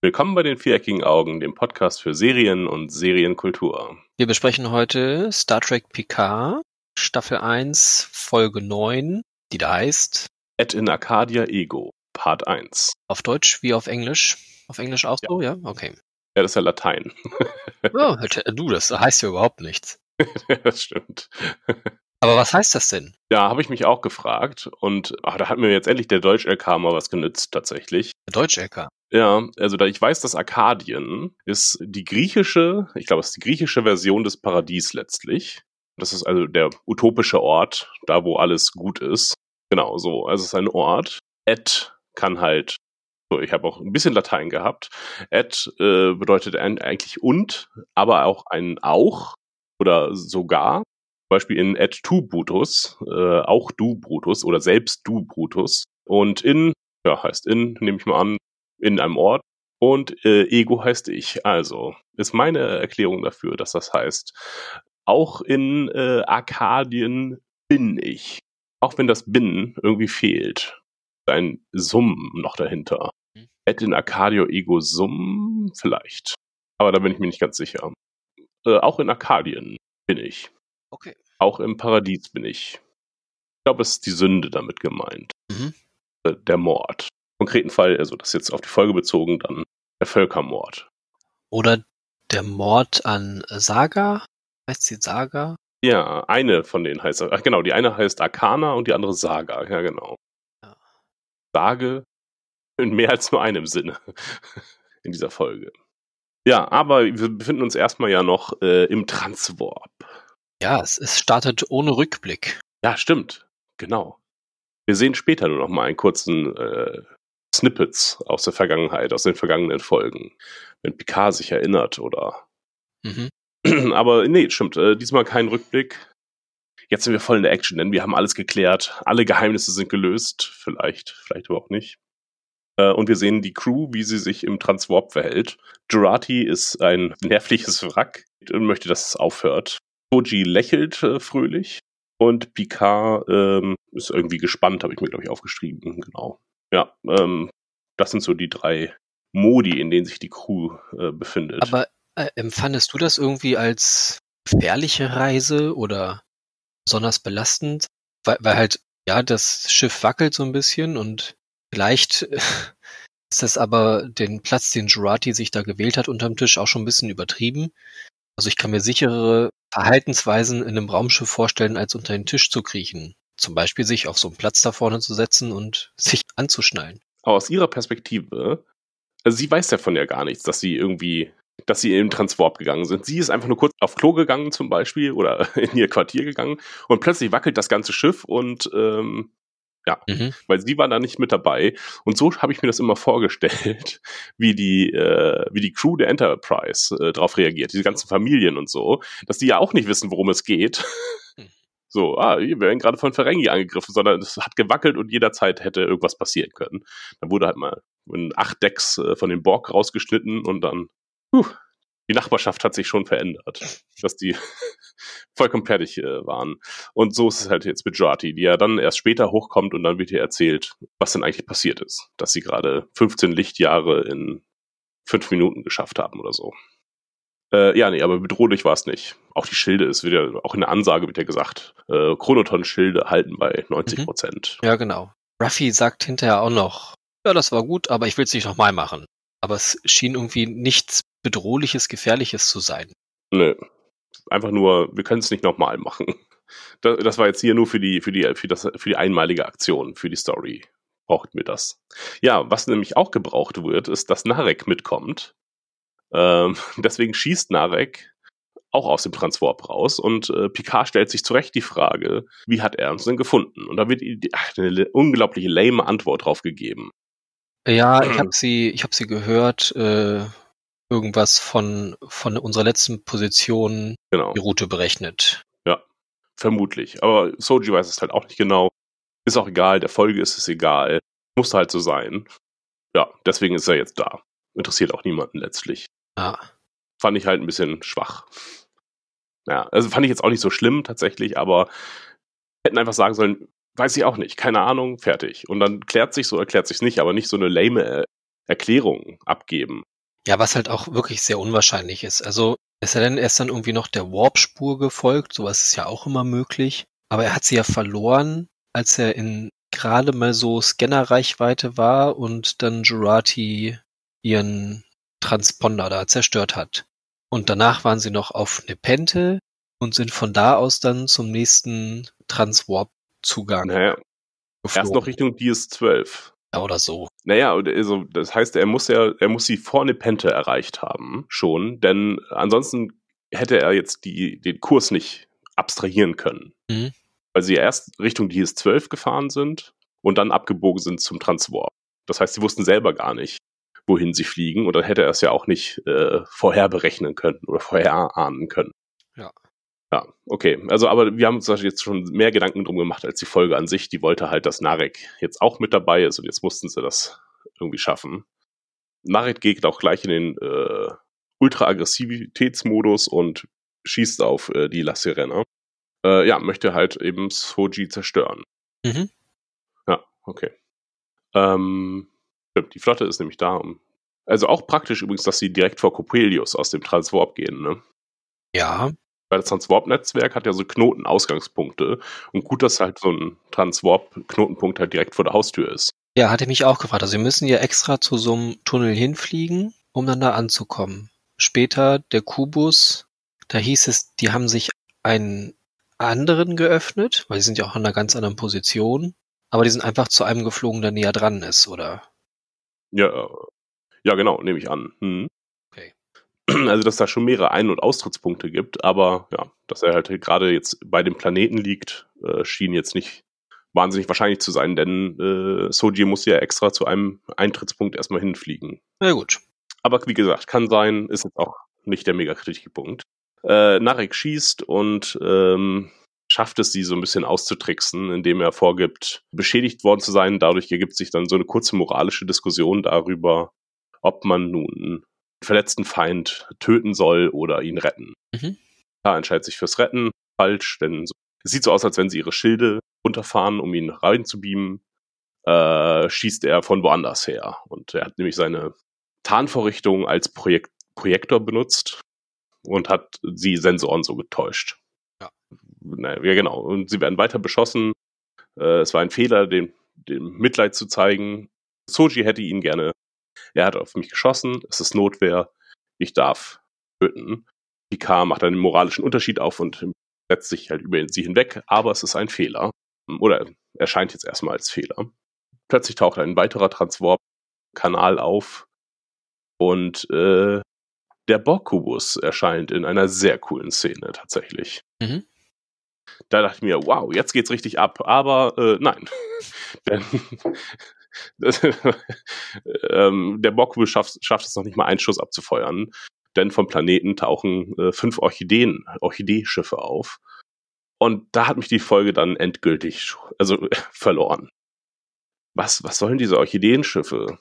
Willkommen bei den viereckigen Augen, dem Podcast für Serien und Serienkultur. Wir besprechen heute Star Trek Picard, Staffel 1, Folge 9, die da heißt Et in Arcadia Ego. Part 1. Auf Deutsch wie auf Englisch? Auf Englisch auch Ja. so, ja? Okay. Ja, das ist ja Latein. Oh, du, das heißt ja überhaupt nichts. das stimmt. Aber was heißt das denn? Ja, habe ich mich auch gefragt. Und ach, da hat mir jetzt endlich der Deutsch-LK mal was genützt, tatsächlich. Deutsch-LK. Ja, also da ich weiß, dass Arkadien ist die griechische, ich glaube, es ist die griechische Version des Paradies letztlich. Das ist also der utopische Ort, da wo alles gut ist. Genau so. Also es ist ein Ort. Et kann halt, so ich habe auch ein bisschen Latein gehabt. Et äh, bedeutet eigentlich und, aber auch ein auch oder sogar. Beispiel in et tu Brutus, äh, auch du Brutus oder selbst du Brutus. Und in, ja, heißt in, nehme ich mal an, in einem Ort. Und äh, Ego heißt ich. Also ist meine Erklärung dafür, dass das heißt, auch in äh, Arkadien bin ich. Auch wenn das Bin irgendwie fehlt. Ein Summ noch dahinter. Mhm. Et in Arcadio Ego Summ vielleicht. Aber da bin ich mir nicht ganz sicher. Äh, auch in Arkadien bin ich. Okay. Auch im Paradies bin ich. Ich glaube, es ist die Sünde damit gemeint. Mhm. Äh, Der Mord. Konkreten Fall, also das jetzt auf die Folge bezogen, dann der Völkermord. Oder der Mord an Saga? Heißt sie Saga? Ja, eine von denen heißt, ach genau, die eine heißt Arcana und die andere Saga, ja genau. Ja. Sage in mehr als nur einem Sinne in dieser Folge. Ja, aber wir befinden uns erstmal ja noch äh, im Transwarp. Ja, es, es startet ohne Rückblick. Ja, stimmt, genau. Wir sehen später nur noch mal einen kurzen äh, Snippets aus der Vergangenheit, aus den vergangenen Folgen, wenn Picard sich erinnert oder Mhm. Aber nee, stimmt. Äh, diesmal kein Rückblick. Jetzt sind wir voll in der Action, denn wir haben alles geklärt. Alle Geheimnisse sind gelöst. Vielleicht, vielleicht aber auch nicht. Äh, und wir sehen die Crew, wie sie sich im Transwarp verhält. Jurati ist ein nervliches Wrack und möchte, dass es aufhört. Koji lächelt äh, fröhlich. Und Picard ähm, ist irgendwie gespannt, habe ich mir, glaube ich, aufgeschrieben. Genau. Ja, ähm, das sind so die drei Modi, in denen sich die Crew äh, befindet. Aber äh, empfandest du das irgendwie als gefährliche Reise oder besonders belastend? Weil, weil halt, ja, das Schiff wackelt so ein bisschen und vielleicht ist das aber den Platz, den Jurati sich da gewählt hat unterm Tisch, auch schon ein bisschen übertrieben. Also ich kann mir sicherere Verhaltensweisen in einem Raumschiff vorstellen, als unter den Tisch zu kriechen. Zum Beispiel sich auf so einen Platz da vorne zu setzen und sich anzuschnallen. Aber aus ihrer Perspektive, also sie weiß davon ja gar nichts, dass sie irgendwie, dass sie in den Transwarp gegangen sind. Sie ist einfach nur kurz auf Klo gegangen zum Beispiel oder in ihr Quartier gegangen und plötzlich wackelt das ganze Schiff und ähm, ja, Mhm. weil sie war da nicht mit dabei. Und so habe ich mir das immer vorgestellt, wie die, äh, wie die Crew der Enterprise äh, darauf reagiert, diese ganzen Familien und so, dass die ja auch nicht wissen, worum es geht. Hm. So, ah, wir werden gerade von Ferengi angegriffen, sondern es hat gewackelt und jederzeit hätte irgendwas passieren können. Dann wurde halt mal in acht Decks äh, von dem Borg rausgeschnitten und dann, puh, die Nachbarschaft hat sich schon verändert, dass die vollkommen fertig äh, waren. Und so ist es halt jetzt mit Jati, die ja dann erst später hochkommt und dann wird ihr erzählt, was denn eigentlich passiert ist. Dass sie gerade 15 Lichtjahre in fünf Minuten geschafft haben oder so. Äh, ja, nee, aber bedrohlich war es nicht. Auch die Schilde ist wieder, auch in der Ansage wird ja gesagt, äh, Chronoton-Schilde halten bei 90 Prozent. Ja, genau. Ruffy sagt hinterher auch noch, ja, das war gut, aber ich will es nicht nochmal machen. Aber es schien irgendwie nichts Bedrohliches, Gefährliches zu sein. Nö. Einfach nur, wir können es nicht nochmal machen. Das, das war jetzt hier nur für die, für die, für das, für die einmalige Aktion, für die Story. Braucht mir das. Ja, was nämlich auch gebraucht wird, ist, dass Narek mitkommt. Ähm, deswegen schießt Narek auch aus dem Transwarp raus und äh, Picard stellt sich zurecht die Frage, wie hat er uns denn gefunden? Und da wird ach, eine unglaubliche lame Antwort drauf gegeben. Ja, ich habe sie, ich habe sie gehört, äh, irgendwas von von unserer letzten Position Genau. die Route berechnet. Ja. Vermutlich. Aber Soji weiß es halt auch nicht genau. Ist auch egal, der Folge ist es egal. Musste halt so sein. Ja, deswegen ist er jetzt da. Interessiert auch niemanden letztlich. Ja. Fand ich halt ein bisschen schwach. Ja, also fand ich jetzt auch nicht so schlimm tatsächlich, aber hätten einfach sagen sollen, weiß ich auch nicht, keine Ahnung, fertig. Und dann klärt sich so, erklärt sich nicht, aber nicht so eine lame äh, Erklärung abgeben. Ja, was halt auch wirklich sehr unwahrscheinlich ist. Also, ist er denn erst dann irgendwie noch der Warp-Spur gefolgt? Sowas ist ja auch immer möglich. Aber er hat sie ja verloren, als er in gerade mal so Scannerreichweite war und dann Jurati ihren Transponder da zerstört hat. Und danach waren sie noch auf Nepente und sind von da aus dann zum nächsten Transwarp-Zugang Naja, erst noch Richtung DS12. Ja, oder so. Naja, also, das heißt, er muss ja, er muss sie vor Nepente erreicht haben, schon, denn ansonsten hätte er jetzt die, den Kurs nicht abstrahieren können. Mhm. Weil sie erst Richtung DS12 gefahren sind und dann abgebogen sind zum Transwarp. Das heißt, sie wussten selber gar nicht, wohin sie fliegen und dann hätte er es ja auch nicht äh, vorher berechnen können oder vorher ahnen können. Ja. Ja, okay. Also, aber wir haben uns jetzt schon mehr Gedanken drum gemacht als die Folge an sich. Die wollte halt, dass Narek jetzt auch mit dabei ist und jetzt mussten sie das irgendwie schaffen. Narek geht auch gleich in den äh, Ultra-Aggressivitätsmodus und schießt auf äh, die La Sirena. Äh, ja, möchte halt eben Soji zerstören. Mhm. Ja, okay. Ähm, stimmt, die Flotte ist nämlich da. Um, also auch praktisch übrigens, dass sie direkt vor Coppelius aus dem Transwarp gehen, ne? Ja, Weil das Transwarp-Netzwerk hat ja so Knoten-Ausgangspunkte. Und gut, dass halt so ein Transwarp-Knotenpunkt halt direkt vor der Haustür ist. Ja, hatte mich auch gefragt. Also sie müssen ja extra zu so einem Tunnel hinfliegen, um dann da anzukommen. Später der Kubus, da hieß es, die haben sich einen anderen geöffnet, weil die sind ja auch in einer ganz anderen Position. Aber die sind einfach zu einem geflogen, der näher dran ist, oder? Ja, äh, ja genau, nehme ich an. Hm. Okay. Also, dass da schon mehrere Ein- und Austrittspunkte gibt, aber ja, dass er halt gerade jetzt bei dem Planeten liegt, äh, schien jetzt nicht wahnsinnig wahrscheinlich zu sein, denn äh, Soji muss ja extra zu einem Eintrittspunkt erstmal hinfliegen. Na gut. Aber wie gesagt, kann sein, ist jetzt auch nicht der mega kritische Punkt. Äh, Narek schießt und ähm, schafft es, sie so ein bisschen auszutricksen, indem er vorgibt, beschädigt worden zu sein. Dadurch ergibt sich dann so eine kurze moralische Diskussion darüber, ob man nun einen verletzten Feind töten soll oder ihn retten. Mhm. Da entscheidet sich fürs Retten. Falsch, denn es sieht so aus, als wenn sie ihre Schilde runterfahren, um ihn reinzubeamen. Äh, schießt er von woanders her. Und er hat nämlich seine Tarnvorrichtung als Projekt Projektor benutzt und hat die Sensoren so getäuscht. Ja. Na, ja, genau. Und sie werden weiter beschossen. Äh, es war ein Fehler, dem, dem Mitleid zu zeigen. Soji hätte ihn gerne. Er hat auf mich geschossen. Es ist Notwehr. Ich darf töten. Picard macht einen moralischen Unterschied auf und setzt sich halt über sie hinweg, aber es ist ein Fehler. Oder erscheint jetzt erstmal als Fehler. Plötzlich taucht ein weiterer Transwarp-Kanal auf und äh, der Borg-Kubus erscheint in einer sehr coolen Szene tatsächlich. Mhm. Da dachte ich mir, wow, jetzt geht's richtig ab, aber äh, nein. Denn das, ähm, der Borg-Kubus schafft, schafft es noch nicht mal, einen Schuss abzufeuern. Denn vom Planeten tauchen äh, fünf Orchideen, Orchidee-Schiffe auf. Und da hat mich die Folge dann endgültig, also verloren. Was, was sollen diese Orchideenschiffe?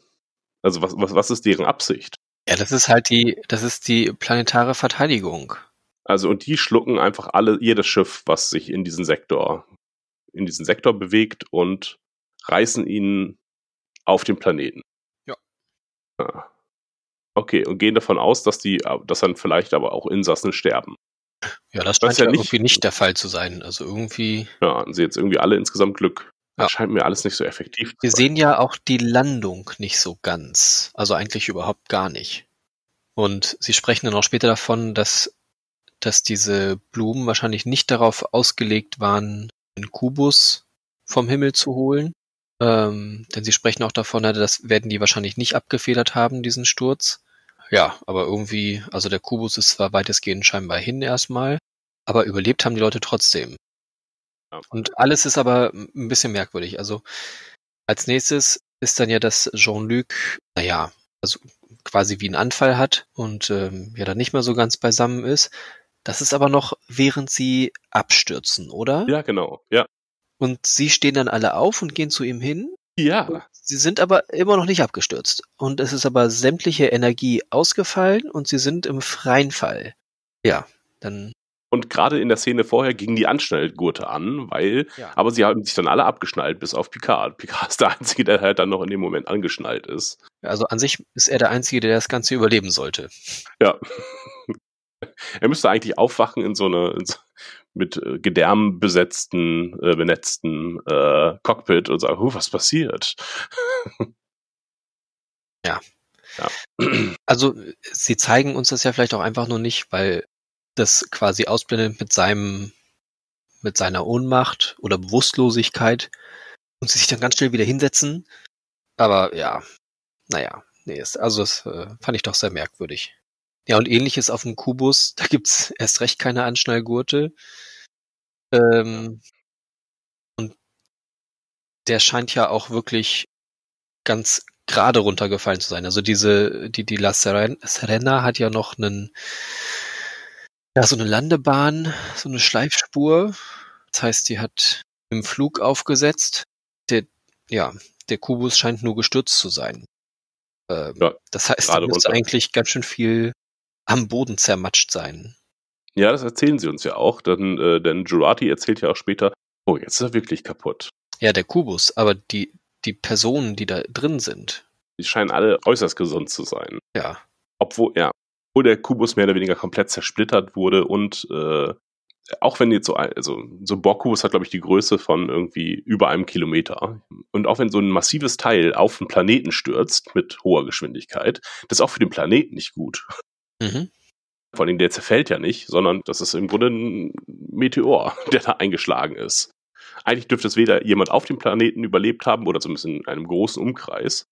Also was, was, was ist deren Absicht? Ja, das ist halt die, das ist die planetare Verteidigung. Also und die schlucken einfach alle jedes Schiff, was sich in diesen Sektor in diesen Sektor bewegt und reißen ihn auf den Planeten. Ja. Ah. Okay, und gehen davon aus, dass die, dass dann vielleicht aber auch Insassen sterben. Ja, das scheint ja ja nicht- irgendwie nicht der Fall zu sein. Also irgendwie. Ja, und sie jetzt irgendwie alle insgesamt Glück. Ja. Das scheint mir alles nicht so effektiv Wir zu sein. sehen ja auch die Landung nicht so ganz. Also eigentlich überhaupt gar nicht. Und sie sprechen dann auch später davon, dass, dass diese Blumen wahrscheinlich nicht darauf ausgelegt waren, einen Kubus vom Himmel zu holen. Ähm, denn sie sprechen auch davon, ja, das werden die wahrscheinlich nicht abgefedert haben, diesen Sturz. Ja, aber irgendwie, also der Kubus ist zwar weitestgehend scheinbar hin erstmal, aber überlebt haben die Leute trotzdem. Und alles ist aber ein bisschen merkwürdig. Also als nächstes ist dann ja, dass Jean-Luc, naja, also quasi wie einen Anfall hat und ähm, ja dann nicht mehr so ganz beisammen ist. Das ist aber noch, während sie abstürzen, oder? Ja, genau. Ja. Und sie stehen dann alle auf und gehen zu ihm hin. Ja. Sie sind aber immer noch nicht abgestürzt. Und es ist aber sämtliche Energie ausgefallen und sie sind im freien Fall. Ja, dann. Und gerade in der Szene vorher gingen die Anschnallgurte an, weil, Ja. aber sie haben sich dann alle abgeschnallt, bis auf Picard. Picard ist der Einzige, der halt dann noch in dem Moment angeschnallt ist. Also an sich ist er der Einzige, der das Ganze überleben sollte. Ja. er müsste eigentlich aufwachen in so eine, in so, mit äh, Gedärm besetzten, äh, benetzten äh, Cockpit und sagen, huh, was passiert? Ja. Ja. Also sie zeigen uns das ja vielleicht auch einfach nur nicht, weil das quasi ausblendet mit seinem, mit seiner Ohnmacht oder Bewusstlosigkeit und sie sich dann ganz schnell wieder hinsetzen. Aber ja, naja, nee, ist, also das äh, fand ich doch sehr merkwürdig. Ja, und ähnliches auf dem Kubus, da gibt's erst recht keine Anschnallgurte. Ähm, und der scheint ja auch wirklich ganz gerade runtergefallen zu sein. Also diese, die, die La Seren- Serena hat ja noch einen, ja, so eine Landebahn, so eine Schleifspur. Das heißt, die hat im Flug aufgesetzt. Der, ja, der Kubus scheint nur gestürzt zu sein. Ähm, Ja, das heißt, da müsste runter. eigentlich ganz schön viel am Boden zermatscht sein. Ja, das erzählen sie uns ja auch, denn, äh, denn Jurati erzählt ja auch später, oh, jetzt ist er wirklich kaputt. Ja, der Kubus, aber die, die Personen, die da drin sind, Die scheinen alle äußerst gesund zu sein. ja, Obwohl, ja, obwohl der Kubus mehr oder weniger komplett zersplittert wurde und äh, auch wenn jetzt so, ein- also so ein Borgkubus hat, glaube ich, die Größe von irgendwie über einem Kilometer. Und auch wenn so ein massives Teil auf den Planeten stürzt mit hoher Geschwindigkeit, das ist auch für den Planeten nicht gut. Mhm. Vor allem der zerfällt ja nicht, sondern das ist im Grunde ein Meteor, der da eingeschlagen ist. Eigentlich dürfte es weder jemand auf dem Planeten überlebt haben oder zumindest in einem großen Umkreis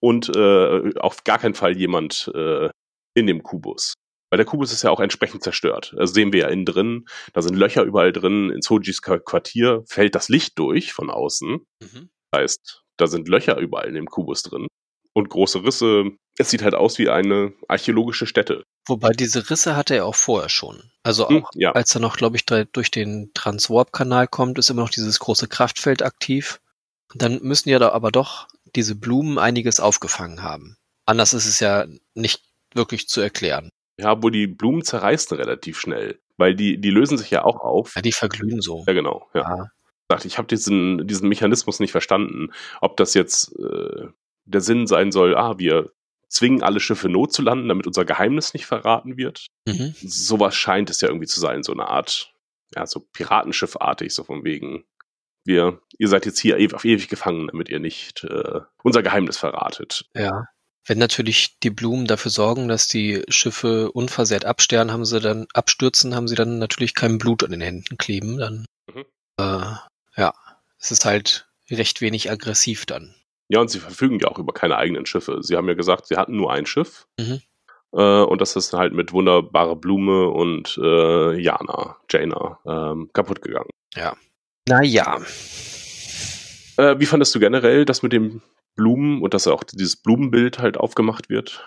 und äh, auf gar keinen Fall jemand äh, in dem Kubus. Weil der Kubus ist ja auch entsprechend zerstört. Das sehen wir ja innen drin. Da sind Löcher überall drin. In Sojis Qua- Quartier fällt das Licht durch von außen. Mhm. Das heißt, da sind Löcher überall in dem Kubus drin. Und große Risse. Es sieht halt aus wie eine archäologische Stätte. Wobei diese Risse hatte er auch vorher schon. Also Hm, auch ja. als er noch, glaube ich, durch den Transwarp-Kanal kommt, ist immer noch dieses große Kraftfeld aktiv. Dann müssen ja da aber doch diese Blumen einiges aufgefangen haben. Anders ist es ja nicht wirklich zu erklären. Ja, obwohl die Blumen zerreißen relativ schnell. Weil die, die lösen sich ja auch auf. Ja, die verglühen so. Ja, genau. Ja. Ja. Sagt, Ich habe diesen, diesen Mechanismus nicht verstanden. Ob das jetzt äh, der Sinn sein soll, ah, wir zwingen alle Schiffe not zu landen, damit unser Geheimnis nicht verraten wird. Mhm. Sowas scheint es ja irgendwie zu sein, so eine Art, ja, so Piratenschiffartig, so von wegen. Wir, ihr seid jetzt hier auf ewig gefangen, damit ihr nicht äh, unser Geheimnis verratet. Ja. Wenn natürlich die Blumen dafür sorgen, dass die Schiffe unversehrt absterben, haben sie dann abstürzen, haben sie dann natürlich kein Blut an den Händen kleben. Dann Mhm. äh, ja, es ist halt recht wenig aggressiv dann. Ja, und sie verfügen ja auch über keine eigenen Schiffe. Sie haben ja gesagt, sie hatten nur ein Schiff. Mhm. Äh, und das ist halt mit wunderbarer Blume und äh, Jana, Jaina, ähm, kaputt gegangen. Naja, Äh, wie fandest du generell das mit den Blumen und dass auch dieses Blumenbild halt aufgemacht wird?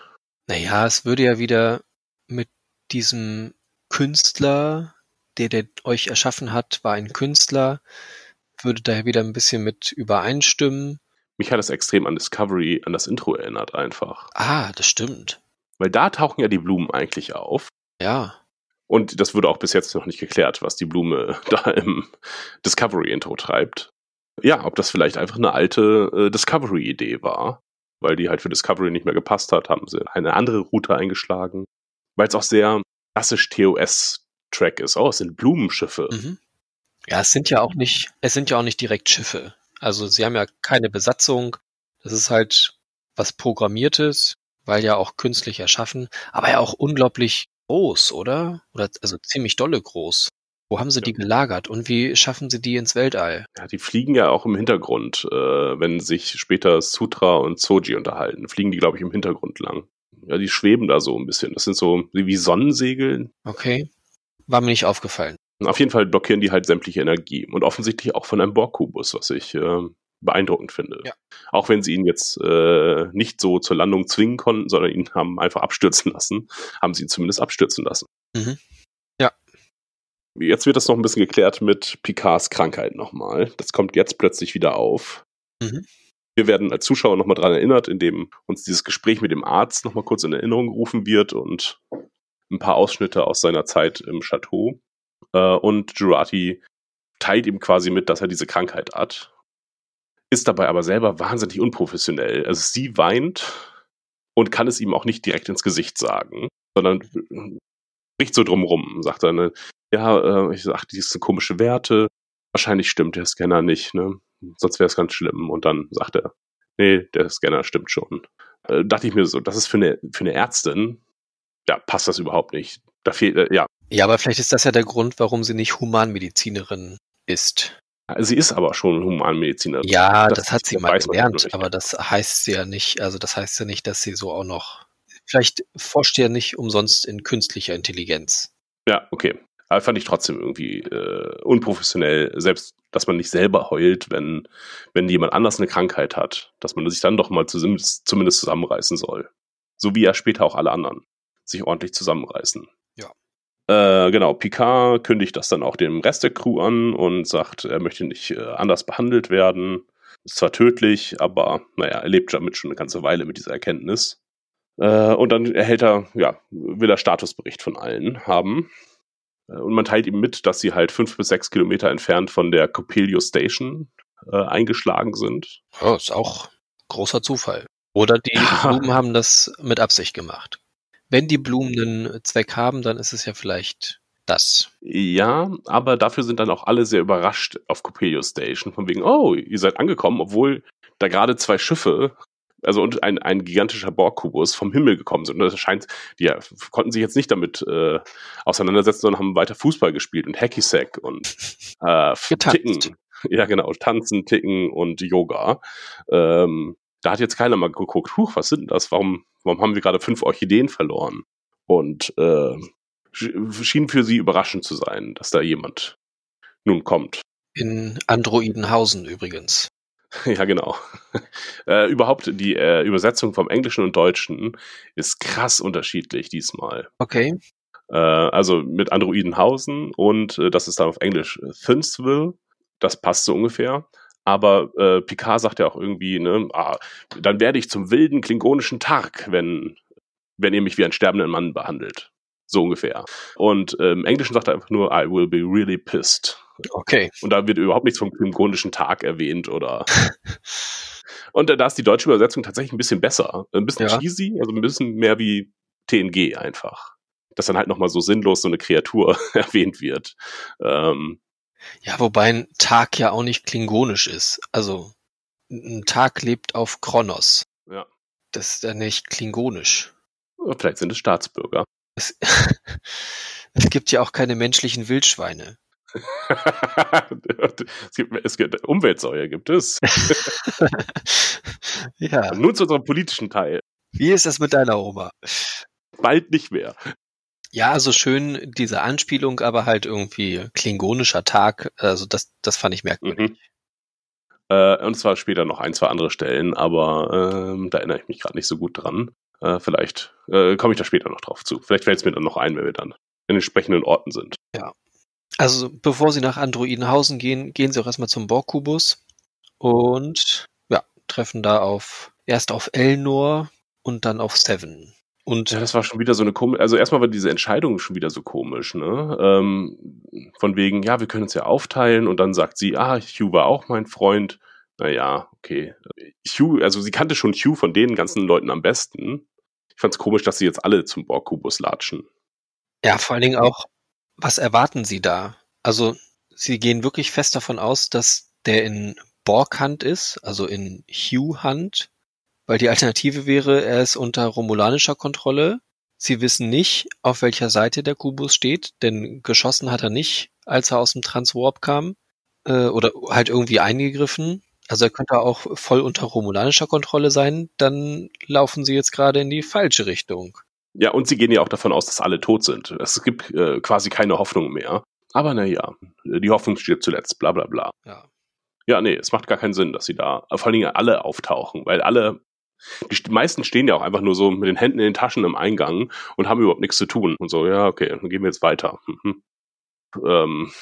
naja, es würde ja wieder mit diesem Künstler, der, der euch erschaffen hat, war ein Künstler, würde daher wieder ein bisschen mit übereinstimmen. Mich hat es extrem an Discovery, an das Intro erinnert einfach. Ah, das stimmt. Weil da tauchen ja die Blumen eigentlich auf. Ja. Und das wurde auch bis jetzt noch nicht geklärt, was die Blume da im Discovery-Intro treibt. Ja, ob das vielleicht einfach eine alte äh, Discovery-Idee war. Weil die halt für Discovery nicht mehr gepasst hat, haben sie eine andere Route eingeschlagen. Weil es auch sehr klassisch TOS-Track ist. Oh, es sind Blumenschiffe. Mhm. Ja, es sind ja auch nicht, es sind ja auch nicht direkt Schiffe. Also sie haben ja keine Besatzung. Das ist halt was Programmiertes, weil ja auch künstlich erschaffen, aber ja auch unglaublich groß, oder? Oder also ziemlich dolle groß. Wo haben sie Ja. die gelagert und wie schaffen sie die ins Weltall? Ja, die fliegen ja auch im Hintergrund, äh, wenn sich später Sutra und Soji unterhalten. Fliegen die, glaube ich, im Hintergrund lang. Ja, die schweben da so ein bisschen. Das sind so wie Sonnensegel. Okay. War mir nicht aufgefallen. Auf jeden Fall blockieren die halt sämtliche Energie. Und offensichtlich auch von einem Borg-Kubus, was ich äh, beeindruckend finde. Ja. Auch wenn sie ihn jetzt äh, nicht so zur Landung zwingen konnten, sondern ihn haben einfach abstürzen lassen, haben sie ihn zumindest abstürzen lassen. Mhm. Ja. Jetzt wird das noch ein bisschen geklärt mit Picards Krankheit nochmal. Das kommt jetzt plötzlich wieder auf. Mhm. Wir werden als Zuschauer nochmal dran erinnert, indem uns dieses Gespräch mit dem Arzt nochmal kurz in Erinnerung gerufen wird und ein paar Ausschnitte aus seiner Zeit im Chateau. Äh, und Jurati teilt ihm quasi mit, dass er diese Krankheit hat. Ist dabei aber selber wahnsinnig unprofessionell. Also sie weint und kann es ihm auch nicht direkt ins Gesicht sagen, sondern spricht so drumrum, sagt dann, ja, äh, ich sag, die sind komische Werte, wahrscheinlich stimmt der Scanner nicht, ne? Sonst wäre es ganz schlimm. Und dann sagt er, nee, der Scanner stimmt schon. Äh, dachte ich mir so, das ist für eine, für eine Ärztin, ja, passt das überhaupt nicht. Da fehlt, äh, ja. Ja, aber vielleicht ist das ja der Grund, warum sie nicht Humanmedizinerin ist. Sie ist aber schon Humanmedizinerin. Ja, das, das hat sie mal gelernt, aber das heißt ja nicht, also das heißt ja nicht, dass sie so auch noch, vielleicht forscht ja nicht umsonst in künstlicher Intelligenz. Ja, okay. Aber fand ich trotzdem irgendwie äh, unprofessionell, selbst dass man nicht selber heult, wenn, wenn jemand anders eine Krankheit hat, dass man sich dann doch mal zumindest, zumindest zusammenreißen soll. So wie ja später auch alle anderen sich ordentlich zusammenreißen. Ja. Äh, genau, Picard kündigt das dann auch dem Rest der Crew an und sagt, er möchte nicht äh, anders behandelt werden. Ist zwar tödlich, aber naja, er lebt damit schon eine ganze Weile mit dieser Erkenntnis. Äh, und dann erhält er, ja, will er Statusbericht von allen haben. Äh, Und man teilt ihm mit, dass sie halt fünf bis sechs Kilometer entfernt von der Coppelio Station äh, eingeschlagen sind. Oh, ist auch großer Zufall. Oder die Ja. Blumen haben das mit Absicht gemacht. Wenn die Blumen einen Zweck haben, dann ist es ja vielleicht das. Ja, aber dafür sind dann auch alle sehr überrascht auf Coppelio Station. Von wegen, oh, ihr seid angekommen, obwohl da gerade zwei Schiffe, also und ein, ein gigantischer Borgkubus vom Himmel gekommen sind. Und das scheint, die ja, konnten sich jetzt nicht damit äh, auseinandersetzen, sondern haben weiter Fußball gespielt und Hacky-Sack und äh. Ticken. Ja, genau, tanzen, ticken und Yoga. Ähm, da hat jetzt keiner mal geguckt, huch, was sind das? Warum, warum haben wir gerade fünf Orchideen verloren? Und äh, sch- schien für sie überraschend zu sein, dass da jemand nun kommt. In Androidenhausen übrigens. ja, genau. äh, überhaupt die äh, Übersetzung vom Englischen und Deutschen ist krass unterschiedlich diesmal. Okay. Äh, also mit Androidenhausen und äh, das ist dann auf Englisch äh, Thinsville. Das passt so ungefähr. Aber äh, Picard sagt ja auch irgendwie, ne, ah, dann werde ich zum wilden klingonischen Tark, wenn, wenn ihr mich wie einen sterbenden Mann behandelt. So ungefähr. Und äh, im Englischen sagt er einfach nur, I will be really pissed. Okay. Und da wird überhaupt nichts vom klingonischen Tag erwähnt oder. Und äh, da ist die deutsche Übersetzung tatsächlich ein bisschen besser. Ein bisschen Ja. cheesy, also ein bisschen mehr wie TNG einfach. Dass dann halt nochmal so sinnlos so eine Kreatur erwähnt wird. Ähm, Ja, wobei ein Tag ja auch nicht klingonisch ist. Also ein Tag lebt auf Kronos. Ja. Das ist ja nicht klingonisch. vielleicht sind es Staatsbürger. Es, es gibt ja auch keine menschlichen Wildschweine. es, gibt, es gibt Umweltsäure, gibt es. ja. Nun zu unserem politischen Teil. Wie ist das mit deiner Oma? Bald nicht mehr. Ja, also schön diese Anspielung, aber halt irgendwie klingonischer Tag. Also das, das fand ich merkwürdig. Mhm. Äh, und zwar später noch ein, zwei andere Stellen, aber ähm, da erinnere ich mich gerade nicht so gut dran. Äh, vielleicht äh, komme ich da später noch drauf zu. Vielleicht fällt es mir dann noch ein, wenn wir dann in entsprechenden Orten sind. Also bevor sie nach Androidenhausen gehen, gehen sie auch erstmal zum Borgkubus und ja, treffen da auf erst auf Elnor und dann auf Seven. Und Ja, das war schon wieder so eine komische, also erstmal war diese Entscheidung schon wieder so komisch, ne? Ähm, von wegen, ja, wir können uns ja aufteilen und dann sagt sie, ah, Hugh war auch mein Freund. Naja, okay. Hugh, also sie kannte schon Hugh von den ganzen Leuten am besten. Ich fand's komisch, dass sie jetzt alle zum Borgkubus latschen. ja, vor allen Dingen auch, was erwarten sie da? Also sie gehen wirklich fest davon aus, dass der in Borg-Hand ist, also in Hugh-Hand, weil die Alternative wäre, er ist unter romulanischer Kontrolle. Sie wissen nicht, auf welcher Seite der Kubus steht, denn geschossen hat er nicht, als er aus dem Transwarp kam, äh, oder halt irgendwie eingegriffen. Also er könnte auch voll unter romulanischer Kontrolle sein, dann laufen sie jetzt gerade in die falsche Richtung. Ja, und sie gehen ja auch davon aus, dass alle tot sind. Es gibt äh, quasi keine Hoffnung mehr. Aber naja, die Hoffnung stirbt zuletzt, bla bla bla. Ja. Ja, nee, es macht gar keinen Sinn, dass sie da vor allen Dingen alle auftauchen, weil alle, die st- meisten stehen ja auch einfach nur so mit den Händen in den Taschen im Eingang und haben überhaupt nichts zu tun. Und so, ja, okay, dann gehen wir jetzt weiter. Mhm. Ähm,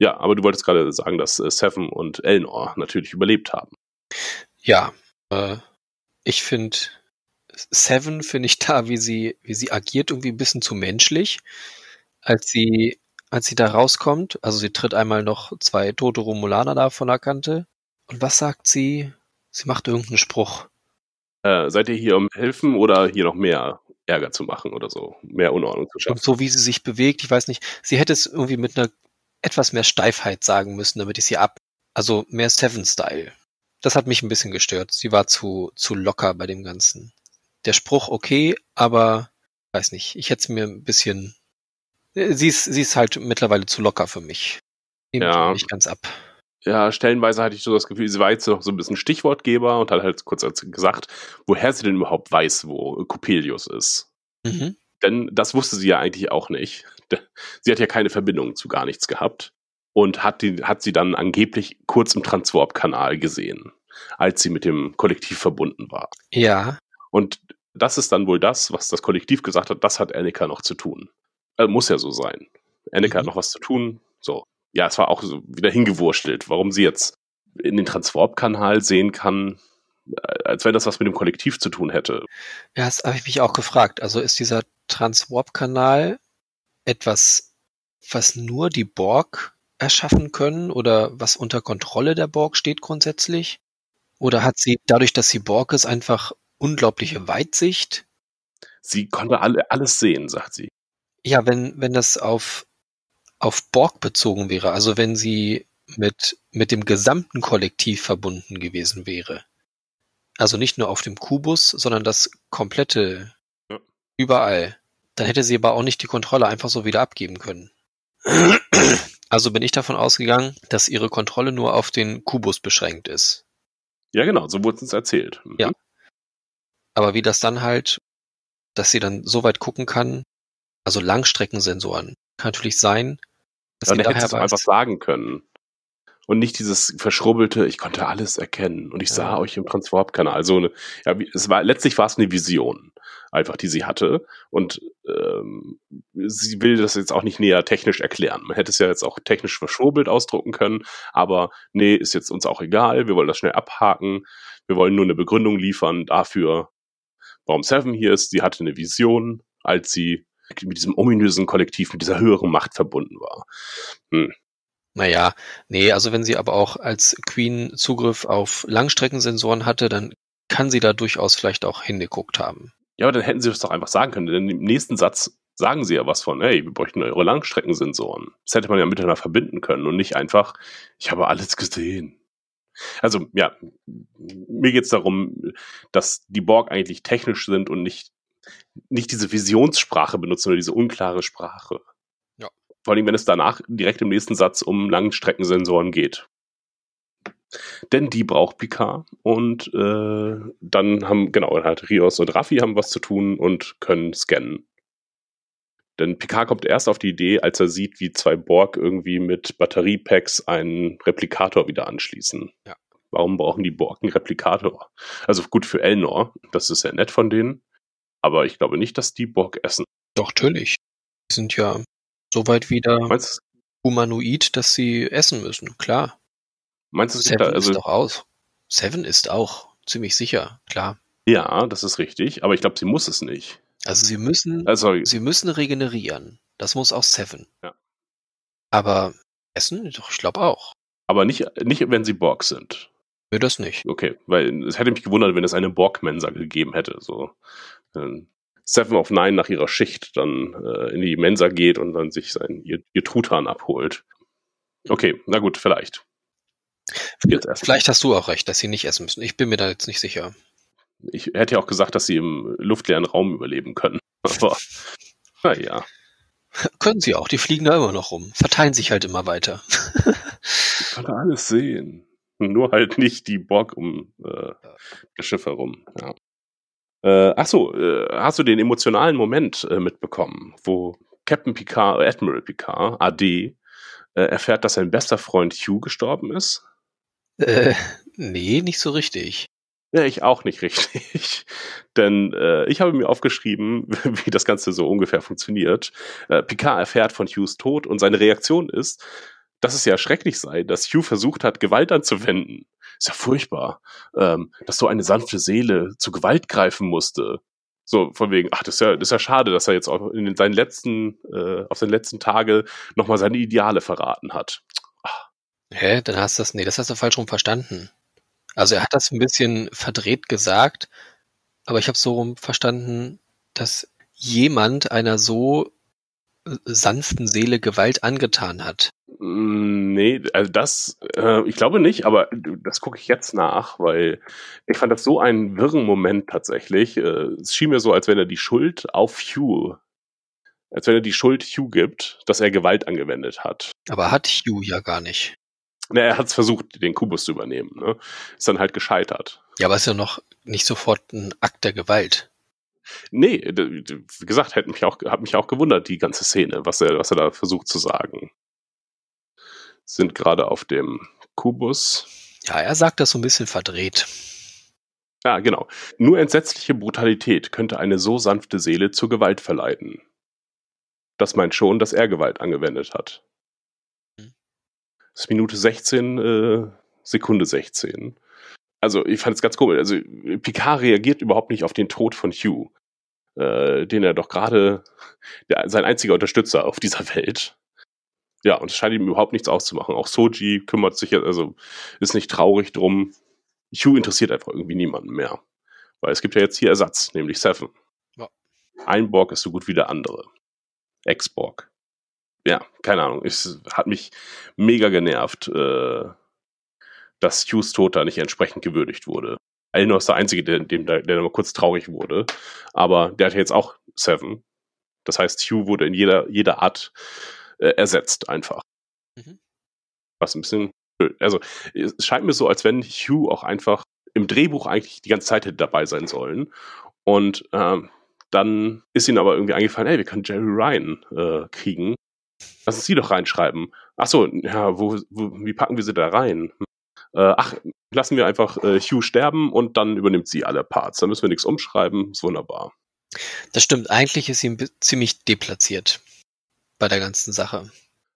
ja, aber du wolltest gerade sagen, dass äh, Seven und Elnor natürlich überlebt haben. Ja, äh, ich finde Seven finde ich da, wie sie, wie sie agiert, irgendwie ein bisschen zu menschlich, als sie, als sie da rauskommt. Also sie tritt einmal noch zwei tote Romulaner da von der Kante. Und was sagt sie? Sie macht irgendeinen Spruch. Äh, seid ihr hier, um helfen oder hier noch mehr Ärger zu machen oder so? Mehr Unordnung zu Und schaffen? so wie sie sich bewegt, ich weiß nicht, sie hätte es irgendwie mit einer etwas mehr Steifheit sagen müssen, damit ich sie ab. Also mehr Seven-Style. Das hat mich ein bisschen gestört. Sie war zu, zu locker bei dem Ganzen. Der Spruch okay, aber weiß nicht, ich hätte es mir ein bisschen. äh, Sie ist, sie ist halt mittlerweile zu locker für mich. Nehme ich Ja. nicht ganz ab. Ja, stellenweise hatte ich so das Gefühl, sie war jetzt noch so ein bisschen Stichwortgeber und hat halt kurz gesagt, woher sie denn überhaupt weiß, wo Coppelius ist. Mhm. Denn das wusste sie ja eigentlich auch nicht. Sie hat ja keine Verbindung zu gar nichts gehabt und hat, die, hat sie dann angeblich kurz im Transwarp-Kanal gesehen, als sie mit dem Kollektiv verbunden war. Ja, Und das ist dann wohl das, was das Kollektiv gesagt hat, das hat Annika noch zu tun. Äh, muss ja so sein. Annika Mhm. hat noch was zu tun. So. Ja, es war auch so wieder hingewurschtelt, warum sie jetzt in den Transwarp-Kanal sehen kann, äh, als wenn das was mit dem Kollektiv zu tun hätte. ja, das habe ich mich auch gefragt. Also ist dieser Transwarp-Kanal etwas, was nur die Borg erschaffen können oder was unter Kontrolle der Borg steht grundsätzlich? Oder hat sie dadurch, dass sie Borg ist, einfach unglaubliche Weitsicht? Sie konnte alle, alles sehen, sagt sie. Ja, wenn, wenn das auf, auf Borg bezogen wäre, also wenn sie mit, mit dem gesamten Kollektiv verbunden gewesen wäre. Also nicht nur auf dem Kubus, sondern das komplette Ja. überall. Dann hätte sie aber auch nicht die Kontrolle einfach so wieder abgeben können. Also bin ich davon ausgegangen, dass ihre Kontrolle nur auf den Kubus beschränkt ist. Ja, genau, so wurde es uns erzählt. Mhm. Ja. Aber wie das dann halt, dass sie dann so weit gucken kann, also Langstreckensensoren, kann natürlich sein, Ja, dann hätte daher es einfach sagen können. Und nicht dieses verschrubbelte, ich konnte alles erkennen und ich sah Ja. euch im Transwarp-Kanal. Also eine, ja, es war letztlich war es eine Vision, einfach die sie hatte. Und ähm, sie will das jetzt auch nicht näher technisch erklären. Man hätte es ja jetzt auch technisch verschwurbelt ausdrucken können, aber nee, ist jetzt uns auch egal. Wir wollen das schnell abhaken. Wir wollen nur eine Begründung liefern dafür, warum Seven hier ist. Sie hatte eine Vision, als sie mit diesem ominösen Kollektiv, mit dieser höheren Macht verbunden war. Naja, nee, also wenn sie aber auch als Queen Zugriff auf Langstreckensensoren hatte, dann kann sie da durchaus vielleicht auch hingeguckt haben. Ja, aber dann hätten sie das doch einfach sagen können, denn im nächsten Satz sagen sie ja was von, hey, wir bräuchten eure Langstreckensensoren. Das hätte man ja miteinander verbinden können und nicht einfach, ich habe alles gesehen. Also, ja, mir geht's darum, dass die Borg eigentlich technisch sind und nicht, nicht diese Visionssprache benutzen oder diese unklare Sprache. Ja. Vor allem, wenn es danach direkt im nächsten Satz um Langstreckensensoren geht. Denn die braucht Picard und äh, dann haben, genau, dann hat Rios und Raffi haben was zu tun und können scannen. Denn Picard kommt erst auf die Idee, als er sieht, wie zwei Borg irgendwie mit Batteriepacks einen Replikator wieder anschließen. Ja. Warum brauchen die Borg einen Replikator? Also gut für Elnor, das ist sehr nett von denen, aber ich glaube nicht, dass die Borg essen. Doch, natürlich. Die sind ja so weit wieder Meinst, humanoid, dass sie essen müssen, klar. meinst du, es gibt Seven da, also, ist doch aus. Seven ist auch, ziemlich sicher, klar. ja, das ist richtig, aber ich glaube, sie muss es nicht. Also sie müssen, Also, sie müssen regenerieren. Das muss auch Seven. Ja. Aber essen, doch, ich glaube auch. aber nicht, nicht, wenn sie Borg sind. Nö, das nicht. Okay, weil es hätte mich gewundert, wenn es eine Borg-Mensa gegeben hätte. So Seven of Nine nach ihrer Schicht dann äh, in die Mensa geht und dann sich sein ihr, ihr Truthahn abholt. Okay, na gut, vielleicht. Vielleicht hast du auch recht, dass sie nicht essen müssen. Ich bin mir da jetzt nicht sicher. Ich hätte ja auch gesagt, dass sie im luftleeren Raum überleben können. Aber naja, Können sie auch, die fliegen da immer noch rum. Verteilen sich halt immer weiter. ich konnte alles sehen. Nur halt nicht die Borg um äh, das Schiff herum. Ja. Äh, ach so, äh, hast du den emotionalen Moment äh, mitbekommen, wo Captain Picard, äh, Admiral Picard, AD, äh, erfährt, dass sein bester Freund Hugh gestorben ist? Äh, nee, nicht so richtig. Ja, ich auch nicht richtig. Denn äh, ich habe mir aufgeschrieben, wie das Ganze so ungefähr funktioniert. Äh, Picard erfährt von Hughes Tod und seine Reaktion ist, dass es ja schrecklich sei, dass Hugh versucht hat, Gewalt anzuwenden. Ist ja furchtbar, ähm, dass so eine sanfte Seele zu Gewalt greifen musste. So, von wegen, ach, das ist ja, das ist ja schade, dass er jetzt auch in seinen letzten, äh, auf seinen letzten Tage nochmal seine Ideale verraten hat. Hä? Dann hast du das, nee, das hast du falsch rum verstanden. Also er hat das ein bisschen verdreht gesagt, aber ich habe so rum verstanden, dass jemand einer so sanften Seele Gewalt angetan hat. Mm, Nee, also das, äh, ich glaube nicht, aber das gucke ich jetzt nach, weil ich fand das so einen wirren Moment tatsächlich. Äh, es schien mir so, als wenn er die Schuld auf Hugh, als wenn er die Schuld Hugh gibt, dass er Gewalt angewendet hat. Aber hat Hugh ja gar nicht. Na, er hat es versucht, den Kubus zu übernehmen, ne? Ist dann halt gescheitert. Ja, aber ist ja noch nicht sofort ein Akt der Gewalt. Nee, wie gesagt, hat mich auch, hat mich auch gewundert, die ganze Szene, was er, was er da versucht zu sagen. Sind gerade auf dem Kubus. Ja, er sagt das so ein bisschen verdreht. Ja, genau. Nur entsetzliche Brutalität könnte eine so sanfte Seele zur Gewalt verleiten. Das meint schon, dass er Gewalt angewendet hat. Das ist Minute 16, äh, Sekunde 16. Also, ich fand es ganz komisch. Also, Picard reagiert überhaupt nicht auf den Tod von Hugh, äh, den er doch gerade, sein einziger Unterstützer auf dieser Welt. Ja, und es scheint ihm überhaupt nichts auszumachen. Auch Soji kümmert sich, also ist nicht traurig drum. Hugh interessiert einfach irgendwie niemanden mehr. Weil es gibt ja jetzt hier Ersatz, nämlich Seven. Ja. Ein Borg ist so gut wie der andere. Ex-Borg. Ja, keine Ahnung. Es hat mich mega genervt, äh, dass Hughes Tod da nicht entsprechend gewürdigt wurde. Elnor ist der Einzige, der, dem, der, der mal kurz traurig wurde. Aber der hat jetzt auch Seven. Das heißt, Hugh wurde in jeder, jeder Art äh, ersetzt einfach. Mhm. Was ein bisschen blöd. Also, es scheint mir so, als wenn Hugh auch einfach im Drehbuch eigentlich die ganze Zeit hätte dabei sein sollen. Und ähm, dann ist ihnen aber irgendwie eingefallen, hey, wir können Jerry Ryan äh, kriegen. Lass uns sie doch reinschreiben. Ach so, ja, wo, wo, wie packen wir sie da rein? Äh, ach, lassen wir einfach äh, Hugh sterben und dann übernimmt sie alle Parts. Dann müssen wir nichts umschreiben. Ist wunderbar. Das stimmt, eigentlich ist sie ziemlich deplatziert bei der ganzen Sache.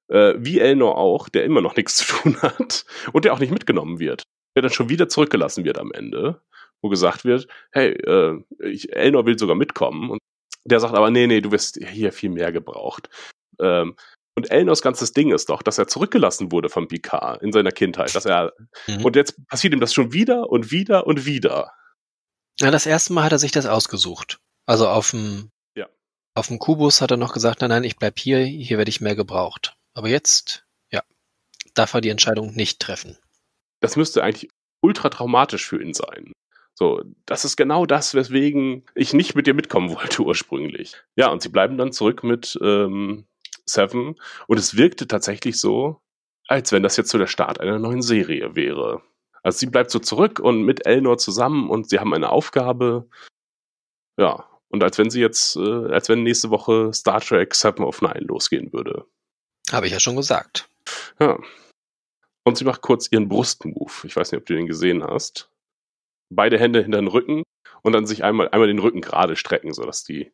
Äh, wie Elnor auch, der immer noch nichts zu tun hat und der auch nicht mitgenommen wird. Der dann schon wieder zurückgelassen wird am Ende, wo gesagt wird, hey, äh, ich, Elnor will sogar mitkommen. Und der sagt aber, nee, nee, du wirst hier viel mehr gebraucht. Ähm, und Elnors ganzes Ding ist doch, dass er zurückgelassen wurde von Picard in seiner Kindheit. Dass er, Mhm. und jetzt passiert ihm das schon wieder und wieder und wieder. Ja, das erste Mal hat er sich das ausgesucht. Also auf dem, Ja. auf dem Kubus hat er noch gesagt, nein, nein, ich bleib hier, hier werde ich mehr gebraucht. Aber jetzt, ja, darf er die Entscheidung nicht treffen. das müsste eigentlich ultra traumatisch für ihn sein. So, das ist genau das, weswegen ich nicht mit dir mitkommen wollte ursprünglich. Ja, und sie bleiben dann zurück mit ähm, Seven und es wirkte tatsächlich so, als wenn das jetzt so der Start einer neuen Serie wäre. Also sie bleibt so zurück und mit Elnor zusammen und sie haben eine Aufgabe. Ja, und als wenn sie jetzt, äh, als wenn nächste Woche Star Trek Seven of Nine losgehen würde. Habe ich ja schon gesagt. Ja. Und sie macht kurz ihren Brustmove. Ich weiß nicht, ob du den gesehen hast. Beide Hände hinter den Rücken und dann sich einmal, einmal den Rücken gerade strecken, sodass die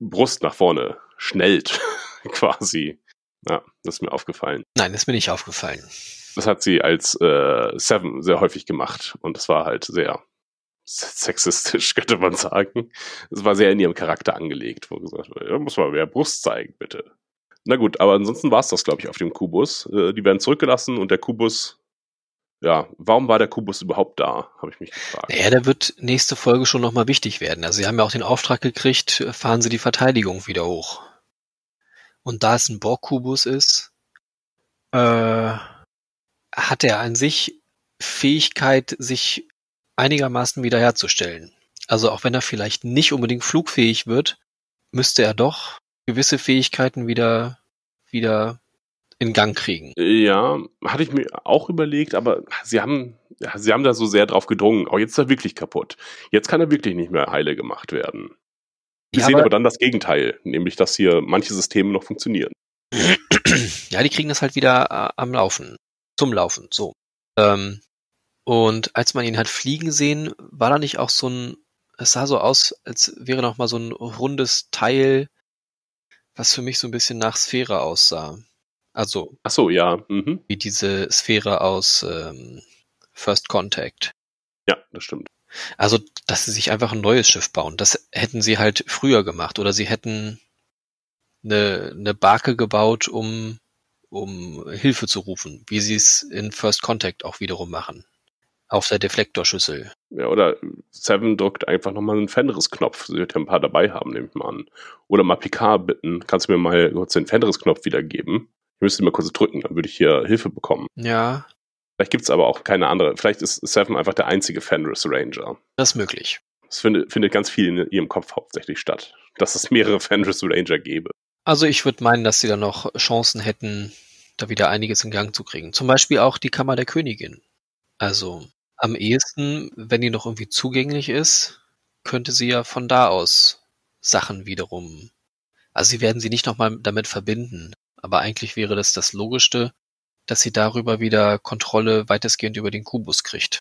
Brust nach vorne schnellt, quasi. Ja, das ist mir aufgefallen. Nein, ist mir nicht aufgefallen. Das hat sie als äh, Seven sehr häufig gemacht und das war halt sehr sexistisch, könnte man sagen. Es war sehr in ihrem Charakter angelegt, wo gesagt wurde, ja, muss mal mehr Brust zeigen, bitte. Na gut, aber ansonsten war es das, glaube ich, auf dem Kubus. Äh, die werden zurückgelassen und der Kubus, ja, warum war der Kubus überhaupt da, habe ich mich gefragt. Naja, der wird nächste Folge schon nochmal wichtig werden. Also sie haben ja auch den Auftrag gekriegt, fahren sie die Verteidigung wieder hoch. Und da es ein Borg-Kubus ist, äh, hat er an sich Fähigkeit, sich einigermaßen wiederherzustellen. Also auch wenn er vielleicht nicht unbedingt flugfähig wird, müsste er doch gewisse Fähigkeiten wieder, wieder in Gang kriegen. Ja, hatte ich mir auch überlegt, aber sie haben, ja, sie haben da so sehr drauf gedrungen. Oh, jetzt ist er wirklich kaputt. Jetzt kann er wirklich nicht mehr heile gemacht werden. Wir Ja, sehen aber- aber dann das Gegenteil, nämlich dass hier manche Systeme noch funktionieren. ja, die kriegen das halt wieder äh, am Laufen. Zum Laufen, so. Ähm, Und als man ihn hat fliegen sehen, war da nicht auch so ein, es sah so aus, als wäre noch mal so ein rundes Teil, was für mich so ein bisschen nach Sphäre aussah. Also Ach so, ja. Mhm. wie diese Sphäre aus ähm, First Contact. Ja, das stimmt. Also, dass sie sich einfach ein neues Schiff bauen. Das hätten sie halt früher gemacht. Oder sie hätten eine, eine Barke gebaut, um, um Hilfe zu rufen, wie sie es in First Contact auch wiederum machen. Auf der Deflektorschüssel. Ja, oder Seven drückt einfach nochmal einen Fenris-Knopf. Sie wird ja ein paar dabei haben, nehme ich mal an. Oder mal Picard bitten, kannst du mir mal kurz den Fenris-Knopf wiedergeben? Ich müsste ihn mal kurz drücken, dann würde ich hier Hilfe bekommen. Ja, Vielleicht gibt's aber auch keine andere. Vielleicht ist Seven einfach der einzige Fenris Ranger. das ist möglich. Es findet, findet ganz viel in ihrem Kopf hauptsächlich statt. Dass es mehrere Fenris Ranger gäbe. Also ich würde meinen, dass sie da noch Chancen hätten, da wieder einiges in Gang zu kriegen. Zum Beispiel auch die Kammer der Königin. Also am ehesten, wenn die noch irgendwie zugänglich ist, könnte sie ja von da aus Sachen wiederum. Also sie werden sie nicht nochmal damit verbinden. Aber eigentlich wäre das das Logischste, dass sie darüber wieder Kontrolle weitestgehend über den Kubus kriegt.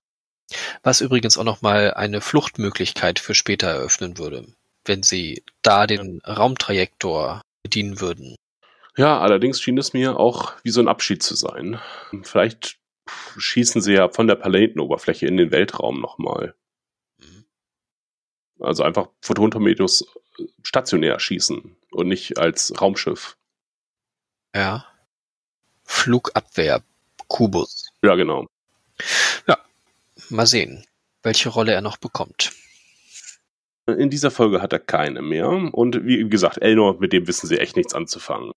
Was übrigens auch nochmal eine Fluchtmöglichkeit für später eröffnen würde, wenn sie da den Raumtrajektor bedienen würden. Ja, allerdings schien es mir auch wie so ein Abschied zu sein. Vielleicht schießen sie ja von der Planetenoberfläche in den Weltraum nochmal. Mhm. Also einfach Photontorpedos stationär schießen und nicht als Raumschiff. Ja. Flugabwehr, Kubus. Ja, genau. Mal sehen, welche Rolle er noch bekommt. In dieser Folge hat er keine mehr. Und wie gesagt, Elnor, mit dem wissen sie echt nichts anzufangen.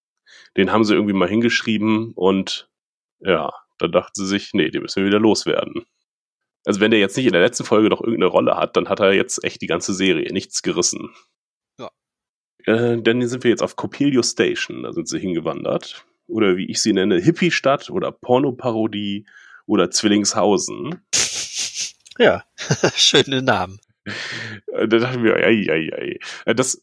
Den haben sie irgendwie mal hingeschrieben und ja, da dachten sie sich, nee, den müssen wir wieder loswerden. Also wenn der jetzt nicht in der letzten Folge noch irgendeine Rolle hat, dann hat er jetzt echt die ganze Serie nichts gerissen. Ja. Äh, denn hier sind wir jetzt auf Coppelio Station, da sind sie hingewandert. Oder wie ich sie nenne, Hippie-Stadt oder Pornoparodie oder Zwillingshausen. Ja, schöne Namen. Äh, Da dachten wir, ei, ei, ei. Äh, Das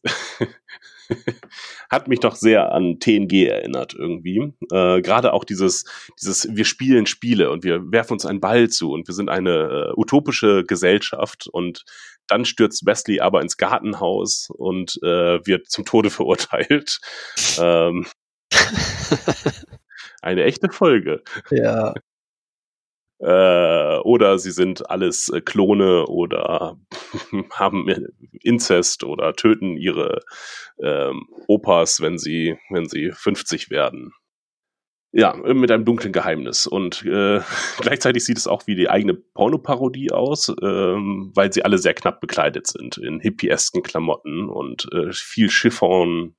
hat mich doch sehr an TNG erinnert irgendwie. Äh, Gerade auch dieses, dieses, wir spielen Spiele und wir werfen uns einen Ball zu und wir sind eine äh, utopische Gesellschaft und dann stürzt Wesley aber ins Gartenhaus und äh, wird zum Tode verurteilt. Ähm, eine echte Folge. Ja. Äh, oder sie sind alles äh, Klone oder haben Inzest oder töten ihre ähm, Opas, wenn sie, wenn sie 50 werden. Ja, mit einem dunklen Geheimnis. Und äh, gleichzeitig sieht es auch wie die eigene Pornoparodie aus, ähm, weil sie alle sehr knapp bekleidet sind, in hippiesken Klamotten und äh, viel Chiffon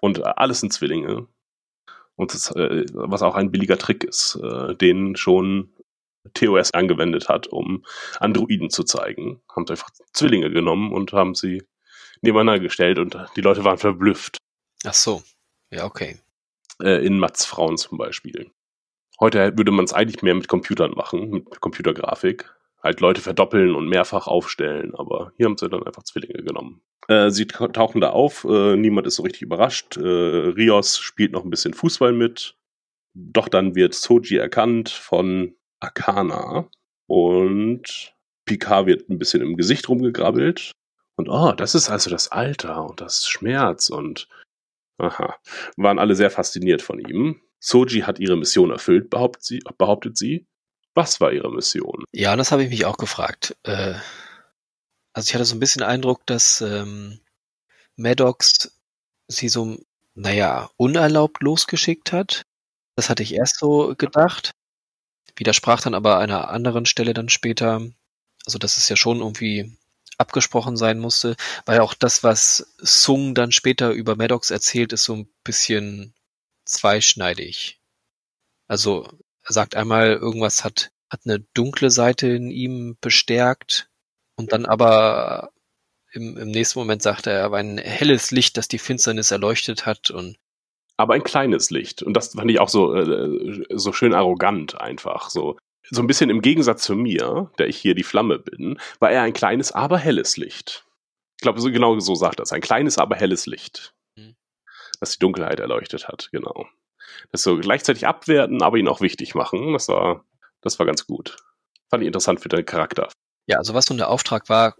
und alles sind Zwillinge. Und das, äh, was auch ein billiger Trick ist, äh, den schon TOS angewendet hat, um Androiden zu zeigen. Haben sie einfach Zwillinge genommen und haben sie nebeneinander gestellt und die Leute waren verblüfft. Ach so. Ja, okay. Äh, in Mats Frauen zum Beispiel. Heute würde man es eigentlich mehr mit Computern machen, mit Computergrafik. Halt Leute verdoppeln und mehrfach aufstellen, aber hier haben sie dann einfach Zwillinge genommen. Äh, sie ta- tauchen da auf, äh, niemand ist so richtig überrascht. Äh, Rios spielt noch ein bisschen Fußball mit. Doch dann wird Soji erkannt von Akana und Picard wird ein bisschen im Gesicht rumgegrabbelt. Und oh, das ist also das Alter und das Schmerz und aha, waren alle sehr fasziniert von ihm. Soji hat ihre Mission erfüllt, behauptet sie. Behauptet sie. Was war ihre Mission? Ja, das habe ich mich auch gefragt. Äh, also ich hatte so ein bisschen Eindruck, dass ähm, Maddox sie so, naja, unerlaubt losgeschickt hat. Das hatte ich erst so gedacht. Widersprach dann aber einer anderen Stelle dann später. Also dass es ja schon irgendwie abgesprochen sein musste, weil auch das, was Sung dann später über Maddox erzählt, ist so ein bisschen zweischneidig. Also er sagt einmal, irgendwas hat, hat eine dunkle Seite in ihm bestärkt und dann aber im, im nächsten Moment sagt er, aber ein helles Licht, das die Finsternis erleuchtet hat und Aber ein kleines Licht. Und das fand ich auch so, äh, so schön arrogant einfach. So. so ein bisschen im Gegensatz zu mir, der ich hier die Flamme bin, war er ein kleines, aber helles Licht. Ich glaube, so, genau so sagt das. Ein kleines, aber helles Licht. Mhm. Das die Dunkelheit erleuchtet hat, genau. Das so gleichzeitig abwerten, aber ihn auch wichtig machen. Das war, das war ganz gut. Fand ich interessant für deinen Charakter. Ja, also was nun der Auftrag war,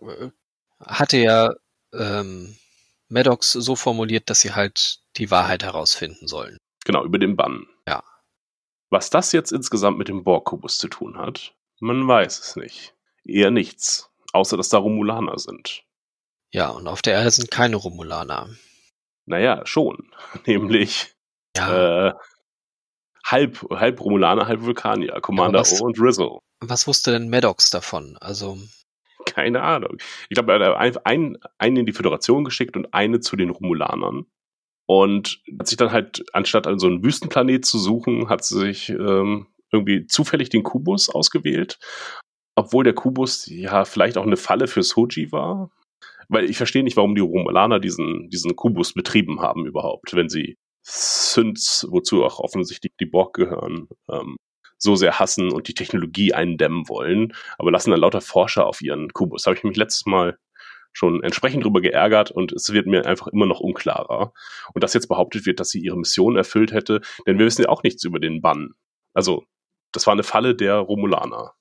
hatte ja ähm, Maddox so formuliert, dass sie halt die Wahrheit herausfinden sollen. Genau, über den Bann. Ja. Was das jetzt insgesamt mit dem Borg-Kubus zu tun hat, man weiß es nicht. Eher nichts. Außer, dass da Romulaner sind. Ja, und auf der Erde sind keine Romulaner. Naja, schon. Nämlich Ja, äh, halb, halb Romulaner, halb Vulkanier. Commander was- O und Rizzo. was wusste denn Maddox davon? Also, Keine Ahnung. Ich glaube, er hat einen, einen in die Föderation geschickt und eine zu den Romulanern. Und hat sich dann halt, anstatt an so einen Wüstenplanet zu suchen, hat sie sich ähm, irgendwie zufällig den Kubus ausgewählt. Obwohl der Kubus ja vielleicht auch eine Falle für Soji war. Weil ich verstehe nicht, warum die Romulaner diesen, diesen Kubus betrieben haben überhaupt, wenn sie Synths, wozu auch offensichtlich die Borg gehören, ähm, so sehr hassen und die Technologie eindämmen wollen, aber lassen dann lauter Forscher auf ihren Kubus. Da habe ich mich letztes Mal schon entsprechend drüber geärgert und es wird mir einfach immer noch unklarer. Und dass jetzt behauptet wird, dass sie ihre Mission erfüllt hätte, denn wir wissen ja auch nichts über den Bann. Also, das war eine Falle der Romulaner.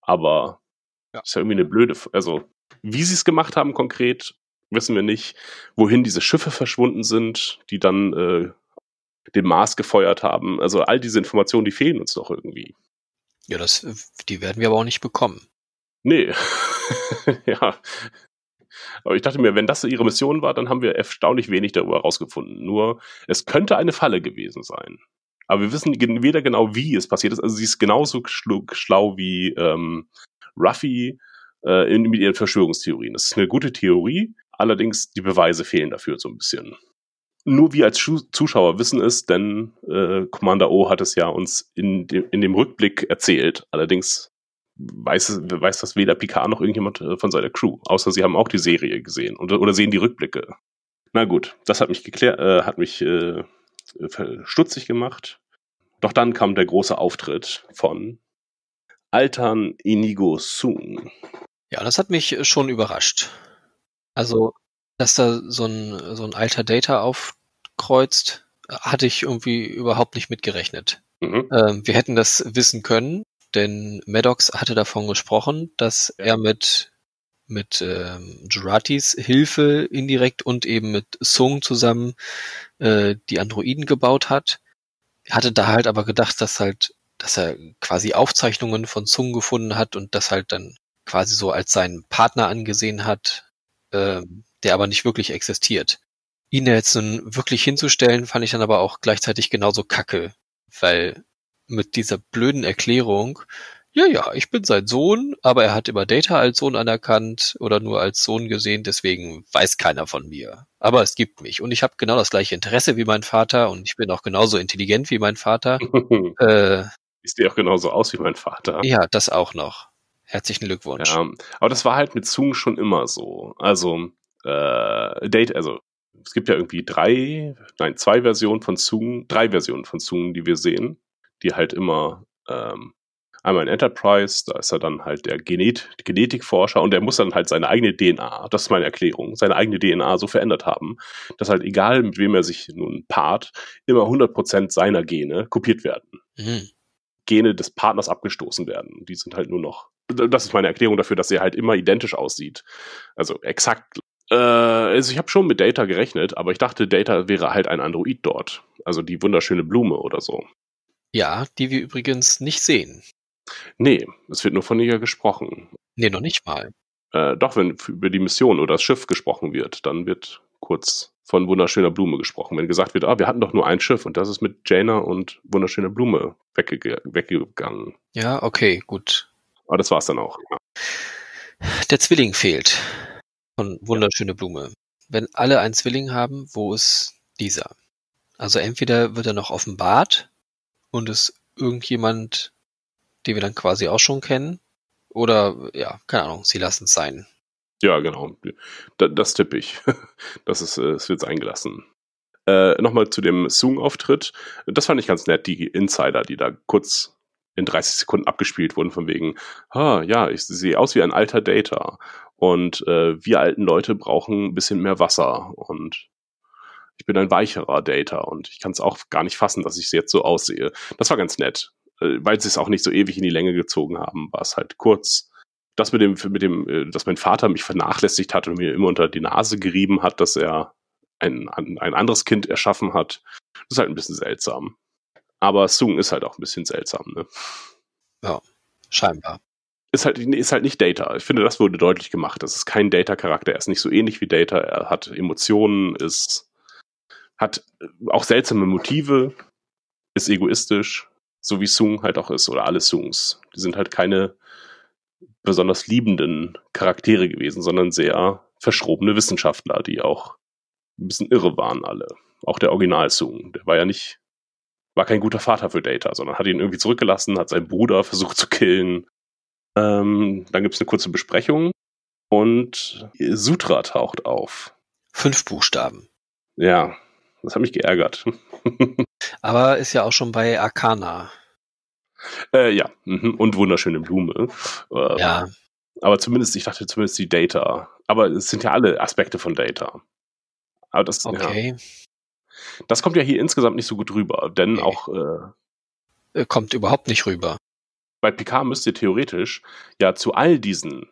Aber Ja. ist ja irgendwie eine blöde, F- also, wie sie es gemacht haben konkret, wissen wir nicht. Wohin diese Schiffe verschwunden sind, die dann äh, den Mars gefeuert haben. Also all diese Informationen, die fehlen uns doch irgendwie. ja, das, die werden wir aber auch nicht bekommen. Nee. ja. Aber ich dachte mir, wenn das ihre Mission war, dann haben wir erstaunlich wenig darüber herausgefunden. Nur, es könnte eine Falle gewesen sein. Aber wir wissen weder genau, wie es passiert ist. Also sie ist genauso schlau wie ähm, Ruffy äh, in, mit ihren Verschwörungstheorien. Das ist eine gute Theorie, allerdings die Beweise fehlen dafür so ein bisschen. Nur wir als Zuschauer wissen es, denn äh, Commander O hat es ja uns in, de in dem Rückblick erzählt. Allerdings weiß, weiß das weder Picard noch irgendjemand äh, von seiner Crew, außer sie haben auch die Serie gesehen oder, oder sehen die Rückblicke. Na gut, das hat mich geklärt, äh, hat mich äh, stutzig gemacht. Doch dann kam der große Auftritt von Altern Inigo Sung. Ja, das hat mich schon überrascht. Also, dass da so ein, so ein alter Data aufkreuzt, hatte ich irgendwie überhaupt nicht mitgerechnet. Mhm. Ähm, wir hätten das wissen können, denn Maddox hatte davon gesprochen, dass Ja. er mit mit ähm, Juratis Hilfe indirekt und eben mit Sung zusammen äh, die Androiden gebaut hat. Er hatte da halt aber gedacht, dass halt, dass er quasi Aufzeichnungen von Sung gefunden hat und das halt dann quasi so als seinen Partner angesehen hat, ähm, der aber nicht wirklich existiert. Ihn jetzt nun wirklich hinzustellen, fand ich dann aber auch gleichzeitig genauso kacke, weil mit dieser blöden Erklärung, ja, ja, ich bin sein Sohn, aber er hat immer Data als Sohn anerkannt oder nur als Sohn gesehen, deswegen weiß keiner von mir. Aber es gibt mich und ich habe genau das gleiche Interesse wie mein Vater und ich bin auch genauso intelligent wie mein Vater. Äh, Sieht ja auch genauso aus wie mein Vater. ja, das auch noch. Herzlichen Glückwunsch. Ja, aber das war halt mit Zung schon immer so. Also, äh, Date, also, es gibt ja irgendwie drei, nein, zwei Versionen von Zung, drei Versionen von Zung, die wir sehen, die halt immer, ähm, einmal in Enterprise, da ist er dann halt der Genet Genetikforscher und der muss dann halt seine eigene DNA, das ist meine Erklärung, seine eigene DNA so verändert haben, dass halt egal mit wem er sich nun paart, immer 100% seiner Gene kopiert werden. Mhm. Gene des Partners abgestoßen werden. Die sind halt nur noch. Das ist meine Erklärung dafür, dass er halt immer identisch aussieht. Also exakt. Äh, also ich habe schon mit Data gerechnet, aber ich dachte, Data wäre halt ein Android dort. Also die wunderschöne Blume oder so. Ja, die wir übrigens nicht sehen. Nee, es wird nur von ihr gesprochen. Nee, noch nicht mal. Äh, doch, wenn über die Mission oder das Schiff gesprochen wird, dann wird kurz von wunderschöner Blume gesprochen. Wenn gesagt wird, ah, wir hatten doch nur ein Schiff und das ist mit Jaina und wunderschöner Blume weggege weggegangen. Ja, okay, gut. Aber das war's dann auch. Ja. Der Zwilling fehlt. Von wunderschöne Blume. Wenn alle einen Zwilling haben, wo ist dieser? Also entweder wird er noch offenbart und ist irgendjemand, den wir dann quasi auch schon kennen, oder ja, keine Ahnung, sie lassen es sein. Ja, genau. Da, das tippe ich. Das ist, äh, es wird eingelassen. Äh, Nochmal zu dem Sung-Auftritt. Das fand ich ganz nett, die Insider, die da kurz in 30 Sekunden abgespielt wurden, von wegen, ah, ja, ich sehe aus wie ein alter Data. Und äh, wir alten Leute brauchen ein bisschen mehr Wasser. Und ich bin ein weicherer Data und ich kann es auch gar nicht fassen, dass ich jetzt so aussehe. Das war ganz nett. äh, weil sie es auch nicht so ewig in die Länge gezogen haben, war es halt kurz. Das mit dem, mit dem, äh, dass mein Vater mich vernachlässigt hat und mir immer unter die Nase gerieben hat, dass er ein, ein anderes Kind erschaffen hat, ist halt ein bisschen seltsam. Aber Sung ist halt auch ein bisschen seltsam, ne? Ja, scheinbar. Ist halt, ist halt nicht Data. Ich finde, das wurde deutlich gemacht. Das ist kein Data-Charakter. Er ist nicht so ähnlich wie Data. Er hat Emotionen, ist, hat auch seltsame Motive, ist egoistisch, so wie Sung halt auch ist, oder alle Sungs. Die sind halt keine besonders liebenden Charaktere gewesen, sondern sehr verschrobene Wissenschaftler, die auch ein bisschen irre waren alle. Auch der Original Sung, der war ja nicht, war kein guter Vater für Data, sondern hat ihn irgendwie zurückgelassen, hat seinen Bruder versucht zu killen. Ähm, dann gibt es eine kurze Besprechung und Sutra taucht auf. Fünf Buchstaben. Ja, das hat mich geärgert. Aber ist ja auch schon bei Arcana. Äh, ja, mhm. und wunderschöne Blume. Äh, ja. Aber zumindest, ich dachte zumindest die Data. Aber es sind ja alle Aspekte von Data. Aber das, okay. Ja. Das kommt ja hier insgesamt nicht so gut rüber, denn okay. auch. Äh, äh, kommt überhaupt nicht rüber. Bei Picard müsst ihr theoretisch ja zu all diesen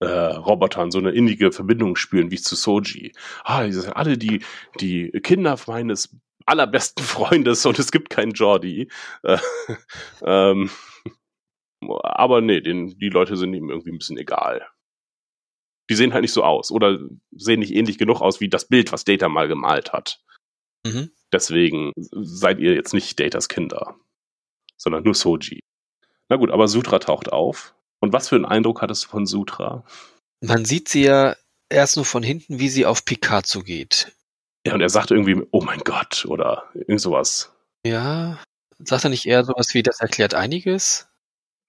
äh, Robotern so eine innige Verbindung spüren, wie zu Soji. Ah, die sind alle die, die Kinder meines allerbesten Freundes und es gibt keinen Jordi. Äh, ähm, aber nee, den, die Leute sind ihm irgendwie ein bisschen egal. Die sehen halt nicht so aus oder sehen nicht ähnlich genug aus wie das Bild, was Data mal gemalt hat. Mhm. Deswegen seid ihr jetzt nicht Datas Kinder, sondern nur Soji. Na gut, aber Sutra taucht auf. Und was für einen Eindruck hattest du von Sutra? Man sieht sie ja erst nur von hinten, wie sie auf Picard zugeht. Ja, und er sagt irgendwie, oh mein Gott, oder irgend sowas. Ja, sagt er nicht eher sowas wie, das erklärt einiges?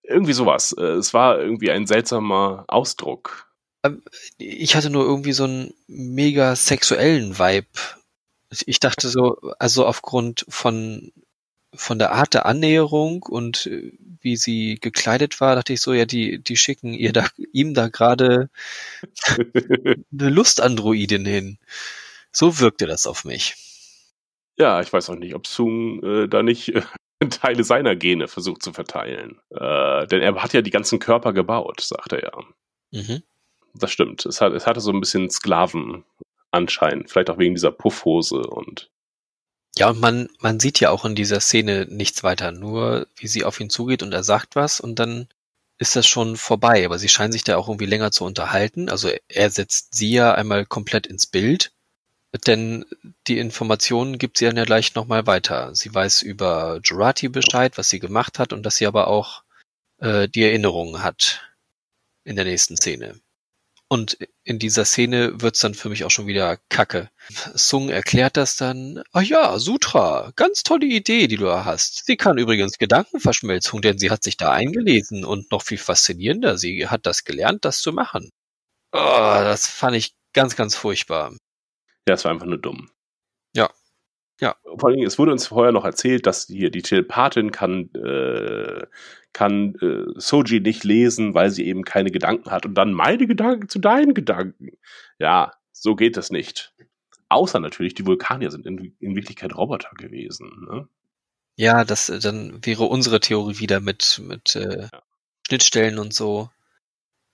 Irgendwie sowas. Äh, es war irgendwie ein seltsamer Ausdruck. Ähm, ich hatte nur irgendwie so einen mega sexuellen Vibe. Ich dachte so, also aufgrund von, von der Art der Annäherung und äh, wie sie gekleidet war, dachte ich so, ja, die, die schicken ihr da, ihm da gerade eine Lustandroidin hin. So wirkte das auf mich. Ja, ich weiß auch nicht, ob Sung äh, da nicht äh, Teile seiner Gene versucht zu verteilen. Äh, denn er hat ja die ganzen Körper gebaut, sagt er ja. Mhm. Das stimmt. Es, hat, es hatte so ein bisschen Sklavenanschein. Vielleicht auch wegen dieser Puffhose und. Ja, und man, man sieht ja auch in dieser Szene nichts weiter. Nur, wie sie auf ihn zugeht und er sagt was und dann ist das schon vorbei. Aber sie scheinen sich da auch irgendwie länger zu unterhalten. Also er setzt sie ja einmal komplett ins Bild denn die Informationen gibt sie dann ja gleich nochmal weiter. Sie weiß über Jurati Bescheid, was sie gemacht hat und dass sie aber auch äh, die Erinnerungen hat in der nächsten Szene. Und in dieser Szene wird's dann für mich auch schon wieder kacke. Sung erklärt das dann. Ah ja, Sutra, ganz tolle Idee, die du da hast. Sie kann übrigens Gedankenverschmelzung, denn sie hat sich da eingelesen und noch viel faszinierender, sie hat das gelernt, das zu machen. Oh, das fand ich ganz, ganz furchtbar. Ja, es war einfach nur dumm. Ja. Vor allem, es wurde uns vorher noch erzählt, dass hier die Telepathin kann, äh, kann äh, Soji nicht lesen, weil sie eben keine Gedanken hat und dann meine Gedanken zu deinen Gedanken. Ja, so geht es nicht. Außer natürlich, die Vulkanier sind in, in Wirklichkeit Roboter gewesen. Ne? Ja, das dann wäre unsere Theorie wieder mit, mit äh, ja. Schnittstellen und so.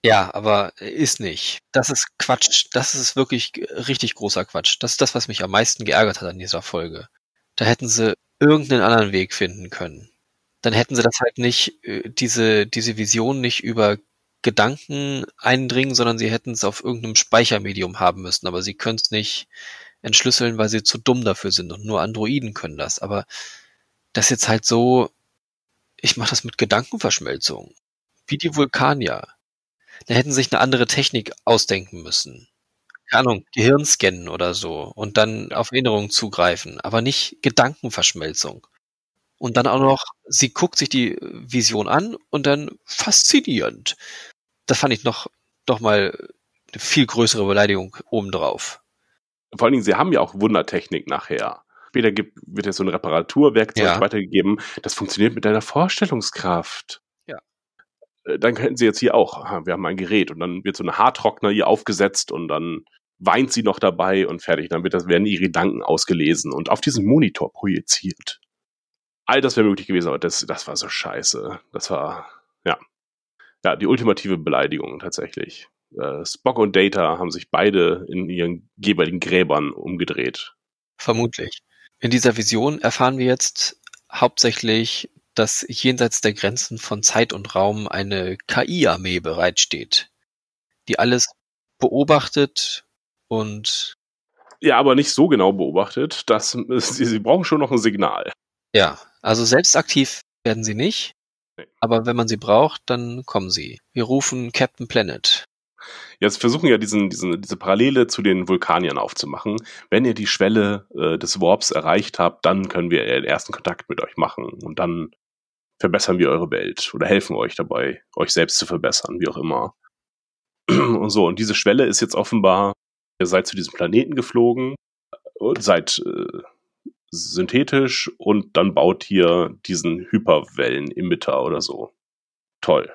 Ja, aber ist nicht. Das ist Quatsch. Das ist wirklich richtig großer Quatsch. Das ist das, was mich am meisten geärgert hat an dieser Folge. Da hätten sie irgendeinen anderen Weg finden können. Dann hätten sie das halt nicht, äh, diese, diese Vision nicht über Gedanken eindringen, sondern sie hätten es auf irgendeinem Speichermedium haben müssen. Aber sie können es nicht entschlüsseln, weil sie zu dumm dafür sind und nur Androiden können das. Aber das jetzt halt so, ich mache das mit Gedankenverschmelzung. Wie die Vulkanier. Da hätten sie sich eine andere Technik ausdenken müssen. Keine Ahnung, Gehirn scannen oder so und dann auf Erinnerungen zugreifen, aber nicht Gedankenverschmelzung. Und dann auch noch, sie guckt sich die Vision an und dann faszinierend. Das fand ich noch, noch mal eine viel größere Beleidigung obendrauf. Vor allen Dingen, sie haben ja auch Wundertechnik nachher. Später gibt, wird ja so ein Reparaturwerkzeug ja. weitergegeben. Das funktioniert mit deiner Vorstellungskraft. Äh, dann könnten sie jetzt hier auch, wir haben ein Gerät und dann wird so eine Haartrockner hier aufgesetzt und dann weint sie noch dabei und fertig. Dann wird das, werden ihre Gedanken ausgelesen und auf diesen Monitor projiziert. all das wäre möglich gewesen, aber das, das war so scheiße. Das war, ja. Ja, die ultimative Beleidigung tatsächlich. Äh, Spock und Data haben sich beide in ihren jeweiligen Gräbern umgedreht. Vermutlich. In dieser Vision erfahren wir jetzt hauptsächlich, dass jenseits der Grenzen von Zeit und Raum eine KI-Armee bereitsteht, die alles beobachtet und Ja, aber nicht so genau beobachtet, dass sie, sie brauchen schon noch ein Signal. ja, also selbst aktiv werden sie nicht, Nee. aber wenn man sie braucht, dann kommen sie. Wir rufen Captain Planet. Jetzt versuchen ja diesen, diesen, diese Parallele zu den Vulkaniern aufzumachen. Wenn ihr die Schwelle äh, des Warps erreicht habt, dann können wir den ersten Kontakt mit euch machen und dann verbessern wir eure Welt oder helfen euch dabei, euch selbst zu verbessern, wie auch immer. Und so, und diese Schwelle ist jetzt offenbar, ihr seid zu diesem Planeten geflogen, und seid äh, synthetisch und dann baut ihr diesen Hyperwellen-Emitter oder so. Toll.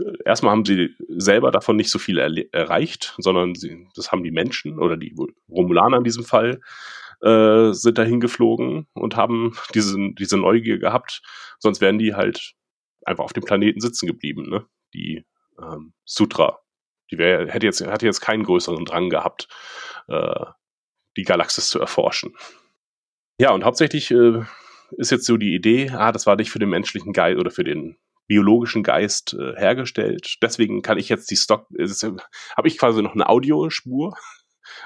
Äh, Erstmal haben sie selber davon nicht so viel erreicht, sondern sie, das haben die Menschen oder die Romulaner in diesem Fall äh, sind dahin geflogen und haben diese, diese Neugier gehabt. Sonst wären die halt einfach auf dem Planeten sitzen geblieben, ne? Die ähm, Sutra. Die wär, hätte jetzt, hatte jetzt keinen größeren Drang gehabt, äh, die Galaxis zu erforschen. Ja, und hauptsächlich äh, ist jetzt so die Idee, ah, das war nicht für den menschlichen Geist oder für den biologischen Geist äh, hergestellt. Deswegen kann ich jetzt die Stock, äh, habe ich quasi noch eine Audiospur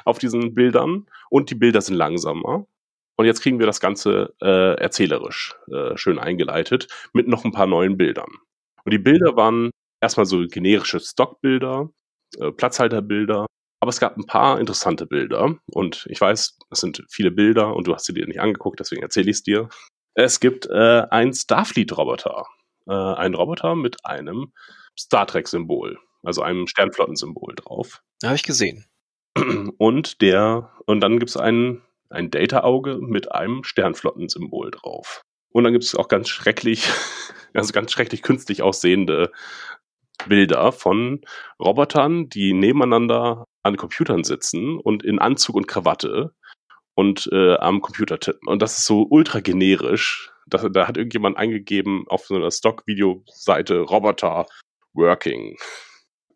auf diesen Bildern und die Bilder sind langsamer. Und jetzt kriegen wir das Ganze äh, erzählerisch äh, schön eingeleitet mit noch ein paar neuen Bildern. Und die Bilder waren erstmal so generische Stockbilder, äh, Platzhalterbilder, aber es gab ein paar interessante Bilder. Und ich weiß, es sind viele Bilder und du hast sie dir nicht angeguckt, deswegen erzähle ich es dir. Es gibt äh, einen Starfleet-Roboter. Äh, einen Roboter mit einem Star Trek-Symbol, also einem Sternflottensymbol drauf. Habe ich gesehen. Und der, und dann gibt es ein, ein Data-Auge mit einem Sternflottensymbol drauf. Und dann gibt es auch ganz schrecklich, also ganz schrecklich künstlich aussehende Bilder von Robotern, die nebeneinander an Computern sitzen und in Anzug und Krawatte und äh, am Computer tippen. Und das ist so ultra generisch. Da, da hat irgendjemand eingegeben auf so einer Stock-Video-Seite Roboter Working.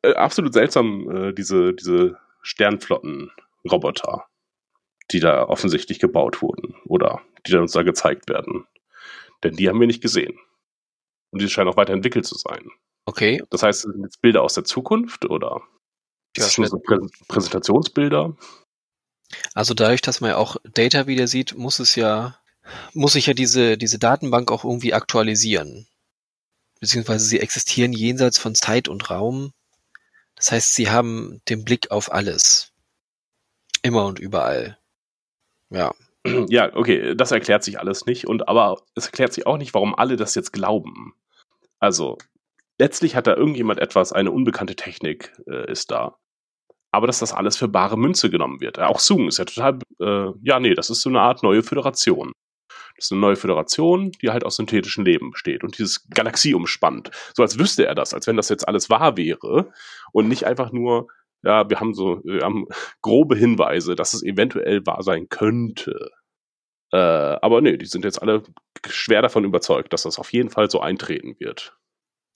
Äh, absolut seltsam, äh, diese, diese Sternflotten-Roboter, die da offensichtlich gebaut wurden oder die dann uns da gezeigt werden. Denn die haben wir nicht gesehen. Und die scheinen auch weiterentwickelt zu sein. Okay. Das heißt, das sind jetzt Bilder aus der Zukunft oder Ja, ist das schon so Prä Präsentationsbilder? Also dadurch, dass man ja auch Data wieder sieht, muss es ja, muss sich ja diese, diese Datenbank auch irgendwie aktualisieren. Beziehungsweise sie existieren jenseits von Zeit und Raum. Das heißt, sie haben den Blick auf alles. Immer und überall. Ja. Ja, okay, das erklärt sich alles nicht. Und aber es erklärt sich auch nicht, warum alle das jetzt glauben. Also, letztlich hat da irgendjemand etwas, eine unbekannte Technik äh, ist da. Aber dass das alles für bare Münze genommen wird. Auch Zoom ist ja total, äh, ja, nee, das ist so eine Art neue Föderation. Ist eine neue Föderation, die halt aus synthetischen Leben besteht und dieses Galaxie umspannt. So als wüsste er das, als wenn das jetzt alles wahr wäre und nicht einfach nur, ja, wir haben so, wir haben grobe Hinweise, dass es eventuell wahr sein könnte. Äh, aber nee, die sind jetzt alle schwer davon überzeugt, dass das auf jeden Fall so eintreten wird.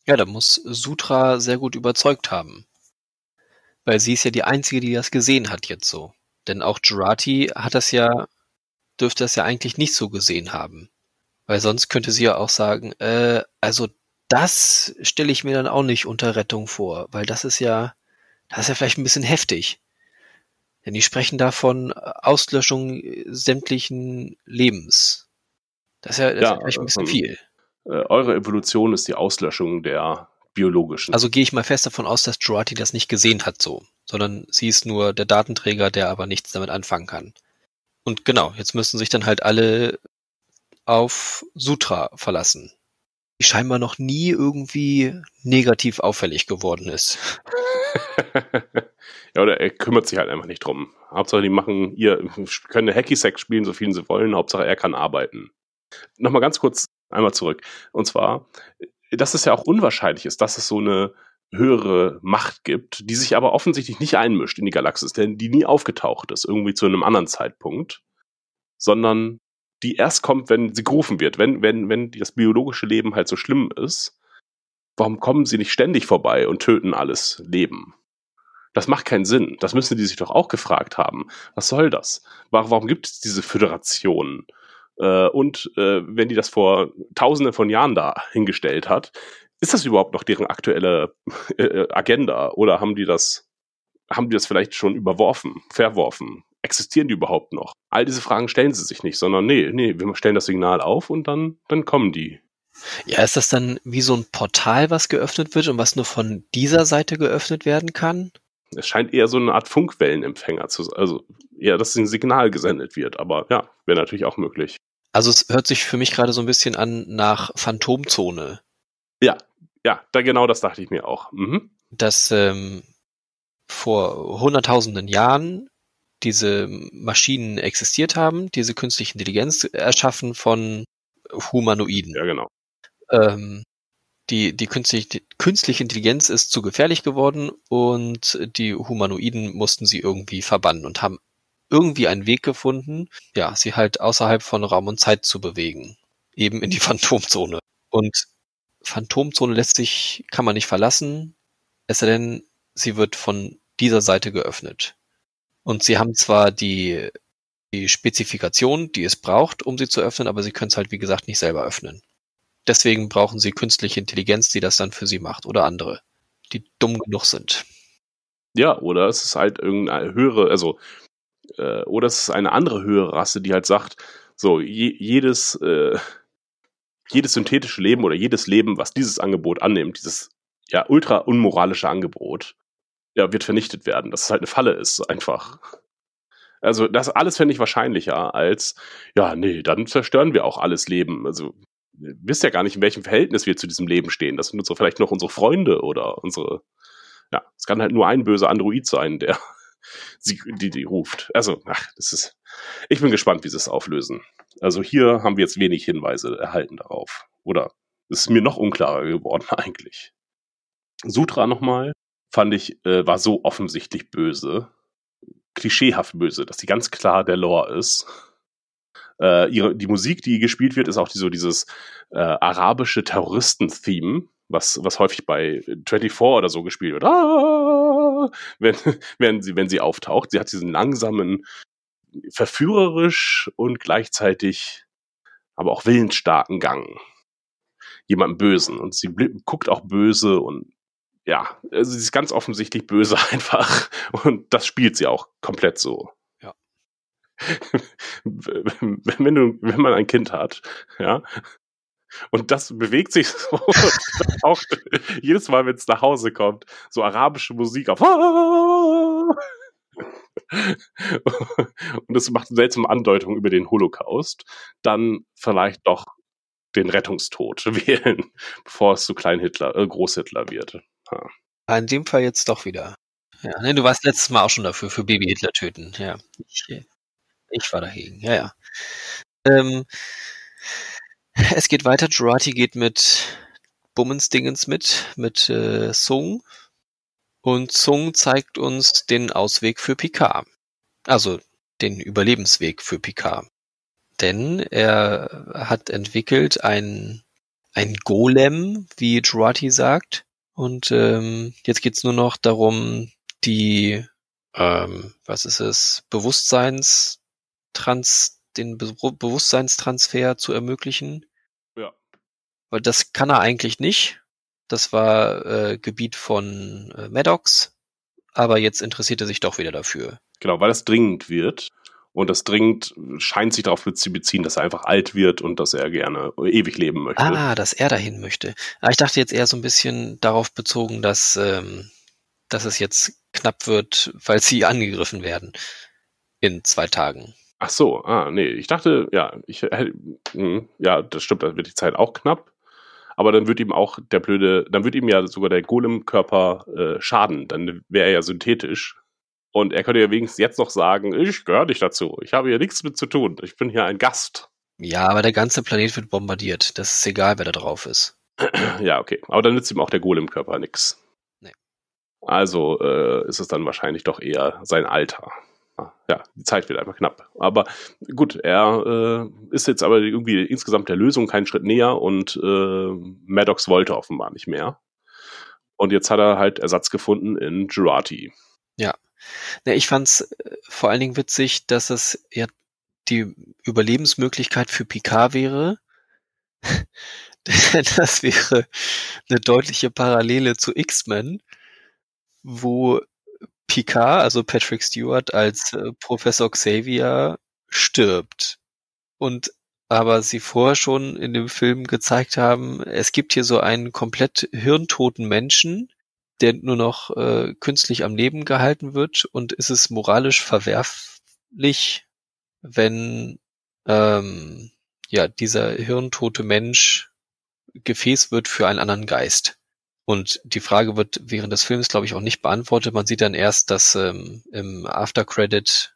Ja, da muss Sutra sehr gut überzeugt haben. Weil sie ist ja die Einzige, die das gesehen hat jetzt so. Denn auch Jurati hat das ja, dürfte das ja eigentlich nicht so gesehen haben. Weil sonst könnte sie ja auch sagen, äh, also das stelle ich mir dann auch nicht unter Rettung vor, weil das ist ja, das ist ja vielleicht ein bisschen heftig. Denn die sprechen da von Auslöschung sämtlichen Lebens. Das ist ja, das ist ja vielleicht ein bisschen ähm, viel. Äh, eure Evolution ist die Auslöschung der biologischen. Also gehe ich mal fest davon aus, dass Jurati das nicht gesehen hat so, sondern sie ist nur der Datenträger, der aber nichts damit anfangen kann. Und genau, jetzt müssen sich dann halt alle auf Sutra verlassen. Die scheinbar noch nie irgendwie negativ auffällig geworden ist. ja, oder er kümmert sich halt einfach nicht drum. Hauptsache, die machen ihr, können eine Hacky-Sack spielen, so viel sie wollen. Hauptsache, er kann arbeiten. Nochmal ganz kurz einmal zurück. Und zwar, dass es ja auch unwahrscheinlich ist, dass es so eine höhere Macht gibt, die sich aber offensichtlich nicht einmischt in die Galaxis, denn die nie aufgetaucht ist, irgendwie zu einem anderen Zeitpunkt, sondern die erst kommt, wenn sie gerufen wird. Wenn, wenn, wenn das biologische Leben halt so schlimm ist, warum kommen sie nicht ständig vorbei und töten alles Leben? Das macht keinen Sinn. Das müssen die sich doch auch gefragt haben. Was soll das? Warum, gibt es diese Föderation? Äh, und äh, wenn die das vor Tausenden von Jahren da hingestellt hat, ist das überhaupt noch deren aktuelle äh, Agenda? Oder haben die das, haben die das vielleicht schon überworfen, verworfen? Existieren die überhaupt noch? All diese Fragen stellen sie sich nicht, sondern nee, nee, wir stellen das Signal auf und dann, dann kommen die. Ja, ist das dann wie so ein Portal, was geöffnet wird und was nur von dieser Seite geöffnet werden kann? Es scheint eher so eine Art Funkwellenempfänger zu sein. Also eher, dass ein Signal gesendet wird. Aber ja, wäre natürlich auch möglich. Also es hört sich für mich gerade so ein bisschen an nach Phantomzone. Ja, ja, da genau das dachte ich mir auch. Mhm. Dass ähm, vor hunderttausenden Jahren diese Maschinen existiert haben, diese künstliche Intelligenz erschaffen von Humanoiden. Ja, genau. Ähm, die, die künstliche, künstliche Intelligenz ist zu gefährlich geworden und die Humanoiden mussten sie irgendwie verbannen und haben irgendwie einen Weg gefunden, ja, sie halt außerhalb von Raum und Zeit zu bewegen. Eben in die Phantomzone. Und Phantomzone lässt sich, kann man nicht verlassen, es sei denn, sie wird von dieser Seite geöffnet. Und sie haben zwar die, die Spezifikation, die es braucht, um sie zu öffnen, aber sie können es halt, wie gesagt, nicht selber öffnen. Deswegen brauchen sie künstliche Intelligenz, die das dann für sie macht oder andere, die dumm genug sind. Ja, oder es ist halt irgendeine höhere, also, äh, oder es ist eine andere höhere Rasse, die halt sagt, so, je, jedes, äh, jedes synthetische Leben oder jedes Leben, was dieses Angebot annimmt, dieses ja ultra unmoralische Angebot, ja, wird vernichtet werden, dass es halt eine Falle ist, einfach. Also das alles fände ich wahrscheinlicher als, ja, nee, dann zerstören wir auch alles Leben. Also wisst ja gar nicht, in welchem Verhältnis wir zu diesem Leben stehen. Das sind so vielleicht noch unsere Freunde oder unsere, ja, es kann halt nur ein böser Android sein, der sie, die, die ruft. Also, ach, das ist, ich bin gespannt, wie sie es auflösen. Also hier haben wir jetzt wenig Hinweise erhalten darauf. Oder ist mir noch unklarer geworden eigentlich. Sutra nochmal, fand ich, äh, war so offensichtlich böse. Klischeehaft böse, dass sie ganz klar der Lore ist äh, ihre, die Musik, die gespielt wird, ist auch die, so dieses äh, arabische Terroristen-Theme, was, was häufig bei 24 oder so gespielt wird. Ah, wenn, wenn, sie, wenn sie auftaucht. Sie hat diesen langsamen, verführerisch und gleichzeitig aber auch willensstarken Gang. Jemandem Bösen. Und sie guckt auch böse und ja, also sie ist ganz offensichtlich böse einfach. Und das spielt sie auch komplett so wenn du, wenn man ein Kind hat, ja, und das bewegt sich so auch jedes Mal, wenn es nach Hause kommt, so arabische Musik auf. und es macht seltsame Andeutungen über den Holocaust, dann vielleicht doch den Rettungstod wählen, bevor es zu Klein Hitler, äh, Großhitler wird. Ja. In dem Fall jetzt doch wieder. Ja, ne, du warst letztes Mal auch schon dafür, für Baby Hitler töten. Ja. Ich, ich war dagegen, ja, ja. Ähm, es geht weiter. Jurati geht mit Bummensdingens mit, mit äh, Sung. Und Sung zeigt uns den Ausweg für Picard. Also den Überlebensweg für Picard. Denn er hat entwickelt ein, ein Golem, wie Jurati sagt. Und ähm, jetzt geht's nur noch darum, die, ähm, was ist es, Bewusstseins, Trans, den Be Bewusstseinstransfer zu ermöglichen. Ja. Weil das kann er eigentlich nicht. Das war äh, Gebiet von äh, Maddox, aber jetzt interessiert er sich doch wieder dafür. Genau, weil das dringend wird. Und das dringend scheint sich darauf zu beziehen, dass er einfach alt wird und dass er gerne ewig leben möchte. Ah, dass er dahin möchte. Aber ich dachte jetzt eher so ein bisschen darauf bezogen, dass, ähm, dass es jetzt knapp wird, weil sie angegriffen werden in zwei Tagen. Ach so, ah, nee, ich dachte, ja, ich hm, ja, das stimmt, dann wird die Zeit auch knapp. Aber dann wird ihm auch der blöde, dann wird ihm ja sogar der Golem-Körper äh, schaden. Dann wäre er ja synthetisch. Und er könnte ja wenigstens jetzt noch sagen, ich gehöre nicht dazu. Ich habe hier nichts mit zu tun. Ich bin hier ein Gast. Ja, aber der ganze Planet wird bombardiert. Das ist egal, wer da drauf ist. ja, okay. Aber dann nützt ihm auch der Golem-Körper nichts. Nee. Also äh, ist es dann wahrscheinlich doch eher sein Alter. Ah, Ja, die Zeit wird einfach knapp. Aber gut, er äh, ist jetzt aber irgendwie insgesamt der Lösung keinen Schritt näher und äh, Maddox wollte offenbar nicht mehr. Und jetzt hat er halt Ersatz gefunden in Girardi. Ja, ich fand's äh, vor allen Dingen witzig, dass es ja die Überlebensmöglichkeit für Picard wäre. Das wäre eine deutliche Parallele zu X-Men, wo Picard, also Patrick Stewart als äh, Professor Xavier stirbt. Und aber sie vorher schon in dem Film gezeigt haben, es gibt hier so einen komplett hirntoten Menschen, der nur noch äh, künstlich am Leben gehalten wird und ist es moralisch verwerflich, wenn ähm, ja dieser hirntote Mensch Gefäß wird für einen anderen Geist. Und die Frage wird während des Films, glaube ich, auch nicht beantwortet. Man sieht dann erst, dass ähm, im After Credit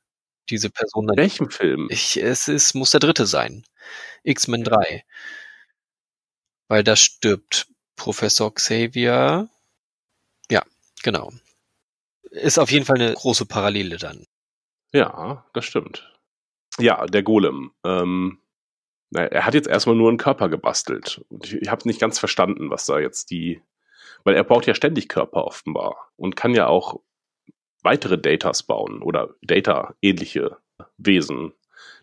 diese Person In dann welchem Film? ich, es ist, muss der dritte sein. X-Men 3. Weil da stirbt Professor Xavier. Ja, genau. Ist auf jeden Fall eine große Parallele dann. Ja, das stimmt. Ja, der Golem. Ähm, na, er hat jetzt erstmal nur einen Körper gebastelt. Und ich, ich habe nicht ganz verstanden, was da jetzt die. Weil er braucht ja ständig Körper offenbar und kann ja auch weitere Datas bauen oder Data-ähnliche Wesen.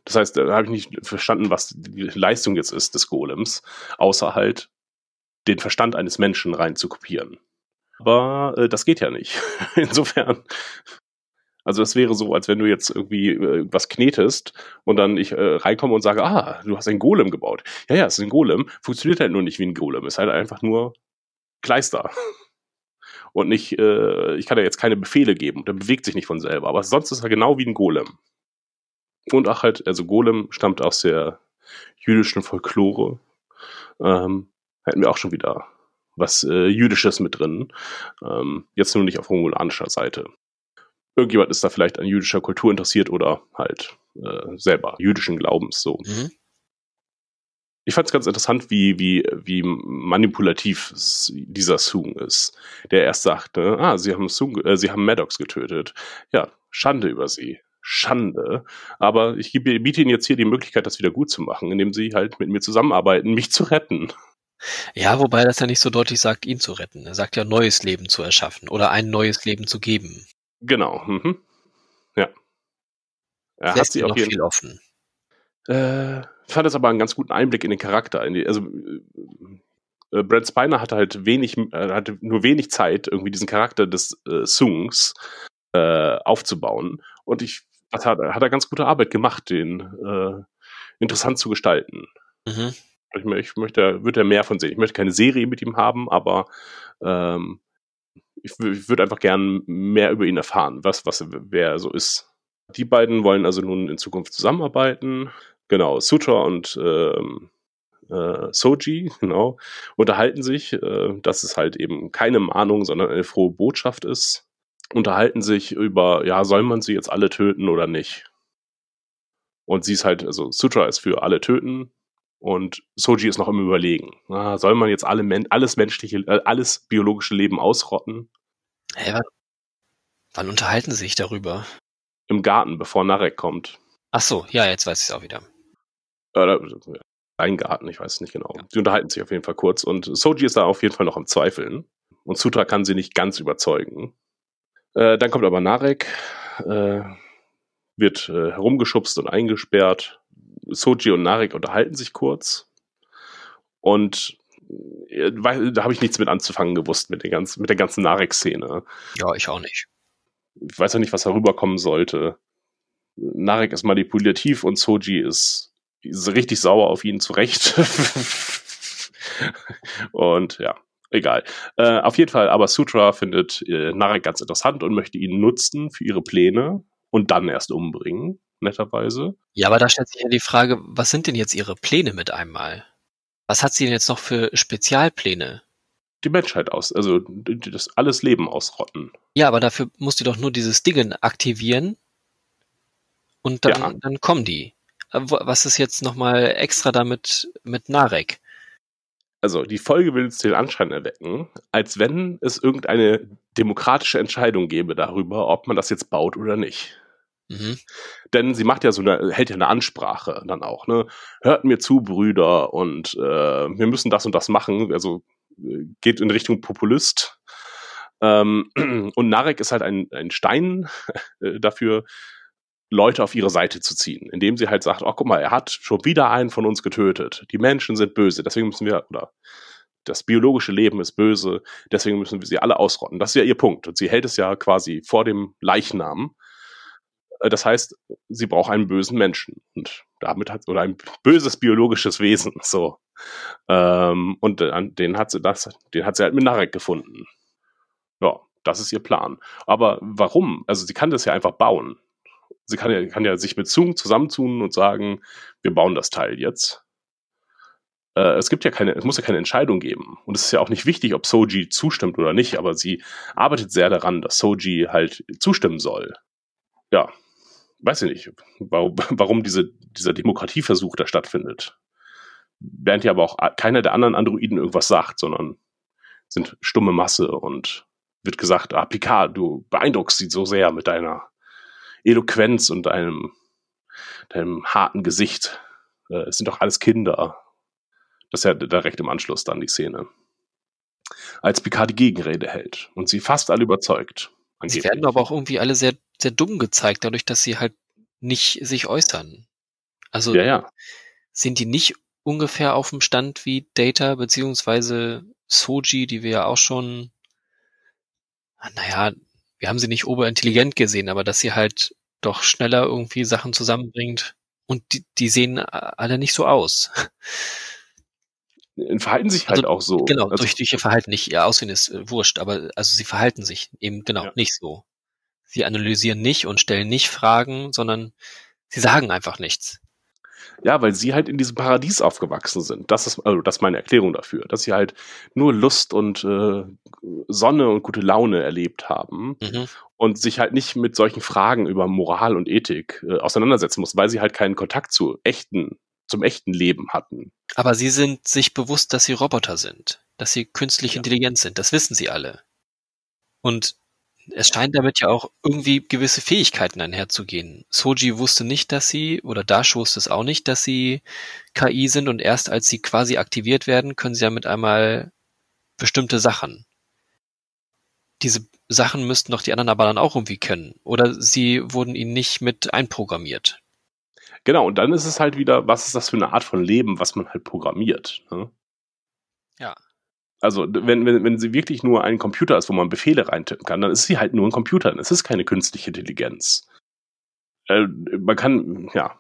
Das heißt, da habe ich nicht verstanden, was die Leistung jetzt ist des Golems, außer halt den Verstand eines Menschen rein zu kopieren. Aber äh, das geht ja nicht. Insofern also das wäre so, als wenn du jetzt irgendwie äh, was knetest und dann ich äh, reinkomme und sage, ah, du hast einen Golem gebaut. Ja, ja, es ist ein Golem, funktioniert halt nur nicht wie ein Golem, ist halt einfach nur Kleister. Und nicht, äh, ich kann ja jetzt keine Befehle geben, der bewegt sich nicht von selber, aber sonst ist er genau wie ein Golem. Und ach halt, also Golem stammt aus der jüdischen Folklore. Ähm, hätten wir auch schon wieder was äh, Jüdisches mit drin. Ähm, jetzt nur nicht auf romulanischer Seite irgendjemand ist da vielleicht an jüdischer Kultur interessiert oder halt äh, selber jüdischen Glaubens so. Mhm. Ich fand es ganz interessant, wie, wie, wie manipulativ dieser Sung ist. Der erst sagte, ah, sie haben Sung, äh, sie haben Maddox getötet. Ja, Schande über sie. Schande. Aber ich biete ihnen jetzt hier die Möglichkeit, das wieder gut zu machen, indem sie halt mit mir zusammenarbeiten, mich zu retten. Ja, wobei das ja nicht so deutlich sagt, ihn zu retten. Er sagt ja, neues Leben zu erschaffen oder ein neues Leben zu geben. Genau. Mhm. Ja. Er hat sie auf noch viel offen. Äh, ich fand das aber einen ganz guten Einblick in den Charakter. In die, also äh, Brad Spiner hatte halt wenig, äh, hatte nur wenig Zeit, irgendwie diesen Charakter des äh, Sungs äh, aufzubauen. Und ich das hat, hat er ganz gute Arbeit gemacht, den äh, interessant zu gestalten. Mhm. Ich, ich möchte, würde mehr von sehen. Ich möchte keine Serie mit ihm haben, aber ähm, ich, ich würde einfach gern mehr über ihn erfahren, was, was, wer er so ist. Die beiden wollen also nun in Zukunft zusammenarbeiten. Genau, Sutra und ähm, äh, Soji, genau, unterhalten sich, äh, dass es halt eben keine Mahnung, sondern eine frohe Botschaft ist. Unterhalten sich über, ja, soll man sie jetzt alle töten oder nicht? Und sie ist halt, also Sutra ist für alle töten und Soji ist noch im Überlegen. Ah, soll man jetzt alle Men alles menschliche, äh, alles biologische Leben ausrotten? Hä, wann, wann unterhalten sie sich darüber? Im Garten, bevor Narek kommt. Ach so, ja, jetzt weiß ich es auch wieder. Oder ein Garten, ich weiß es nicht genau. Sie unterhalten sich auf jeden Fall kurz und Soji ist da auf jeden Fall noch am Zweifeln. Und Sutra kann sie nicht ganz überzeugen. Äh, dann kommt aber Narek, äh, wird äh, herumgeschubst und eingesperrt. Soji und Narek unterhalten sich kurz. Und äh, da habe ich nichts mit anzufangen gewusst mit, den ganzen, mit der ganzen Narek-Szene. Ja, ich auch nicht. Ich weiß ja nicht, was herüberkommen sollte. Narek ist manipulativ und Soji ist richtig sauer auf ihn zurecht. und ja, egal. Äh, auf jeden Fall, aber Sutra findet äh, Narek ganz interessant und möchte ihn nutzen für ihre Pläne und dann erst umbringen, netterweise. Ja, aber da stellt sich ja die Frage, was sind denn jetzt ihre Pläne mit einmal? Was hat sie denn jetzt noch für Spezialpläne? Die Menschheit aus, also das alles Leben ausrotten. Ja, aber dafür muss die doch nur dieses Ding aktivieren und dann, Ja. dann kommen die. Wo- Was ist jetzt nochmal extra damit mit Narek? Also die Folge will uns den Anschein erwecken, als wenn es irgendeine demokratische Entscheidung gäbe darüber, ob man das jetzt baut oder nicht. Mhm. Denn sie macht ja so eine, hält ja eine Ansprache dann auch, ne? Hört mir zu, Brüder, und äh, wir müssen das und das machen. Also äh, geht in Richtung Populist. Ähm, und Narek ist halt ein, ein Stein äh, dafür, Leute auf ihre Seite zu ziehen, indem sie halt sagt, oh, guck mal, er hat schon wieder einen von uns getötet. Die Menschen sind böse, deswegen müssen wir, oder das biologische Leben ist böse, deswegen müssen wir sie alle ausrotten. Das ist ja ihr Punkt. Und sie hält es ja quasi vor dem Leichnam. Äh, Das heißt, sie braucht einen bösen Menschen. Und damit hat, oder ein böses biologisches Wesen, so. Ähm, und den hat sie das, den hat sie halt mit Narek gefunden. Ja, das ist ihr Plan. Aber warum? Also sie kann das ja einfach bauen. Sie kann ja, kann ja sich mit Zung zusammentun und sagen, wir bauen das Teil jetzt. Äh, es gibt ja keine, es muss ja keine Entscheidung geben. Und es ist ja auch nicht wichtig, ob Soji zustimmt oder nicht, aber sie arbeitet sehr daran, dass Soji halt zustimmen soll. Ja, weiß ich nicht, warum, warum diese, dieser Demokratieversuch da stattfindet. Während ja aber auch keiner der anderen Androiden irgendwas sagt, sondern sind stumme Masse und wird gesagt, ah, Picard, du beeindruckst sie so sehr mit deiner Eloquenz und deinem, deinem harten Gesicht. Äh, es sind doch alles Kinder. Das ist ja direkt im Anschluss dann die Szene. Als Picard die Gegenrede hält und sie fast alle überzeugt. Sie angeblich. werden aber auch irgendwie alle sehr, sehr dumm gezeigt, dadurch, dass sie halt nicht sich äußern. Also Ja, ja. sind die nicht ungefähr auf dem Stand wie Data beziehungsweise Soji, die wir ja auch schon, naja, wir haben sie nicht oberintelligent gesehen, aber dass sie halt doch schneller irgendwie Sachen zusammenbringt. Und die, die sehen alle nicht so aus. Verhalten sich halt Also, auch so. Genau, Also, durch, durch ihr Verhalten nicht. Ihr Aussehen ist äh, wurscht, aber also sie verhalten sich eben genau Ja. nicht so. Sie analysieren nicht und stellen nicht Fragen, sondern sie sagen einfach nichts. Ja, weil sie halt in diesem Paradies aufgewachsen sind. Das ist, also das ist meine Erklärung dafür, dass sie halt nur Lust und äh, Sonne und gute Laune erlebt haben Mhm. und sich halt nicht mit solchen Fragen über Moral und Ethik äh, auseinandersetzen mussten, weil sie halt keinen Kontakt zu echten, zum echten Leben hatten. Aber sie sind sich bewusst, dass sie Roboter sind, dass sie künstlich Ja. intelligent sind. Das wissen sie alle. Und es scheint damit ja auch irgendwie gewisse Fähigkeiten einherzugehen. Soji wusste nicht, dass sie, oder Dash wusste es auch nicht, dass sie KI sind und erst als sie quasi aktiviert werden, können sie ja mit einmal bestimmte Sachen. Diese Sachen müssten doch die anderen aber dann auch irgendwie können. Oder sie wurden ihnen nicht mit einprogrammiert. Genau, und dann ist es halt wieder, was ist das für eine Art von Leben, was man halt programmiert. Ne? Also, wenn, wenn, wenn sie wirklich nur ein Computer ist, wo man Befehle reintippen kann, dann ist sie halt nur ein Computer. Es ist keine künstliche Intelligenz. Äh, man kann, ja,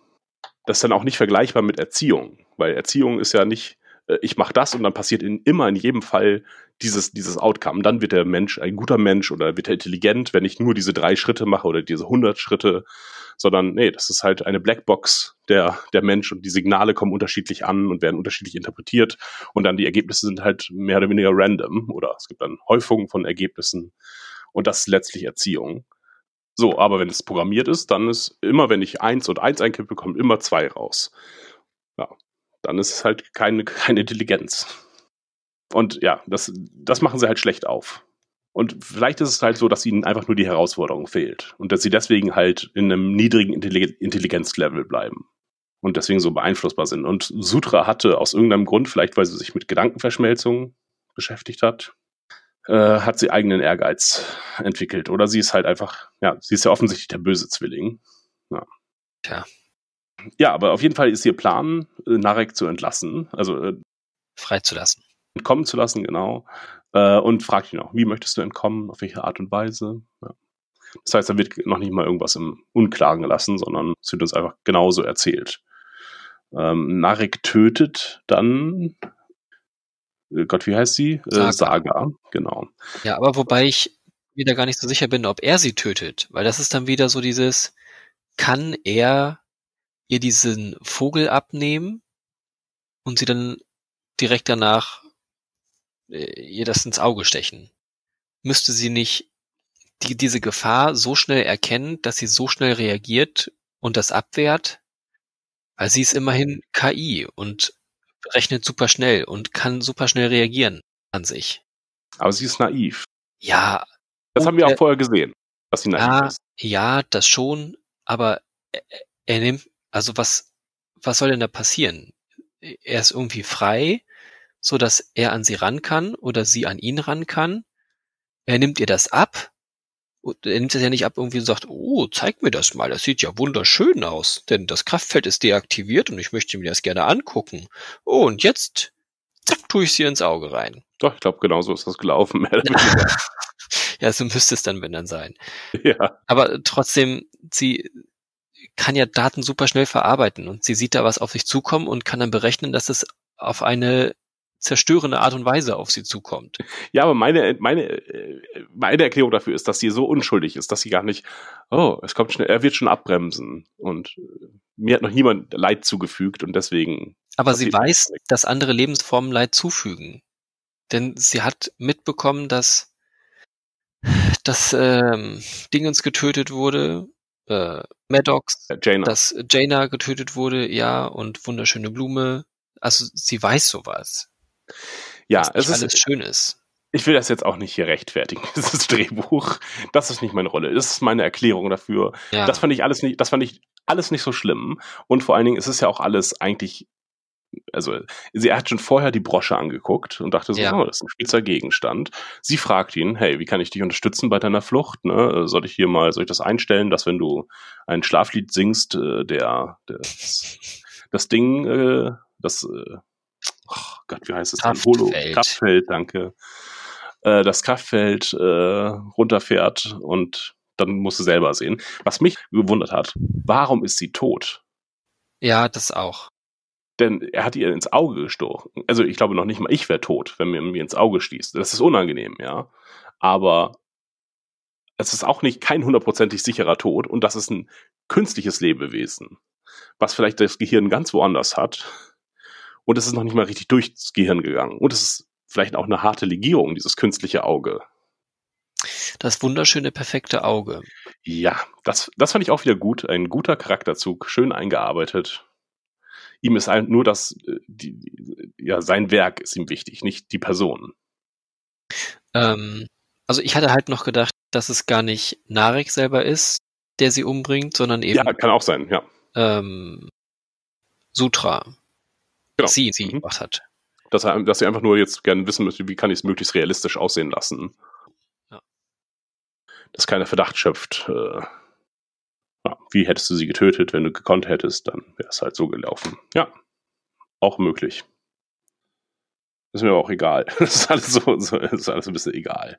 das ist dann auch nicht vergleichbar mit Erziehung, weil Erziehung ist ja nicht, äh, ich mache das und dann passiert in, immer in jedem Fall dieses, dieses Outcome. Dann wird der Mensch ein guter Mensch oder wird er intelligent, wenn ich nur diese drei Schritte mache oder diese 100 Schritte, sondern nee, das ist halt eine Blackbox der, der Mensch und die Signale kommen unterschiedlich an und werden unterschiedlich interpretiert und dann die Ergebnisse sind halt mehr oder weniger random oder es gibt dann Häufungen von Ergebnissen und das ist letztlich Erziehung. So, aber wenn es programmiert ist, dann ist immer, wenn ich eins und eins einkippe, kommt immer zwei raus. Ja, dann ist es halt keine, keine Intelligenz. Und ja, das, das machen sie halt schlecht auf. Und vielleicht ist es halt so, dass ihnen einfach nur die Herausforderung fehlt und dass sie deswegen halt in einem niedrigen Intelli- Intelligenzlevel bleiben und deswegen so beeinflussbar sind. Und Sutra hatte aus irgendeinem Grund, vielleicht weil sie sich mit Gedankenverschmelzung beschäftigt hat, äh, hat sie eigenen Ehrgeiz entwickelt. Oder sie ist halt einfach, ja, sie ist ja offensichtlich der böse Zwilling. Ja. Tja. Ja, aber auf jeden Fall ist ihr Plan, äh, Narek zu entlassen, also äh, freizulassen. Entkommen zu lassen, genau. Äh, und fragt ihn auch, wie möchtest du entkommen, auf welche Art und Weise. Ja. Das heißt, da wird noch nicht mal irgendwas im Unklaren gelassen, sondern es wird uns einfach genauso erzählt. Ähm, Narek tötet dann, äh, Gott, wie heißt sie? Saga. Äh, Saga, genau. Ja, aber wobei ich wieder gar nicht so sicher bin, ob er sie tötet, weil das ist dann wieder so dieses, kann er ihr diesen Vogel abnehmen und sie dann direkt danach ihr das ins Auge stechen? Müsste sie nicht die, diese Gefahr so schnell erkennen, dass sie so schnell reagiert und das abwehrt? Weil sie ist immerhin KI und rechnet super schnell und kann super schnell reagieren an sich. Aber sie ist naiv. Ja, Das haben wir auch vorher gesehen, dass sie naiv Ja, ist. ja, das schon. aber er, er nimmt, also was, was soll denn da passieren? Er ist irgendwie frei, so dass er an sie ran kann oder sie an ihn ran kann. Er nimmt ihr das ab. Er nimmt es ja nicht ab irgendwie und sagt, oh, zeig mir das mal, das sieht ja wunderschön aus, denn das Kraftfeld ist deaktiviert und ich möchte mir das gerne angucken. Oh, und jetzt, zack, tue ich sie ins Auge rein. Doch, ich glaube, genauso ist das gelaufen. ja, so müsste es dann, wenn dann sein. ja. Aber trotzdem, sie kann ja Daten super schnell verarbeiten und sie sieht da was auf sich zukommen und kann dann berechnen, dass es auf eine zerstörende Art und Weise auf sie zukommt. Ja, aber meine, meine, meine Erklärung dafür ist, dass sie so unschuldig ist, dass sie gar nicht, oh, es kommt schnell, er wird schon abbremsen und mir hat noch niemand Leid zugefügt und deswegen. Aber sie weiß, dass andere Lebensformen Leid zufügen. Denn sie hat mitbekommen, dass, dass ähm, Dingens getötet wurde, äh, Maddox, äh, Jaina. dass Jaina getötet wurde, ja, und wunderschöne Blume. Also sie weiß sowas. Ja, es alles ist, schön ist. ich will das jetzt auch nicht hier rechtfertigen, dieses Drehbuch. Das ist nicht meine Rolle. Das ist meine Erklärung dafür. Ja. Das fand ich alles nicht, das fand ich alles nicht so schlimm. Und vor allen Dingen ist es ja auch alles eigentlich, also sie hat schon vorher die Brosche angeguckt und dachte so, Ja. oh, das ist ein Spielzeuggegenstand. Sie fragt ihn, hey, wie kann ich dich unterstützen bei deiner Flucht? Ne? Soll ich hier mal, soll ich das einstellen, dass wenn du ein Schlaflied singst, äh, der, der das, das Ding, äh, das, oh Gott, wie heißt es denn? Kraftfeld. Kraftfeld, danke. Äh, das Kraftfeld äh, runterfährt und dann musst du selber sehen. Was mich gewundert hat, warum ist sie tot? Ja, das auch. Denn er hat ihr ins Auge gestochen. Also ich glaube noch nicht mal, ich wäre tot, wenn mir mir ins Auge stieß. Das ist unangenehm, ja. Aber es ist auch nicht kein hundertprozentig sicherer Tod und das ist ein künstliches Lebewesen, was vielleicht das Gehirn ganz woanders hat. Und es ist noch nicht mal richtig durchs Gehirn gegangen. Und es ist vielleicht auch eine harte Legierung, dieses künstliche Auge. Das wunderschöne, perfekte Auge. Ja, das, das fand ich auch wieder gut. Ein guter Charakterzug, schön eingearbeitet. Ihm ist nur das, äh, die- ja, sein Werk ist ihm wichtig, nicht die Person. Ähm, also ich hatte halt noch gedacht, dass es gar nicht Narek selber ist, der sie umbringt, sondern eben Ja, kann auch sein, ja. ähm, Sutra. Genau. Sie sie Mhm. gemacht hat. Dass, er, dass sie einfach nur jetzt gerne wissen möchte, wie kann ich es möglichst realistisch aussehen lassen. Ja. Dass keiner Verdacht schöpft. Äh, ja, wie hättest du sie getötet, wenn du gekonnt hättest, dann wäre es halt so gelaufen. Ja, auch möglich. Ist mir aber auch egal. Das ist alles so, so ist alles ein bisschen egal.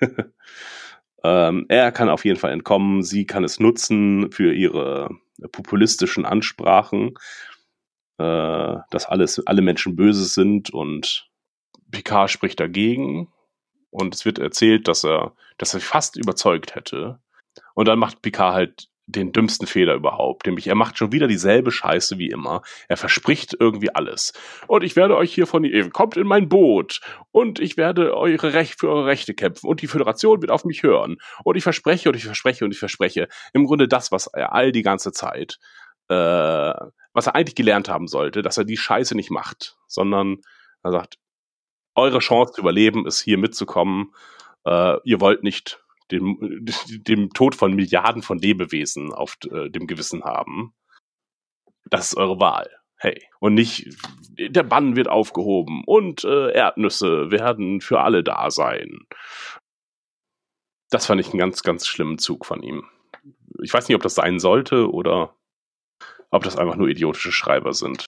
ähm, er kann auf jeden Fall entkommen. Sie kann es nutzen für ihre populistischen Ansprachen, äh, dass alles, alle Menschen böse sind und Picard spricht dagegen. Und es wird erzählt, dass er, dass er fast überzeugt hätte. Und dann macht Picard halt den dümmsten Fehler überhaupt. Nämlich, er macht schon wieder dieselbe Scheiße wie immer. Er verspricht irgendwie alles. Und ich werde euch hier von ihr, kommt in mein Boot. Und ich werde eure Recht für eure Rechte kämpfen. Und die Föderation wird auf mich hören. Und ich verspreche und ich verspreche und ich verspreche. Im Grunde das, was er all die ganze Zeit, äh, was er eigentlich gelernt haben sollte, dass er die Scheiße nicht macht, sondern er sagt, eure Chance zu überleben ist hier mitzukommen. Äh, ihr wollt nicht dem, dem Tod von Milliarden von Lebewesen auf äh, dem Gewissen haben. Das ist eure Wahl. Hey. Und nicht, der Bann wird aufgehoben und äh, Erdnüsse werden für alle da sein. Das fand ich einen ganz, ganz schlimmen Zug von ihm. Ich weiß nicht, ob das sein sollte oder ob das einfach nur idiotische Schreiber sind.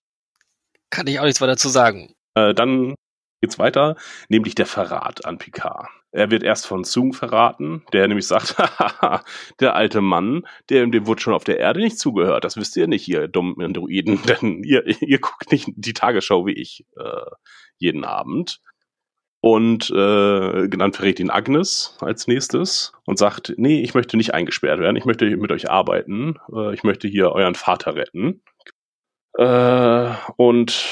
Kann ich auch nichts weiter zu sagen. Äh, dann geht's weiter, nämlich der Verrat an Picard. Er wird erst von Sung verraten, der nämlich sagt, der alte Mann, der dem wurde schon auf der Erde nicht zugehört. Das wisst ihr nicht, ihr dummen Androiden, denn ihr, ihr guckt nicht die Tagesschau wie ich äh, jeden Abend. Und äh, dann verrät ihn Agnes als nächstes und sagt, nee, ich möchte nicht eingesperrt werden, ich möchte mit euch arbeiten, äh, ich möchte hier euren Vater retten. Äh, und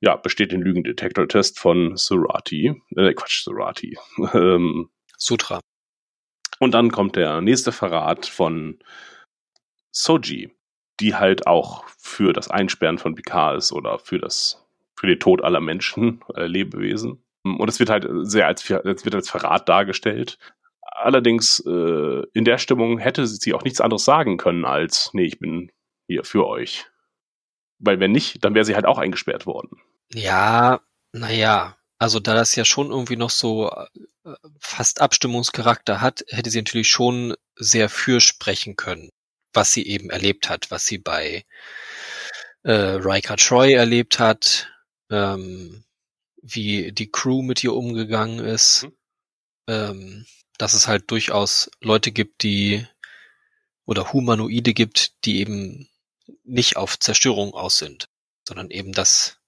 ja, besteht den Lügendetektor-Test von Surati. Äh, Quatsch, Surati. ähm, Sutra. und dann kommt der nächste Verrat von Soji, die halt auch für das Einsperren von Picard ist oder für das, für den Tod aller Menschen, aller Lebewesen. Und es wird halt sehr als, es wird als Verrat dargestellt. allerdings äh, in der Stimmung hätte sie auch nichts anderes sagen können als, nee, ich bin hier für euch. Weil wenn nicht, dann wäre sie halt auch eingesperrt worden. Ja, naja, also da das ja schon irgendwie noch so äh, fast Abstimmungscharakter hat, hätte sie natürlich schon sehr fürsprechen können, was sie eben erlebt hat, was sie bei äh, Riker Troy erlebt hat, ähm, wie die Crew mit ihr umgegangen ist, mhm. ähm, dass es halt durchaus Leute gibt, die oder Humanoide gibt, die eben nicht auf Zerstörung aus sind, sondern eben das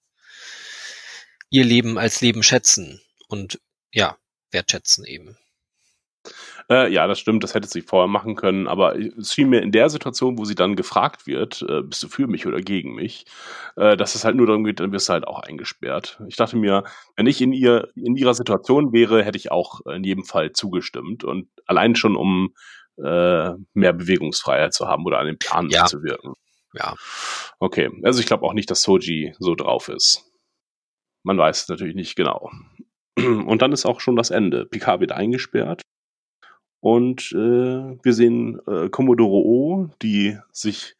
ihr Leben als Leben schätzen und ja, wertschätzen eben. Äh, ja, das stimmt, das hätte sie vorher machen können, aber es schien mir in der Situation, wo sie dann gefragt wird, äh, bist du für mich oder gegen mich, äh, dass es halt nur darum geht, dann wirst du halt auch eingesperrt. Ich dachte mir, wenn ich in ihr, in ihrer Situation wäre, hätte ich auch in jedem Fall zugestimmt und allein schon um äh, mehr Bewegungsfreiheit zu haben oder an den Plan ja. zu wirken. Ja. Okay, also ich glaube auch nicht, dass Soji so drauf ist. Man weiß es natürlich nicht genau. Und dann ist auch schon das Ende. Picard wird eingesperrt und äh, wir sehen äh, Commodore O, die sich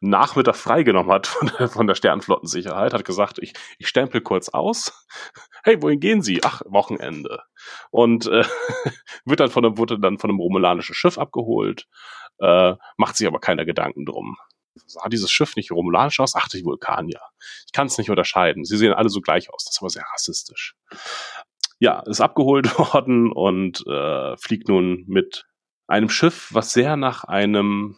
Nachmittag freigenommen hat von der, von der Sternflottensicherheit, hat gesagt, ich, ich stempel kurz aus. Hey, wohin gehen Sie? Ach, Wochenende. Und äh, wird dann von einem, wurde dann von einem romulanischen Schiff abgeholt, äh, macht sich aber keiner Gedanken drum. Sah dieses Schiff nicht romulanisch aus? Ach, die Vulkanier. Ich kann es nicht unterscheiden. Sie sehen alle so gleich aus. Das ist aber sehr rassistisch ja, ist abgeholt worden und äh, fliegt nun mit einem Schiff, was sehr nach einem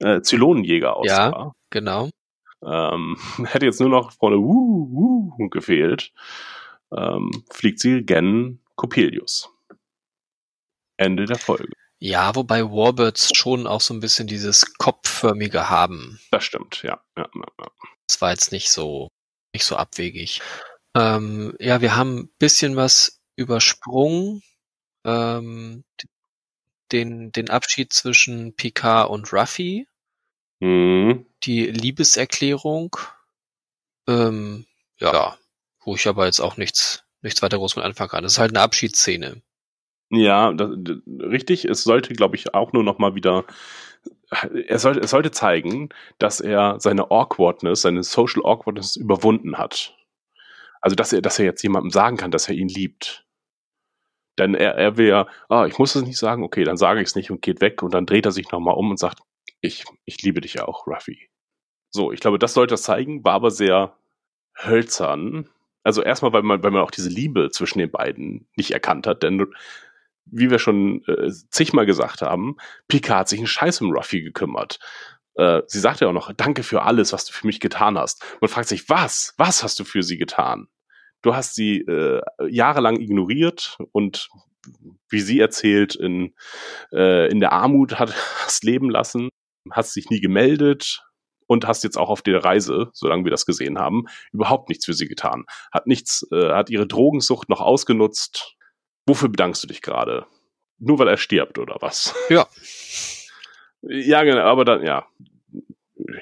äh, Zylonenjäger aussah. Ja, genau. Ähm, hätte jetzt nur noch vorne wuh, wuh gefehlt. Ähm, fliegt sie gen Coppelius. Ende der Folge. Ja, wobei Warbirds schon auch so ein bisschen dieses kopfförmige haben. Das stimmt, ja. ja, ja, ja. Das war jetzt nicht so, nicht so abwegig. Ähm, ja, wir haben ein bisschen was übersprungen. Ähm, den, den Abschied zwischen Picard und Ruffy. Mhm. Die Liebeserklärung. Ähm, ja, wo ich aber jetzt auch nichts, nichts weiter groß mit anfangen kann. Das ist halt eine Abschiedsszene. Ja, das, richtig. Es sollte, glaube ich, auch nur noch mal wieder er sollte, er sollte zeigen, dass er seine Awkwardness, seine Social Awkwardness überwunden hat. Also, dass er, dass er jetzt jemandem sagen kann, dass er ihn liebt. Denn er, er will ja, ah, ich muss es nicht sagen, okay, dann sage ich es nicht und geht weg und dann dreht er sich nochmal um und sagt, ich, ich liebe dich auch, Ruffy. So, ich glaube, das sollte das zeigen, war aber sehr hölzern. Also erstmal, weil man, weil man auch diese Liebe zwischen den beiden nicht erkannt hat, denn wie wir schon äh, zigmal gesagt haben, Pika hat sich einen Scheiß um Ruffy gekümmert. Äh, sie sagt ja auch noch, danke für alles, was du für mich getan hast. Man fragt sich, was? Was hast du für sie getan? Du hast sie äh, jahrelang ignoriert und wie sie erzählt, in, äh, in der Armut hat, hast leben lassen, hast dich nie gemeldet und hast jetzt auch auf der Reise, solange wir das gesehen haben, überhaupt nichts für sie getan. Hat nichts, äh, hat ihre Drogensucht noch ausgenutzt. Wofür bedankst du dich gerade? Nur weil er stirbt oder was? Ja. Ja, genau, aber dann, ja.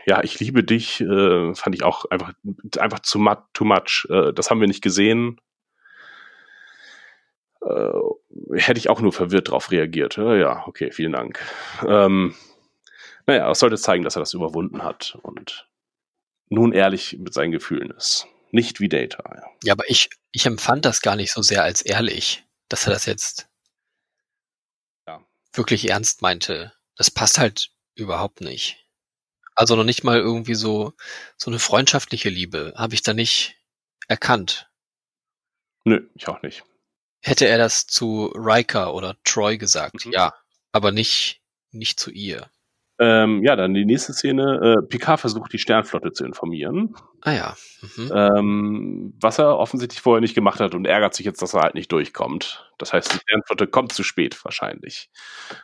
Ja, ich liebe dich, äh, fand ich auch einfach, einfach zu much, too much. Äh, das haben wir nicht gesehen. Äh, hätte ich auch nur verwirrt darauf reagiert. Ja, okay, vielen Dank. Ähm, naja, es sollte zeigen, dass er das überwunden hat und nun ehrlich mit seinen Gefühlen ist. Nicht wie Data. Ja, ja aber ich, ich empfand das gar nicht so sehr als ehrlich, dass er das jetzt ja. wirklich ernst meinte das passt halt überhaupt nicht. Also noch nicht mal irgendwie so, so eine freundschaftliche Liebe habe ich da nicht erkannt. Nö, ich auch nicht. Hätte er das zu Riker oder Troy gesagt, mhm. ja, aber nicht, nicht zu ihr. Ähm, ja, dann die nächste Szene. Äh, Picard versucht, die Sternflotte zu informieren. Ah ja. Mhm. Ähm, was er offensichtlich vorher nicht gemacht hat und ärgert sich jetzt, dass er halt nicht durchkommt. Das heißt, die Sternflotte kommt zu spät wahrscheinlich.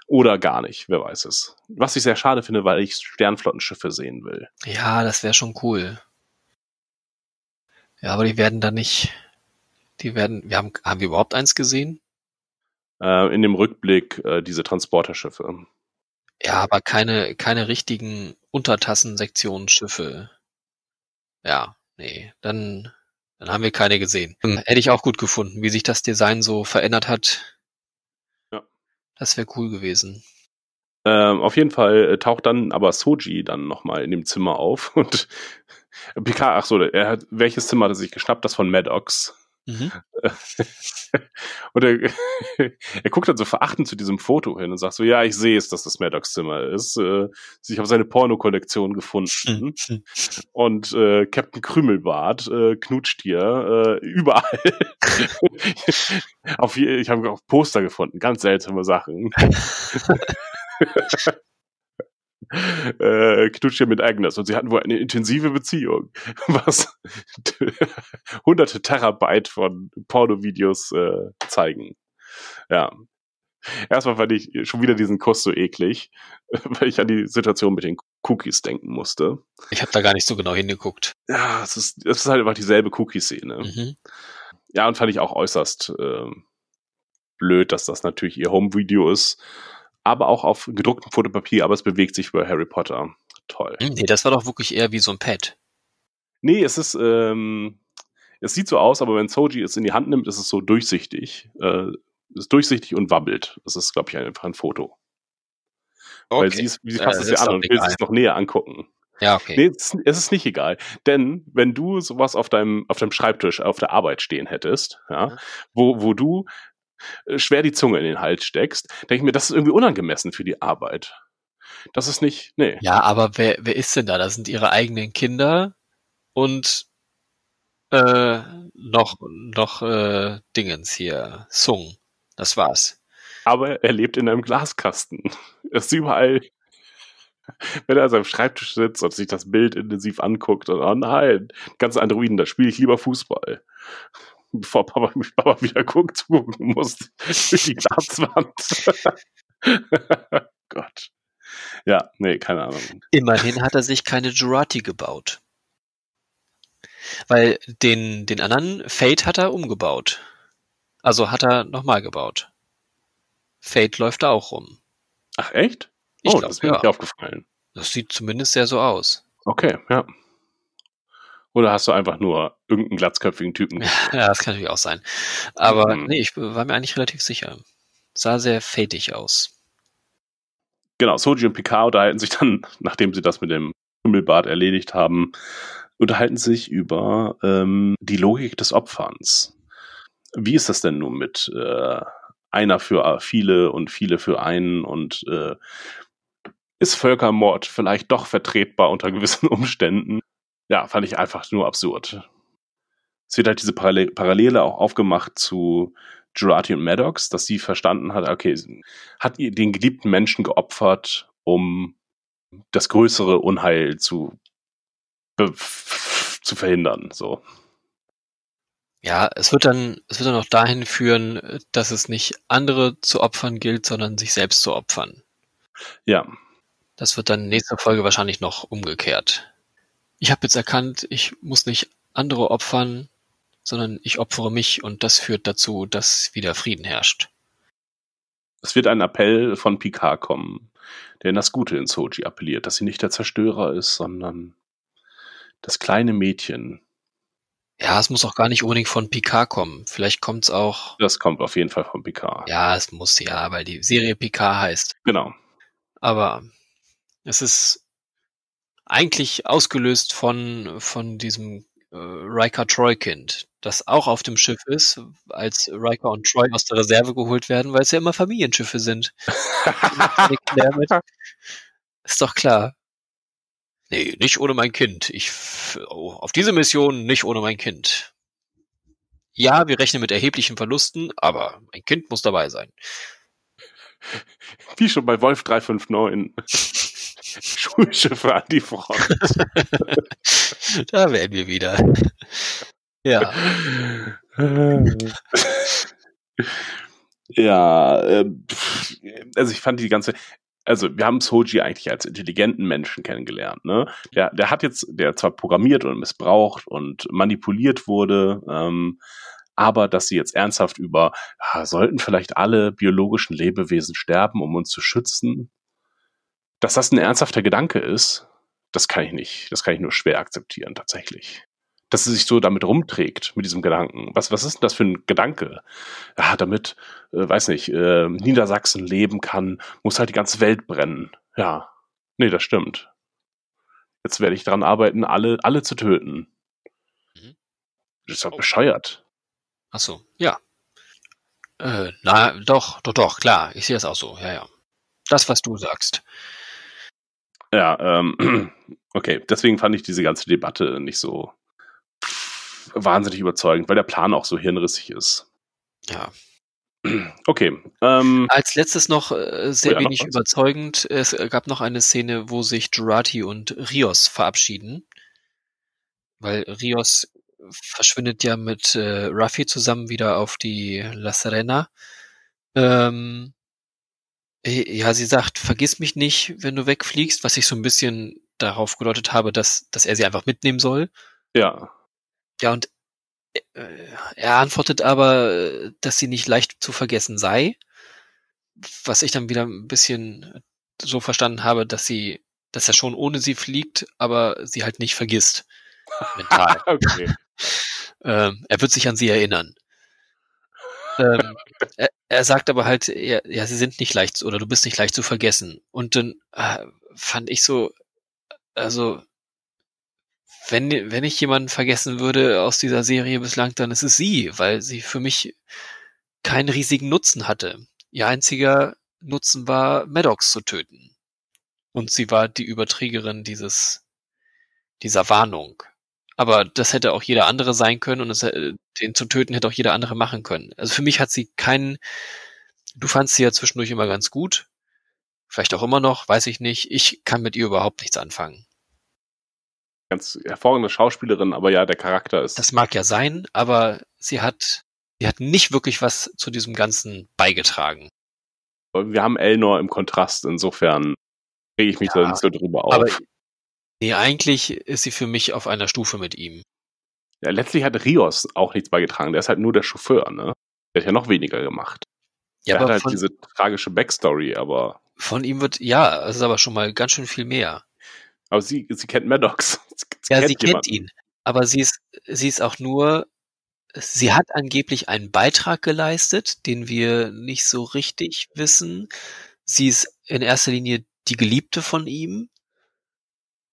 Oder gar nicht, wer weiß es. Was ich sehr schade finde, weil ich Sternflottenschiffe sehen will. Ja, das wäre schon cool. Ja, aber die werden da nicht. Die werden. Wir haben, haben wir überhaupt eins gesehen? Äh, in dem Rückblick äh, diese Transporterschiffe. Ja, aber keine, keine richtigen Untertassensektionsschiffe. Ja, nee, dann, dann haben wir keine gesehen. Hm, hätte ich auch gut gefunden, wie sich das Design so verändert hat. Das wäre cool gewesen. Ähm, auf jeden Fall äh, taucht dann aber Soji dann nochmal in dem Zimmer auf und Picard, ach so, er hat, welches Zimmer hat er sich geschnappt? Das von Maddox. Mhm. und er, er guckt dann so verachtend zu diesem Foto hin und sagt so, ja, ich sehe es, dass das Maddox Zimmer ist. Äh, ich habe seine Pornokollektion gefunden. und äh, Captain Krümelbart äh, knutscht hier äh, überall. auf, ich habe auch Poster gefunden, ganz seltsame Sachen. Äh, knutscht hier mit Agnes und sie hatten wohl eine intensive Beziehung, was hunderte Terabyte von Pornovideos äh, zeigen. Ja. Erstmal fand ich schon wieder diesen Kuss so eklig, weil ich an die Situation mit den Cookies denken musste. Ich habe da gar nicht so genau hingeguckt. Ja, es ist, es ist halt einfach dieselbe Cookie-Szene. Mhm. Ja, und fand ich auch äußerst äh, blöd, dass das natürlich ihr Home-Video ist, aber auch auf gedrucktem Fotopapier, aber es bewegt sich über Harry Potter. Toll. Hm, Nee, das war doch wirklich eher wie so ein Pad. Nee, es ist, ähm, es sieht so aus, aber wenn Soji es in die Hand nimmt, ist es so durchsichtig. Äh, ist durchsichtig und wabbelt. Das ist, glaube ich, einfach ein Foto. Weil sie, ist, sie fasst es ja an und will es noch näher angucken. Ja, okay. Nee, es, ist- es ist nicht egal. Denn wenn du sowas auf deinem, auf deinem Schreibtisch, auf der Arbeit stehen hättest, ja, Ja. wo, wo du schwer die Zunge in den Hals steckst, denke ich mir, das ist irgendwie unangemessen für die Arbeit. Das ist nicht, nee. Ja, aber wer, wer ist denn da? Das sind ihre eigenen Kinder und äh, noch, noch äh, Dingens hier, Sung. Das war's. Aber er lebt in einem Glaskasten. Er ist überall, wenn er an seinem Schreibtisch sitzt und sich das Bild intensiv anguckt und, oh nein, ganz Androiden, da spiele ich lieber Fußball. Bevor Papa, Papa wieder guckt, zugucken muss durch die Glaswand. Gott. Ja, nee, keine Ahnung. Immerhin hat er sich keine Jurati gebaut. Weil den, den anderen Fate hat er umgebaut. Also hat er nochmal gebaut. Fate läuft da auch rum. Ach, echt? Ich oh, glaub, das ist mir ja. nicht aufgefallen. Das sieht zumindest sehr so aus. Okay, ja. Oder hast du einfach nur irgendeinen glatzköpfigen Typen? Ja, das kann natürlich auch sein. Aber Mhm. nee, ich war mir eigentlich relativ sicher. Sah sehr fatig aus. genau, Soji und Picard unterhalten sich dann, nachdem sie das mit dem Himmelbad erledigt haben, unterhalten sich über ähm, die Logik des Opferns. Wie ist das denn nun mit äh, einer für viele und viele für einen und äh, ist Völkermord vielleicht doch vertretbar unter gewissen Umständen? Ja, fand ich einfach nur absurd. Es wird halt diese Parallel Parallele auch aufgemacht zu Jurati und Maddox, dass sie verstanden hat, okay, hat ihr den geliebten Menschen geopfert, um das größere Unheil zu, zu verhindern. So. Ja, es wird dann, es wird dann auch dahin führen, dass es nicht andere zu opfern gilt, sondern sich selbst zu opfern. Ja, Das wird dann in nächster Folge wahrscheinlich noch umgekehrt. Ich habe jetzt erkannt, ich muss nicht andere opfern, sondern ich opfere mich und das führt dazu, dass wieder Frieden herrscht. es wird ein Appell von Picard kommen, der in das Gute in Soji appelliert, dass sie nicht der Zerstörer ist, sondern das kleine Mädchen. Ja, es muss auch gar nicht unbedingt von Picard kommen. Vielleicht kommt's auch. Das kommt auf jeden Fall von Picard. Ja, es muss ja, weil die Serie Picard heißt. Genau. Aber es ist eigentlich ausgelöst von, von diesem äh, Riker Troy-Kind, das auch auf dem Schiff ist, als Riker und Troy aus der Reserve geholt werden, weil es ja immer Familienschiffe sind. Ist doch klar. Nee, nicht ohne mein Kind. Ich oh, auf diese Mission nicht ohne mein Kind. Ja, wir rechnen mit erheblichen Verlusten, aber mein Kind muss dabei sein. Wie schon bei Wolf 359. Schulschiffe an die Front. da wären wir wieder. Ja. ja, äh, also ich fand die ganze, also wir haben Soji eigentlich als intelligenten Menschen kennengelernt, ne? Der, der hat jetzt, der zwar programmiert und missbraucht und manipuliert wurde, ähm, aber dass sie jetzt ernsthaft über, ja, sollten vielleicht alle biologischen Lebewesen sterben, um uns zu schützen, dass das ein ernsthafter Gedanke ist, das kann ich nicht, das kann ich nur schwer akzeptieren, tatsächlich. dass sie sich so damit rumträgt, mit diesem Gedanken. Was, was ist denn das für ein Gedanke? Ja, damit, äh, weiß nicht, äh, Niedersachsen leben kann, muss halt die ganze Welt brennen. Ja, nee, das stimmt. Jetzt werde ich daran arbeiten, alle, alle zu töten. Mhm. Das ist doch bescheuert. Ach so, ja. Äh, na, doch, doch, doch, klar. Ich sehe es auch so. Ja, ja. Das, was du sagst. Ja, ähm, okay. Deswegen fand ich diese ganze Debatte nicht so wahnsinnig überzeugend, weil der Plan auch so hirnrissig ist. Ja. Okay. Ähm, Als letztes noch äh, sehr Oh ja, noch wenig was? überzeugend. Es gab noch eine Szene, wo sich Jurati und Rios verabschieden. Weil Rios verschwindet ja mit äh, Ruffy zusammen wieder auf die La Serena. Ähm, ja, sie sagt, vergiss mich nicht, wenn du wegfliegst, was ich so ein bisschen darauf gedeutet habe, dass, dass er sie einfach mitnehmen soll. ja. Ja, und äh, er antwortet aber, dass sie nicht leicht zu vergessen sei, was ich dann wieder ein bisschen so verstanden habe, dass sie, dass er schon ohne sie fliegt, aber sie halt nicht vergisst. Mental. Okay. ähm, er wird sich an sie erinnern. Ähm, er, er sagt aber halt, ja, ja, sie sind nicht leicht oder du bist nicht leicht zu vergessen. Und dann äh, fand ich so, also wenn, wenn ich jemanden vergessen würde aus dieser Serie bislang, dann ist es sie, weil sie für mich keinen riesigen Nutzen hatte. Ihr einziger Nutzen war, Maddox zu töten. Und sie war die Überträgerin dieses, dieser Warnung. Aber das hätte auch jeder andere sein können und es, den zu töten hätte auch jeder andere machen können. Also für mich hat sie keinen, du fandst sie ja zwischendurch immer ganz gut. Vielleicht auch immer noch, weiß ich nicht. Ich kann mit ihr überhaupt nichts anfangen. Ganz hervorragende Schauspielerin, aber ja, der Charakter ist. Das mag ja sein, aber sie hat, sie hat nicht wirklich was zu diesem Ganzen beigetragen. wir haben Elnor im Kontrast, insofern rege ich mich Ja, da nicht so drüber auf. Aber nee, eigentlich ist sie für mich auf einer Stufe mit ihm. ja, letztlich hat Rios auch nichts beigetragen. Der ist halt nur der Chauffeur, ne? Der hat ja noch weniger gemacht. Ja, der hat aber halt von, diese tragische Backstory, aber, von ihm wird, ja, es ist aber schon mal ganz schön viel mehr. aber sie, sie kennt Maddox. Sie Ja, sie kennt jemanden. ihn. Aber sie ist, sie ist auch nur, sie hat angeblich einen Beitrag geleistet, den wir nicht so richtig wissen. Sie ist in erster Linie die Geliebte von ihm.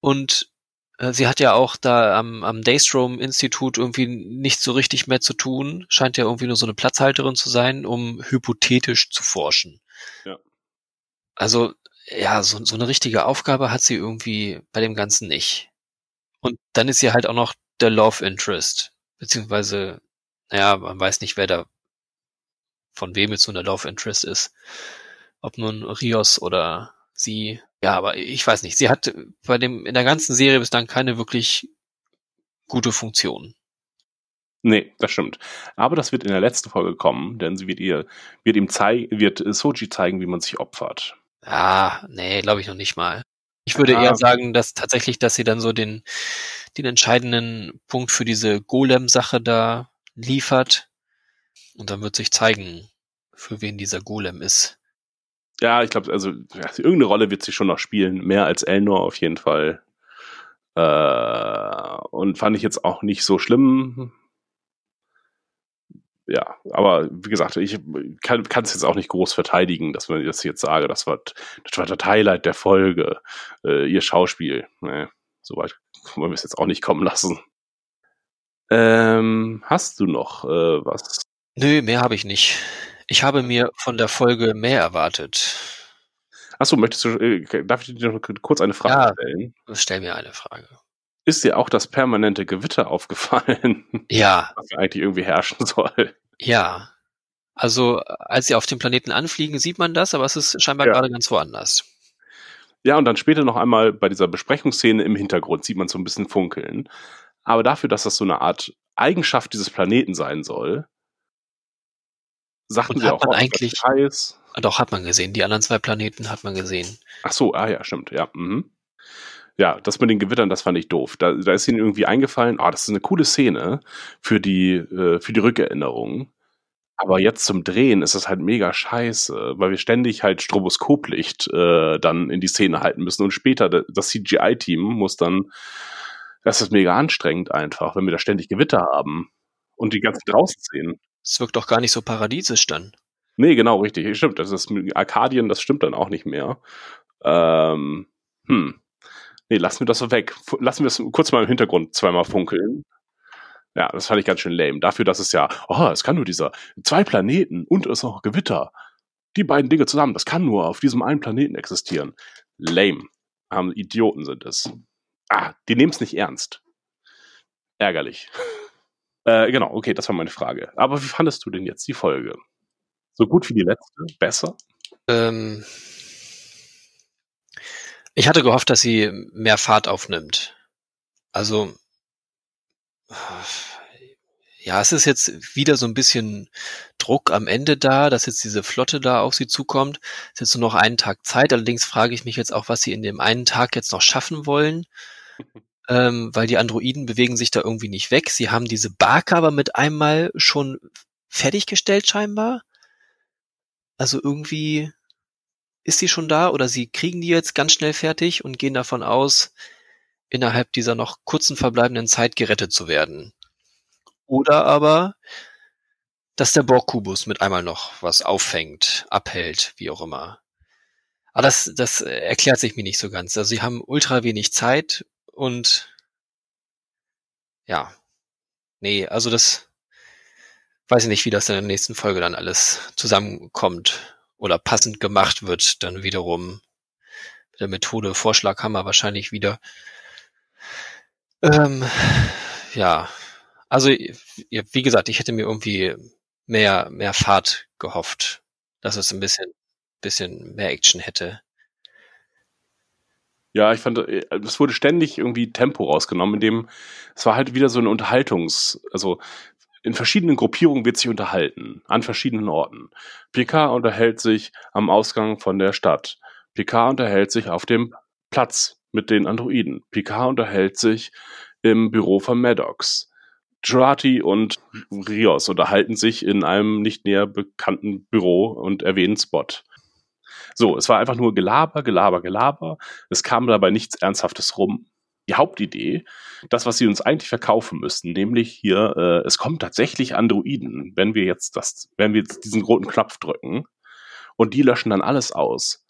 Und äh, sie hat ja auch da am, am Daystrom-Institut irgendwie nicht so richtig mehr zu tun. Scheint ja irgendwie nur so eine Platzhalterin zu sein, um hypothetisch zu forschen. Ja. Also, ja, so, so eine richtige Aufgabe hat sie irgendwie bei dem Ganzen nicht. Und dann ist sie halt auch noch der Love Interest. Beziehungsweise, naja, man weiß nicht, wer da von wem jetzt so eine Love Interest ist. Ob nun Rios oder sie. Ja, aber ich weiß nicht. Sie hat bei dem, in der ganzen Serie bislang keine wirklich gute Funktion. Nee, das stimmt. Aber das wird in der letzten Folge kommen, denn sie wird ihr, wird ihm zeigen, wird Soji zeigen, wie man sich opfert. Ah, nee, glaube ich noch nicht mal. Ich würde Ah. eher sagen, dass tatsächlich, dass sie dann so den, den entscheidenden Punkt für diese Golem-Sache da liefert. Und dann wird sich zeigen, für wen dieser Golem ist. Ja, ich glaube, also irgendeine Rolle wird sie schon noch spielen, mehr als Elnor auf jeden Fall. Äh, und fand ich jetzt auch nicht so schlimm. Ja, aber wie gesagt, ich kann es jetzt auch nicht groß verteidigen, dass man das jetzt sage, das war, das war das Highlight der Folge, äh, ihr Schauspiel. Nee, so weit wollen wir es jetzt auch nicht kommen lassen. Ähm, hast du noch äh, was? Nö, mehr habe ich nicht. Ich habe mir von der Folge mehr erwartet. Achso, möchtest du, äh, darf ich dir noch kurz eine Frage Ja. stellen? Stell mir eine Frage. Ist dir auch das permanente Gewitter aufgefallen, Ja, was eigentlich irgendwie herrschen soll? ja. Also, als sie auf dem Planeten anfliegen, sieht man das, aber es ist scheinbar Ja. gerade ganz woanders. Ja, und dann später noch einmal bei dieser Besprechungsszene im Hintergrund sieht man so ein bisschen funkeln. Aber dafür, dass das so eine Art Eigenschaft dieses Planeten sein soll, sagten Und sie hat auch, man eigentlich- heiß. Doch, hat man gesehen. Die anderen zwei Planeten hat man gesehen. Ach so, ah ja, stimmt, ja. Mhm. Ja, das mit den Gewittern, das fand ich doof. Da, da ist ihnen irgendwie eingefallen, ah, das ist eine coole Szene für die, äh, für die Rückerinnerung. Aber jetzt zum Drehen ist das halt mega scheiße, weil wir ständig halt Stroboskoplicht äh, dann in die Szene halten müssen. Und später, da- das CGI-Team muss dann Das ist mega anstrengend einfach, wenn wir da ständig Gewitter haben und die ganzen draußen sehen. Es wirkt doch gar nicht so paradiesisch dann. Nee, genau, richtig. Stimmt, das ist Arkadien, das stimmt dann auch nicht mehr. Ähm, hm. Nee, lassen wir das so weg. Lassen wir es kurz mal im Hintergrund zweimal funkeln. Ja, das fand ich ganz schön lame. Dafür, dass es ja, oh, es kann nur dieser zwei Planeten und es ist noch Gewitter. Die beiden Dinge zusammen, das kann nur auf diesem einen Planeten existieren. Lame. Haben Idioten sind es. Ah, die nehmen es nicht ernst. Ärgerlich. Äh, genau, okay, das war meine Frage. Aber wie fandest du denn jetzt die Folge? So gut wie die letzte? Besser? Ähm, ich hatte gehofft, dass sie mehr Fahrt aufnimmt. Also, ja, es ist jetzt wieder so ein bisschen Druck am Ende da, dass jetzt diese Flotte da auf sie zukommt. Es ist jetzt nur noch einen Tag Zeit. Allerdings frage ich mich jetzt auch, was sie in dem einen Tag jetzt noch schaffen wollen. Ähm, weil die Androiden bewegen sich da irgendwie nicht weg. Sie haben diese Barke aber mit einmal schon fertiggestellt scheinbar. Also irgendwie ist sie schon da oder sie kriegen die jetzt ganz schnell fertig und gehen davon aus, innerhalb dieser noch kurzen verbleibenden Zeit gerettet zu werden. Oder aber, dass der Borg-Kubus mit einmal noch was auffängt, abhält, wie auch immer. Aber das, das erklärt sich mir nicht so ganz. Also sie haben ultra wenig Zeit und ja, nee, also das weiß ich nicht, wie das in der nächsten Folge dann alles zusammenkommt oder passend gemacht wird, dann wiederum mit der Methode Vorschlaghammer wahrscheinlich wieder. Ähm, ja, also wie gesagt, ich hätte mir irgendwie mehr mehr Fahrt gehofft, dass es ein bisschen bisschen mehr Action hätte. Ja, ich fand, äh, es wurde ständig irgendwie Tempo rausgenommen, indem es war halt wieder so ein Unterhaltungs-, also in verschiedenen Gruppierungen wird sich unterhalten, an verschiedenen Orten. Picard unterhält sich am Ausgang von der Stadt. Picard unterhält sich auf dem Platz mit den Androiden. Picard unterhält sich im Büro von Maddox. Jurati und Rios unterhalten sich in einem nicht näher bekannten Büro und erwähnen Spot. So, es war einfach nur Gelaber, Gelaber, Gelaber. Es kam dabei nichts Ernsthaftes rum. Die Hauptidee, das, was sie uns eigentlich verkaufen müssten, nämlich hier, äh, es kommen tatsächlich Androiden, wenn wir jetzt das, wenn wir jetzt diesen roten Knopf drücken und die löschen dann alles aus.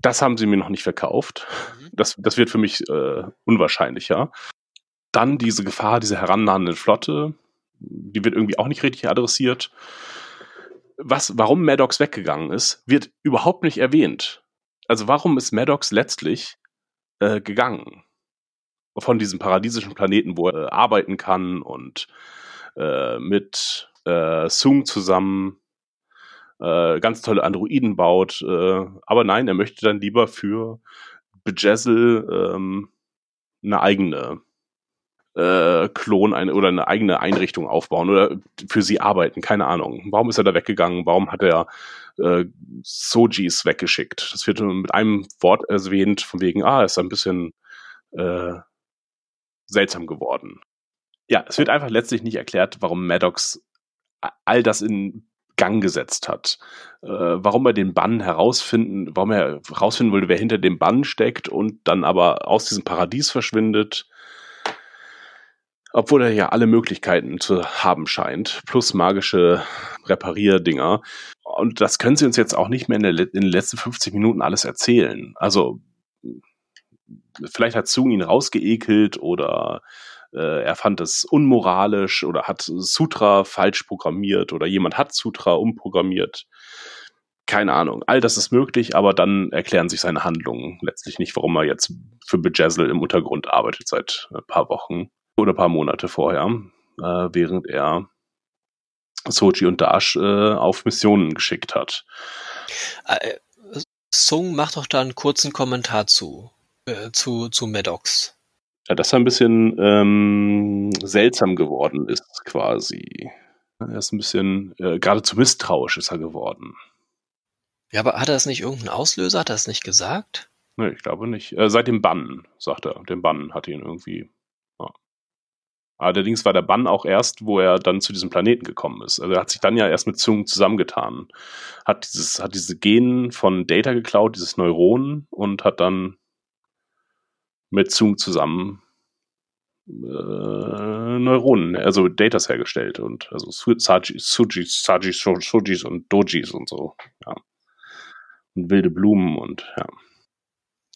Das haben sie mir noch nicht verkauft. Das, das wird für mich äh, unwahrscheinlicher. Dann diese Gefahr, diese herannahenden Flotte, die wird irgendwie auch nicht richtig adressiert was, warum Maddox weggegangen ist, wird überhaupt nicht erwähnt. Also warum ist Maddox letztlich äh, gegangen? Von diesem paradiesischen Planeten, wo er äh, arbeiten kann und äh, mit äh, Sung zusammen äh, ganz tolle Androiden baut. Äh, aber nein, er möchte dann lieber für Bejazzle ähm, eine eigene äh, Klon eine, oder eine eigene Einrichtung aufbauen oder für sie arbeiten, keine Ahnung. Warum ist er da weggegangen? Warum hat er äh, Sojis weggeschickt? Das wird mit einem Wort erwähnt, von wegen, ah, ist ein bisschen äh, seltsam geworden. Ja, es wird einfach letztlich nicht erklärt, warum Maddox all das in Gang gesetzt hat. Äh, warum er den Bann herausfinden, warum er herausfinden wollte, wer hinter dem Bann steckt und dann aber aus diesem Paradies verschwindet obwohl er ja alle Möglichkeiten zu haben scheint, plus magische Reparierdinger. Und das können sie uns jetzt auch nicht mehr in, der, in den letzten 50 Minuten alles erzählen. Also vielleicht hat Zung ihn rausgeekelt oder äh, er fand es unmoralisch oder hat Sutra falsch programmiert oder jemand hat Sutra umprogrammiert. Keine Ahnung. All das ist möglich, aber dann erklären sich seine Handlungen letztlich nicht, warum er jetzt für Bejazzle im Untergrund arbeitet seit ein paar Wochen oder ein paar Monate vorher, äh, während er Sochi und Dash äh, auf Missionen geschickt hat. Äh, Sung macht doch da einen kurzen Kommentar zu, äh, zu, zu Maddox. Ja, dass er ein bisschen ähm, seltsam geworden ist, quasi. Er ist ein bisschen, äh, geradezu misstrauisch ist er geworden. Ja, aber hat er das nicht irgendeinen Auslöser? Hat er das nicht gesagt? Nee, ich glaube nicht. Äh, seit dem Bann, sagt er. Den Bann hat ihn irgendwie Allerdings war der Bann auch erst, wo er dann zu diesem Planeten gekommen ist. Also er hat sich dann ja erst mit Zung zusammengetan. Hat dieses, hat diese Gen von Data geklaut, dieses Neuron, und hat dann mit Zung zusammen äh, Neuronen, also Datas hergestellt und also Sujis, Sujis, Sujis und Dojis und so. Ja. Und wilde Blumen und ja.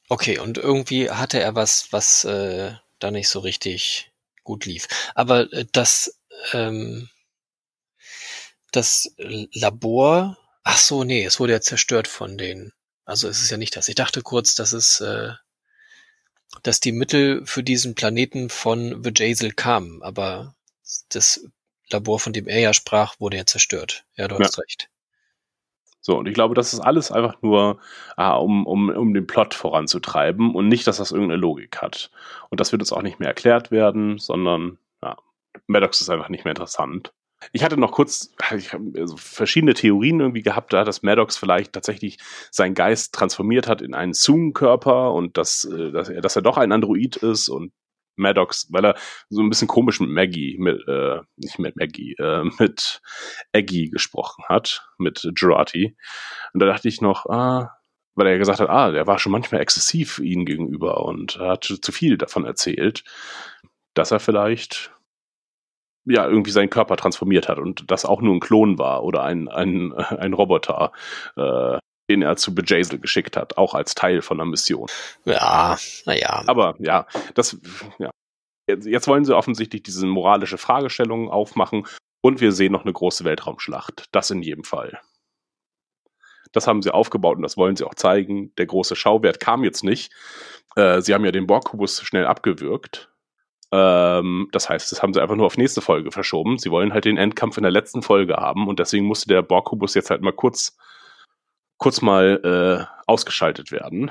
Okay, und irgendwie hatte er was, was äh, da nicht so richtig gut lief. Aber äh, das, ähm, das Labor, ach so, nee, es wurde ja zerstört von den. Also es ist ja nicht das. Ich dachte kurz, dass es, äh, dass die Mittel für diesen Planeten von Vajazel kamen, aber das Labor, von dem er ja sprach, wurde ja zerstört. Ja, du Ja. hast recht. So, und ich glaube, das ist alles einfach nur, ah, um, um, um den Plot voranzutreiben und nicht, dass das irgendeine Logik hat. Und das wird uns auch nicht mehr erklärt werden, sondern, ja, Maddox ist einfach nicht mehr interessant. Ich hatte noch kurz ich also verschiedene Theorien irgendwie gehabt, da dass Maddox vielleicht tatsächlich seinen Geist transformiert hat in einen Zoom-Körper und dass, äh, dass, er, dass er doch ein Android ist und Maddox, weil er so ein bisschen komisch mit Maggie, mit, äh, nicht mit Maggie, äh, mit Aggie gesprochen hat, mit Girardi. Und da dachte ich noch, ah, weil er gesagt hat, ah, der war schon manchmal exzessiv ihnen gegenüber und hat zu viel davon erzählt, dass er vielleicht ja irgendwie seinen Körper transformiert hat und das auch nur ein Klon war oder ein, ein, ein Roboter, äh, den er zu Bejazel geschickt hat, auch als Teil von einer Mission. Ja, naja. Aber ja, das, ja. Jetzt, jetzt wollen sie offensichtlich diese moralische Fragestellungen aufmachen und wir sehen noch eine große Weltraumschlacht. Das in jedem Fall. Das haben sie aufgebaut und das wollen sie auch zeigen. Der große Schauwert kam jetzt nicht. Äh, sie haben ja den Borg-Kubus schnell abgewürgt. Ähm, das heißt, das haben sie einfach nur auf nächste Folge verschoben. Sie wollen halt den Endkampf in der letzten Folge haben und deswegen musste der Borg-Kubus jetzt halt mal kurz, kurz mal äh, ausgeschaltet werden.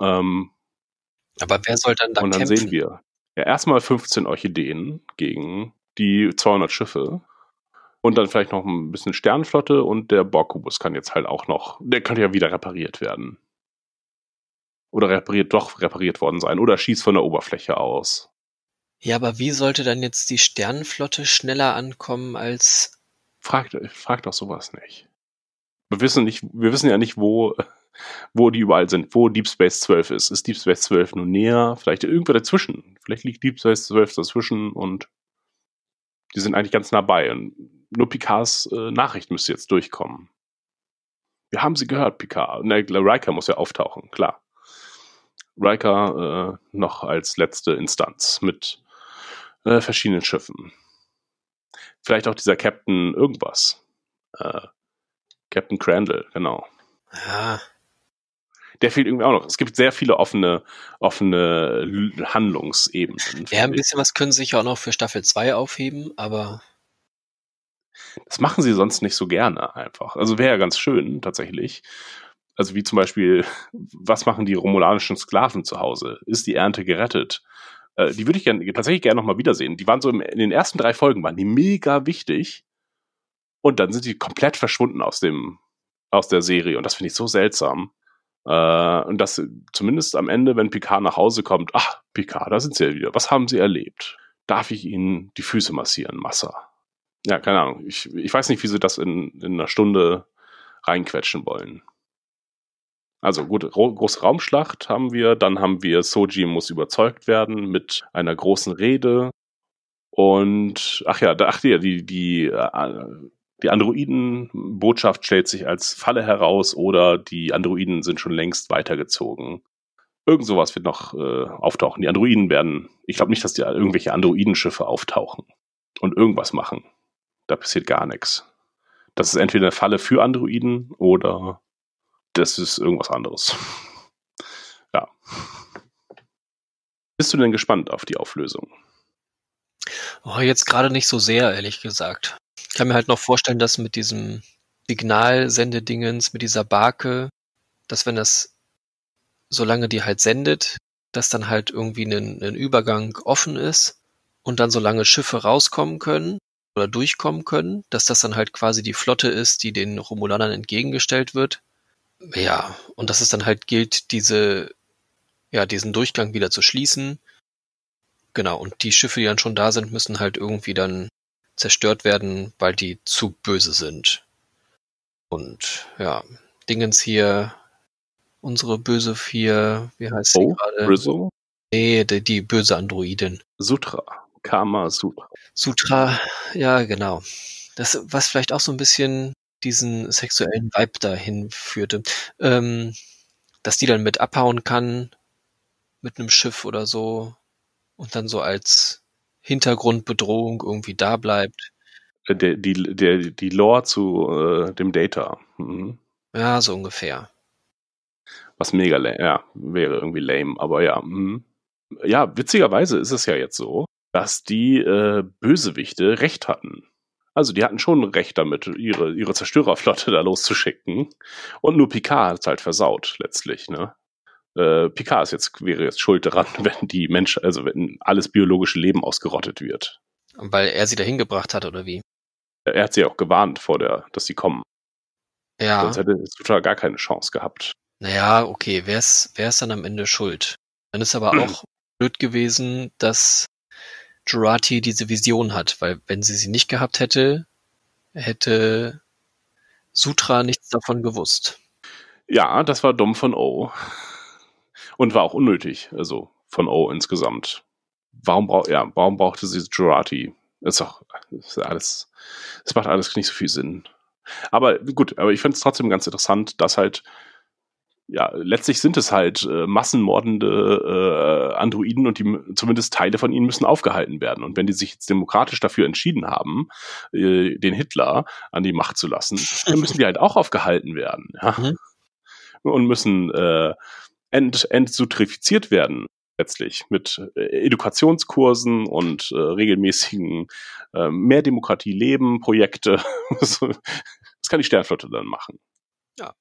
Ähm, Aber wer soll dann da und dann kämpfen? sehen wir ja erstmal 15 Orchideen gegen die 200 Schiffe. Und dann vielleicht noch ein bisschen Sternenflotte und der Borg-Kubus kann jetzt halt auch noch, der könnte ja wieder repariert werden. Oder repariert, doch repariert worden sein. Oder schießt von der Oberfläche aus. Ja, aber wie sollte dann jetzt die Sternenflotte schneller ankommen als Fragt, fragt doch sowas nicht. Wir wissen nicht, wir wissen ja nicht, wo, wo die überall sind, wo Deep Space 12 ist. Ist Deep Space 12 nur näher? Vielleicht irgendwo dazwischen. Vielleicht liegt Deep Space 12 dazwischen und die sind eigentlich ganz nah bei. Und nur Picards äh, Nachricht müsste jetzt durchkommen. Wir haben sie gehört, Picard. Ne, Riker muss ja auftauchen, klar. Riker äh, noch als letzte Instanz mit äh, verschiedenen Schiffen. Vielleicht auch dieser Captain irgendwas. Äh, Captain Crandall, genau. ja, Der fehlt irgendwie auch noch. Es gibt sehr viele offene, offene Handlungsebenen. ja, ein bisschen was können sie sich auch noch für Staffel 2 aufheben, aber Das machen sie sonst nicht so gerne einfach. Also wäre ja ganz schön, tatsächlich. Also wie zum Beispiel, was machen die romulanischen Sklaven zu Hause? Ist die Ernte gerettet? Äh, die würde ich gern, tatsächlich gerne nochmal wiedersehen. Die waren so im, in den ersten drei Folgen, waren die mega wichtig. Und dann sind die komplett verschwunden aus dem, aus der Serie. Und das finde ich so seltsam. Äh, und das zumindest am Ende, wenn Picard nach Hause kommt, ach, Picard, da sind sie ja wieder. Was haben sie erlebt? Darf ich ihnen die Füße massieren, Massa? Ja, keine Ahnung. Ich, ich weiß nicht, wie sie das in, in einer Stunde reinquetschen wollen. Also gut, ro große Raumschlacht haben wir, dann haben wir Soji muss überzeugt werden mit einer großen Rede und ach ja, da, ach ja, die die äh, die Androiden-Botschaft stellt sich als Falle heraus oder die Androiden sind schon längst weitergezogen. Irgend sowas wird noch äh, auftauchen. Die Androiden werden, ich glaube nicht, dass die irgendwelche Androidenschiffe auftauchen und irgendwas machen. Da passiert gar nichts. Das ist entweder eine Falle für Androiden oder das ist irgendwas anderes. ja. Bist du denn gespannt auf die Auflösung? oh, jetzt gerade nicht so sehr, ehrlich gesagt. Kann mir halt noch vorstellen, dass mit diesem Signalsendedingens, mit dieser Barke, dass wenn das, solange die halt sendet, dass dann halt irgendwie ein, ein Übergang offen ist und dann solange Schiffe rauskommen können oder durchkommen können, dass das dann halt quasi die Flotte ist, die den Romulanern entgegengestellt wird. Ja, und dass es dann halt gilt, diese, ja, diesen Durchgang wieder zu schließen. Genau, und die Schiffe, die dann schon da sind, müssen halt irgendwie dann zerstört werden, weil die zu böse sind. Und ja, Dingens hier, unsere böse vier, wie heißt sie Oh, gerade? Rizzo? Nee, die, die böse Androidin. Sutra. Kama Sutra. Sutra, ja, genau. Das, was vielleicht auch so ein bisschen diesen sexuellen Vibe dahin führte. Ähm, dass die dann mit abhauen kann, mit einem Schiff oder so, und dann so als Hintergrundbedrohung irgendwie da bleibt. Äh, Der, die, der, die Lore zu äh, dem Data. Mhm. Ja, so ungefähr. Was mega lame, ja, wäre irgendwie lame, aber ja. Mhm. Ja, witzigerweise ist es ja jetzt so, dass die äh, Bösewichte recht hatten. Also die hatten schon recht damit, ihre, ihre Zerstörerflotte da loszuschicken. Und nur Picard hat es halt versaut, letztlich, ne? Äh, Picard ist jetzt, wäre jetzt schuld daran, wenn die Menschen, also wenn alles biologische Leben ausgerottet wird. Weil er sie dahin gebracht hat, oder wie? Er hat sie auch gewarnt vor der, dass sie kommen. Ja. Sonst hätte Sutra gar keine Chance gehabt. Naja, okay, wer ist, wer ist dann am Ende schuld? Dann ist aber auch blöd gewesen, dass Jurati diese Vision hat, weil wenn sie sie nicht gehabt hätte, hätte Sutra nichts davon gewusst. Ja, das war dumm von O. Und war auch unnötig, also von O insgesamt. Warum, brauch, ja, warum brauchte sie Jurati? Ist doch ist alles, es macht alles nicht so viel Sinn. Aber gut, aber ich finde es trotzdem ganz interessant, dass halt, ja, letztlich sind es halt äh, massenmordende äh, Androiden und die zumindest Teile von ihnen müssen aufgehalten werden. Und wenn die sich jetzt demokratisch dafür entschieden haben, äh, den Hitler an die Macht zu lassen, dann müssen die halt auch aufgehalten werden. Ja? Mhm. Und müssen äh, ent, entsutrifiziert werden letztlich mit äh, Edukationskursen und äh, regelmäßigen äh, mehr Demokratie leben Projekte. das kann die Sternflotte dann machen. Ja.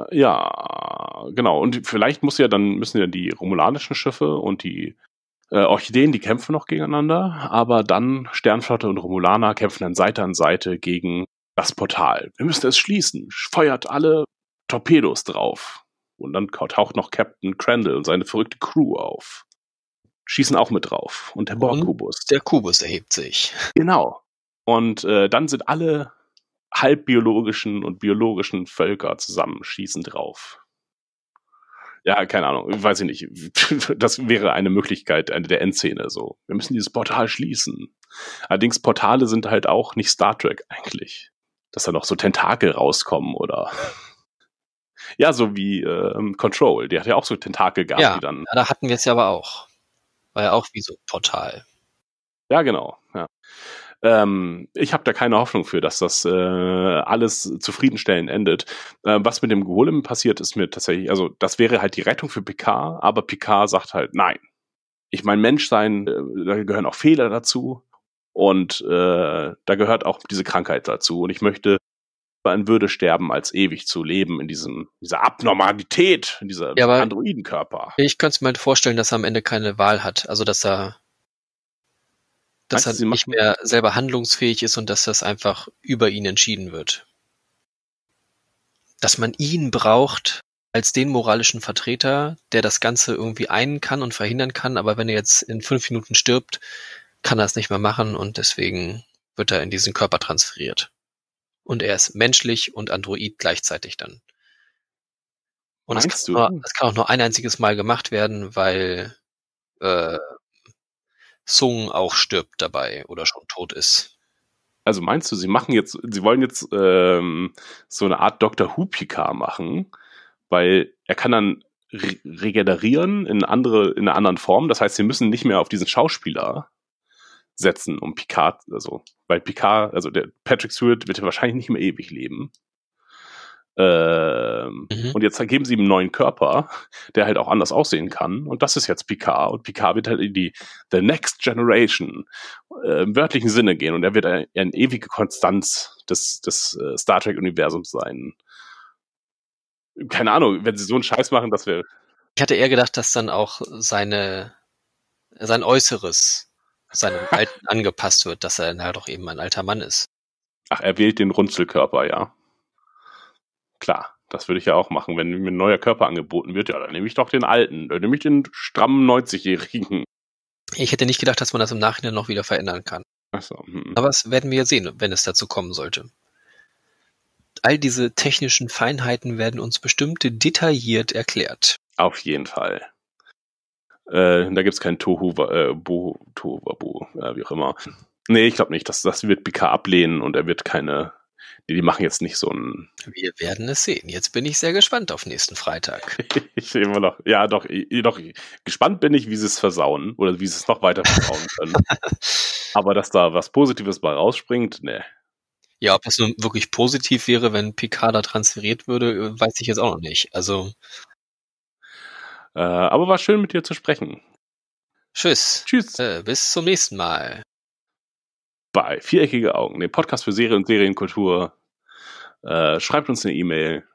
Äh, Ja, genau. Und vielleicht muss ja dann müssen ja die romulanischen Schiffe und die äh, Orchideen, die kämpfen noch gegeneinander, aber dann Sternflotte und Romulaner kämpfen dann Seite an Seite gegen das Portal. Wir müssen es schließen. Feuert alle Torpedos drauf. Und dann taucht noch Captain Crandall und seine verrückte Crew auf. Schießen auch mit drauf. Und der Borg-Kubus. Der Kubus erhebt sich. Genau. Und äh, dann sind alle halbbiologischen und biologischen Völker zusammen, schießen drauf. Ja, keine Ahnung, weiß ich nicht. Das wäre eine Möglichkeit, eine der Endszene so. Wir müssen dieses Portal schließen. Allerdings Portale sind halt auch nicht Star Trek eigentlich. Dass da noch so Tentakel rauskommen oder ja, so wie ähm, Control. Die hat ja auch so Tentakel gehabt, Ja, die dann ja, da hatten wir es ja aber auch. War ja auch wie so ein Portal. Ja, genau. Ja. Ähm, ich habe da keine Hoffnung für, dass das äh, alles zufriedenstellend endet. Äh, was mit dem Golem passiert, ist mir tatsächlich, also das wäre halt die Rettung für Picard, aber Picard sagt halt, nein. Ich mein Menschsein, äh, da gehören auch Fehler dazu und äh, da gehört auch diese Krankheit dazu und ich möchte in Würde sterben, als ewig zu leben in diesem dieser Abnormalität, in dieser Ja, Androidenkörper. Ich könnte es mir halt vorstellen, dass er am Ende keine Wahl hat. Also, dass er, dass Meinst er nicht mehr selber handlungsfähig ist und dass das einfach über ihn entschieden wird. Dass man ihn braucht als den moralischen Vertreter, der das Ganze irgendwie einen kann und verhindern kann, aber wenn er jetzt in fünf Minuten stirbt, kann er es nicht mehr machen und deswegen wird er in diesen Körper transferiert. Und er ist menschlich und Android gleichzeitig dann. Und das kann, nur, das kann auch nur ein einziges Mal gemacht werden, weil äh, Sung auch stirbt dabei oder schon tot ist. Also meinst du, sie machen jetzt, sie wollen jetzt ähm, so eine Art Dr. Picard machen, weil er kann dann re regenerieren in andere, in einer anderen Form. Das heißt, sie müssen nicht mehr auf diesen Schauspieler setzen, um Picard, also, weil Picard, also der Patrick Stewart wird ja wahrscheinlich nicht mehr ewig leben. Ähm, Mhm. Und jetzt geben sie ihm einen neuen Körper, der halt auch anders aussehen kann. Und das ist jetzt Picard. Und Picard wird halt in die The Next Generation äh, im wörtlichen Sinne gehen. Und er wird eine, eine ewige Konstanz des, des äh, Star Trek-Universums sein. Keine Ahnung, wenn sie so einen Scheiß machen, dass wir. Ich hatte eher gedacht, dass dann auch seine sein Äußeres seinem Alten angepasst wird, dass er na doch eben ein alter Mann ist. Ach, er wählt den Runzelkörper, ja. Klar, das würde ich ja auch machen. Wenn mir ein neuer Körper angeboten wird, ja, dann nehme ich doch den alten. Dann nehme ich den strammen 90-Jährigen. Ich hätte nicht gedacht, dass man das im Nachhinein noch wieder verändern kann. Achso, hm. Aber das werden wir ja sehen, wenn es dazu kommen sollte. All diese technischen Feinheiten werden uns bestimmt detailliert erklärt. Auf jeden Fall. Äh, da gibt's kein Tohu, äh, Bo, Tohu, Wabu, äh, wie auch immer. Nee, ich glaube nicht. Das, das wird Picard ablehnen und er wird keine. Die, die machen jetzt nicht so ein. Wir werden es sehen. Jetzt bin ich sehr gespannt auf nächsten Freitag. ich sehe immer noch. Ja, doch, doch. Gespannt bin ich, wie sie es versauen oder wie sie es noch weiter versauen können. Aber dass da was Positives bei rausspringt, ne. Ja, ob es nun wirklich positiv wäre, wenn Picard da transferiert würde, weiß ich jetzt auch noch nicht. Also. Äh, aber war schön mit dir zu sprechen. Tschüss. Tschüss. Äh, bis zum nächsten Mal. Bei Viereckige Augen, dem Podcast für Serie und Serienkultur. Äh, schreibt uns eine E-Mail.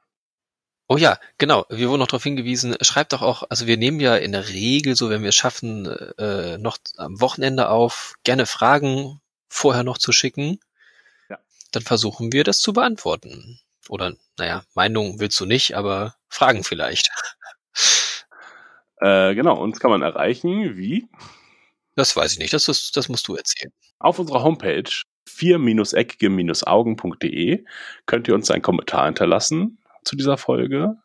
Oh ja, genau. Wir wurden noch darauf hingewiesen, schreibt doch auch, also wir nehmen ja in der Regel, so wenn wir es schaffen, äh, noch am Wochenende auf, gerne Fragen vorher noch zu schicken. Ja. Dann versuchen wir das zu beantworten. Oder, naja, Meinung willst du nicht, aber Fragen vielleicht. Äh, genau, uns kann man erreichen, wie? Das weiß ich nicht, das, ist, das musst du erzählen. Auf unserer Homepage 4-eckige-augen.de könnt ihr uns einen Kommentar hinterlassen zu dieser Folge.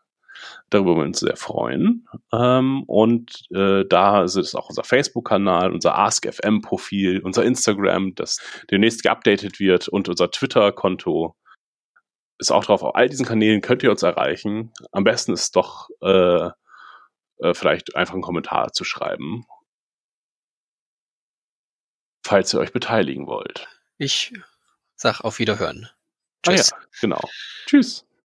Darüber würden wir uns sehr freuen. Ähm, und äh, da ist es auch unser Facebook-Kanal, unser AskFM-Profil, unser Instagram, das demnächst geupdatet wird und unser Twitter-Konto ist auch drauf. Auf all diesen Kanälen könnt ihr uns erreichen. Am besten ist doch äh, äh, vielleicht einfach einen Kommentar zu schreiben, falls ihr euch beteiligen wollt. Ich sag auf Wiederhören. Tschüss. Ah ja, genau. Tschüss.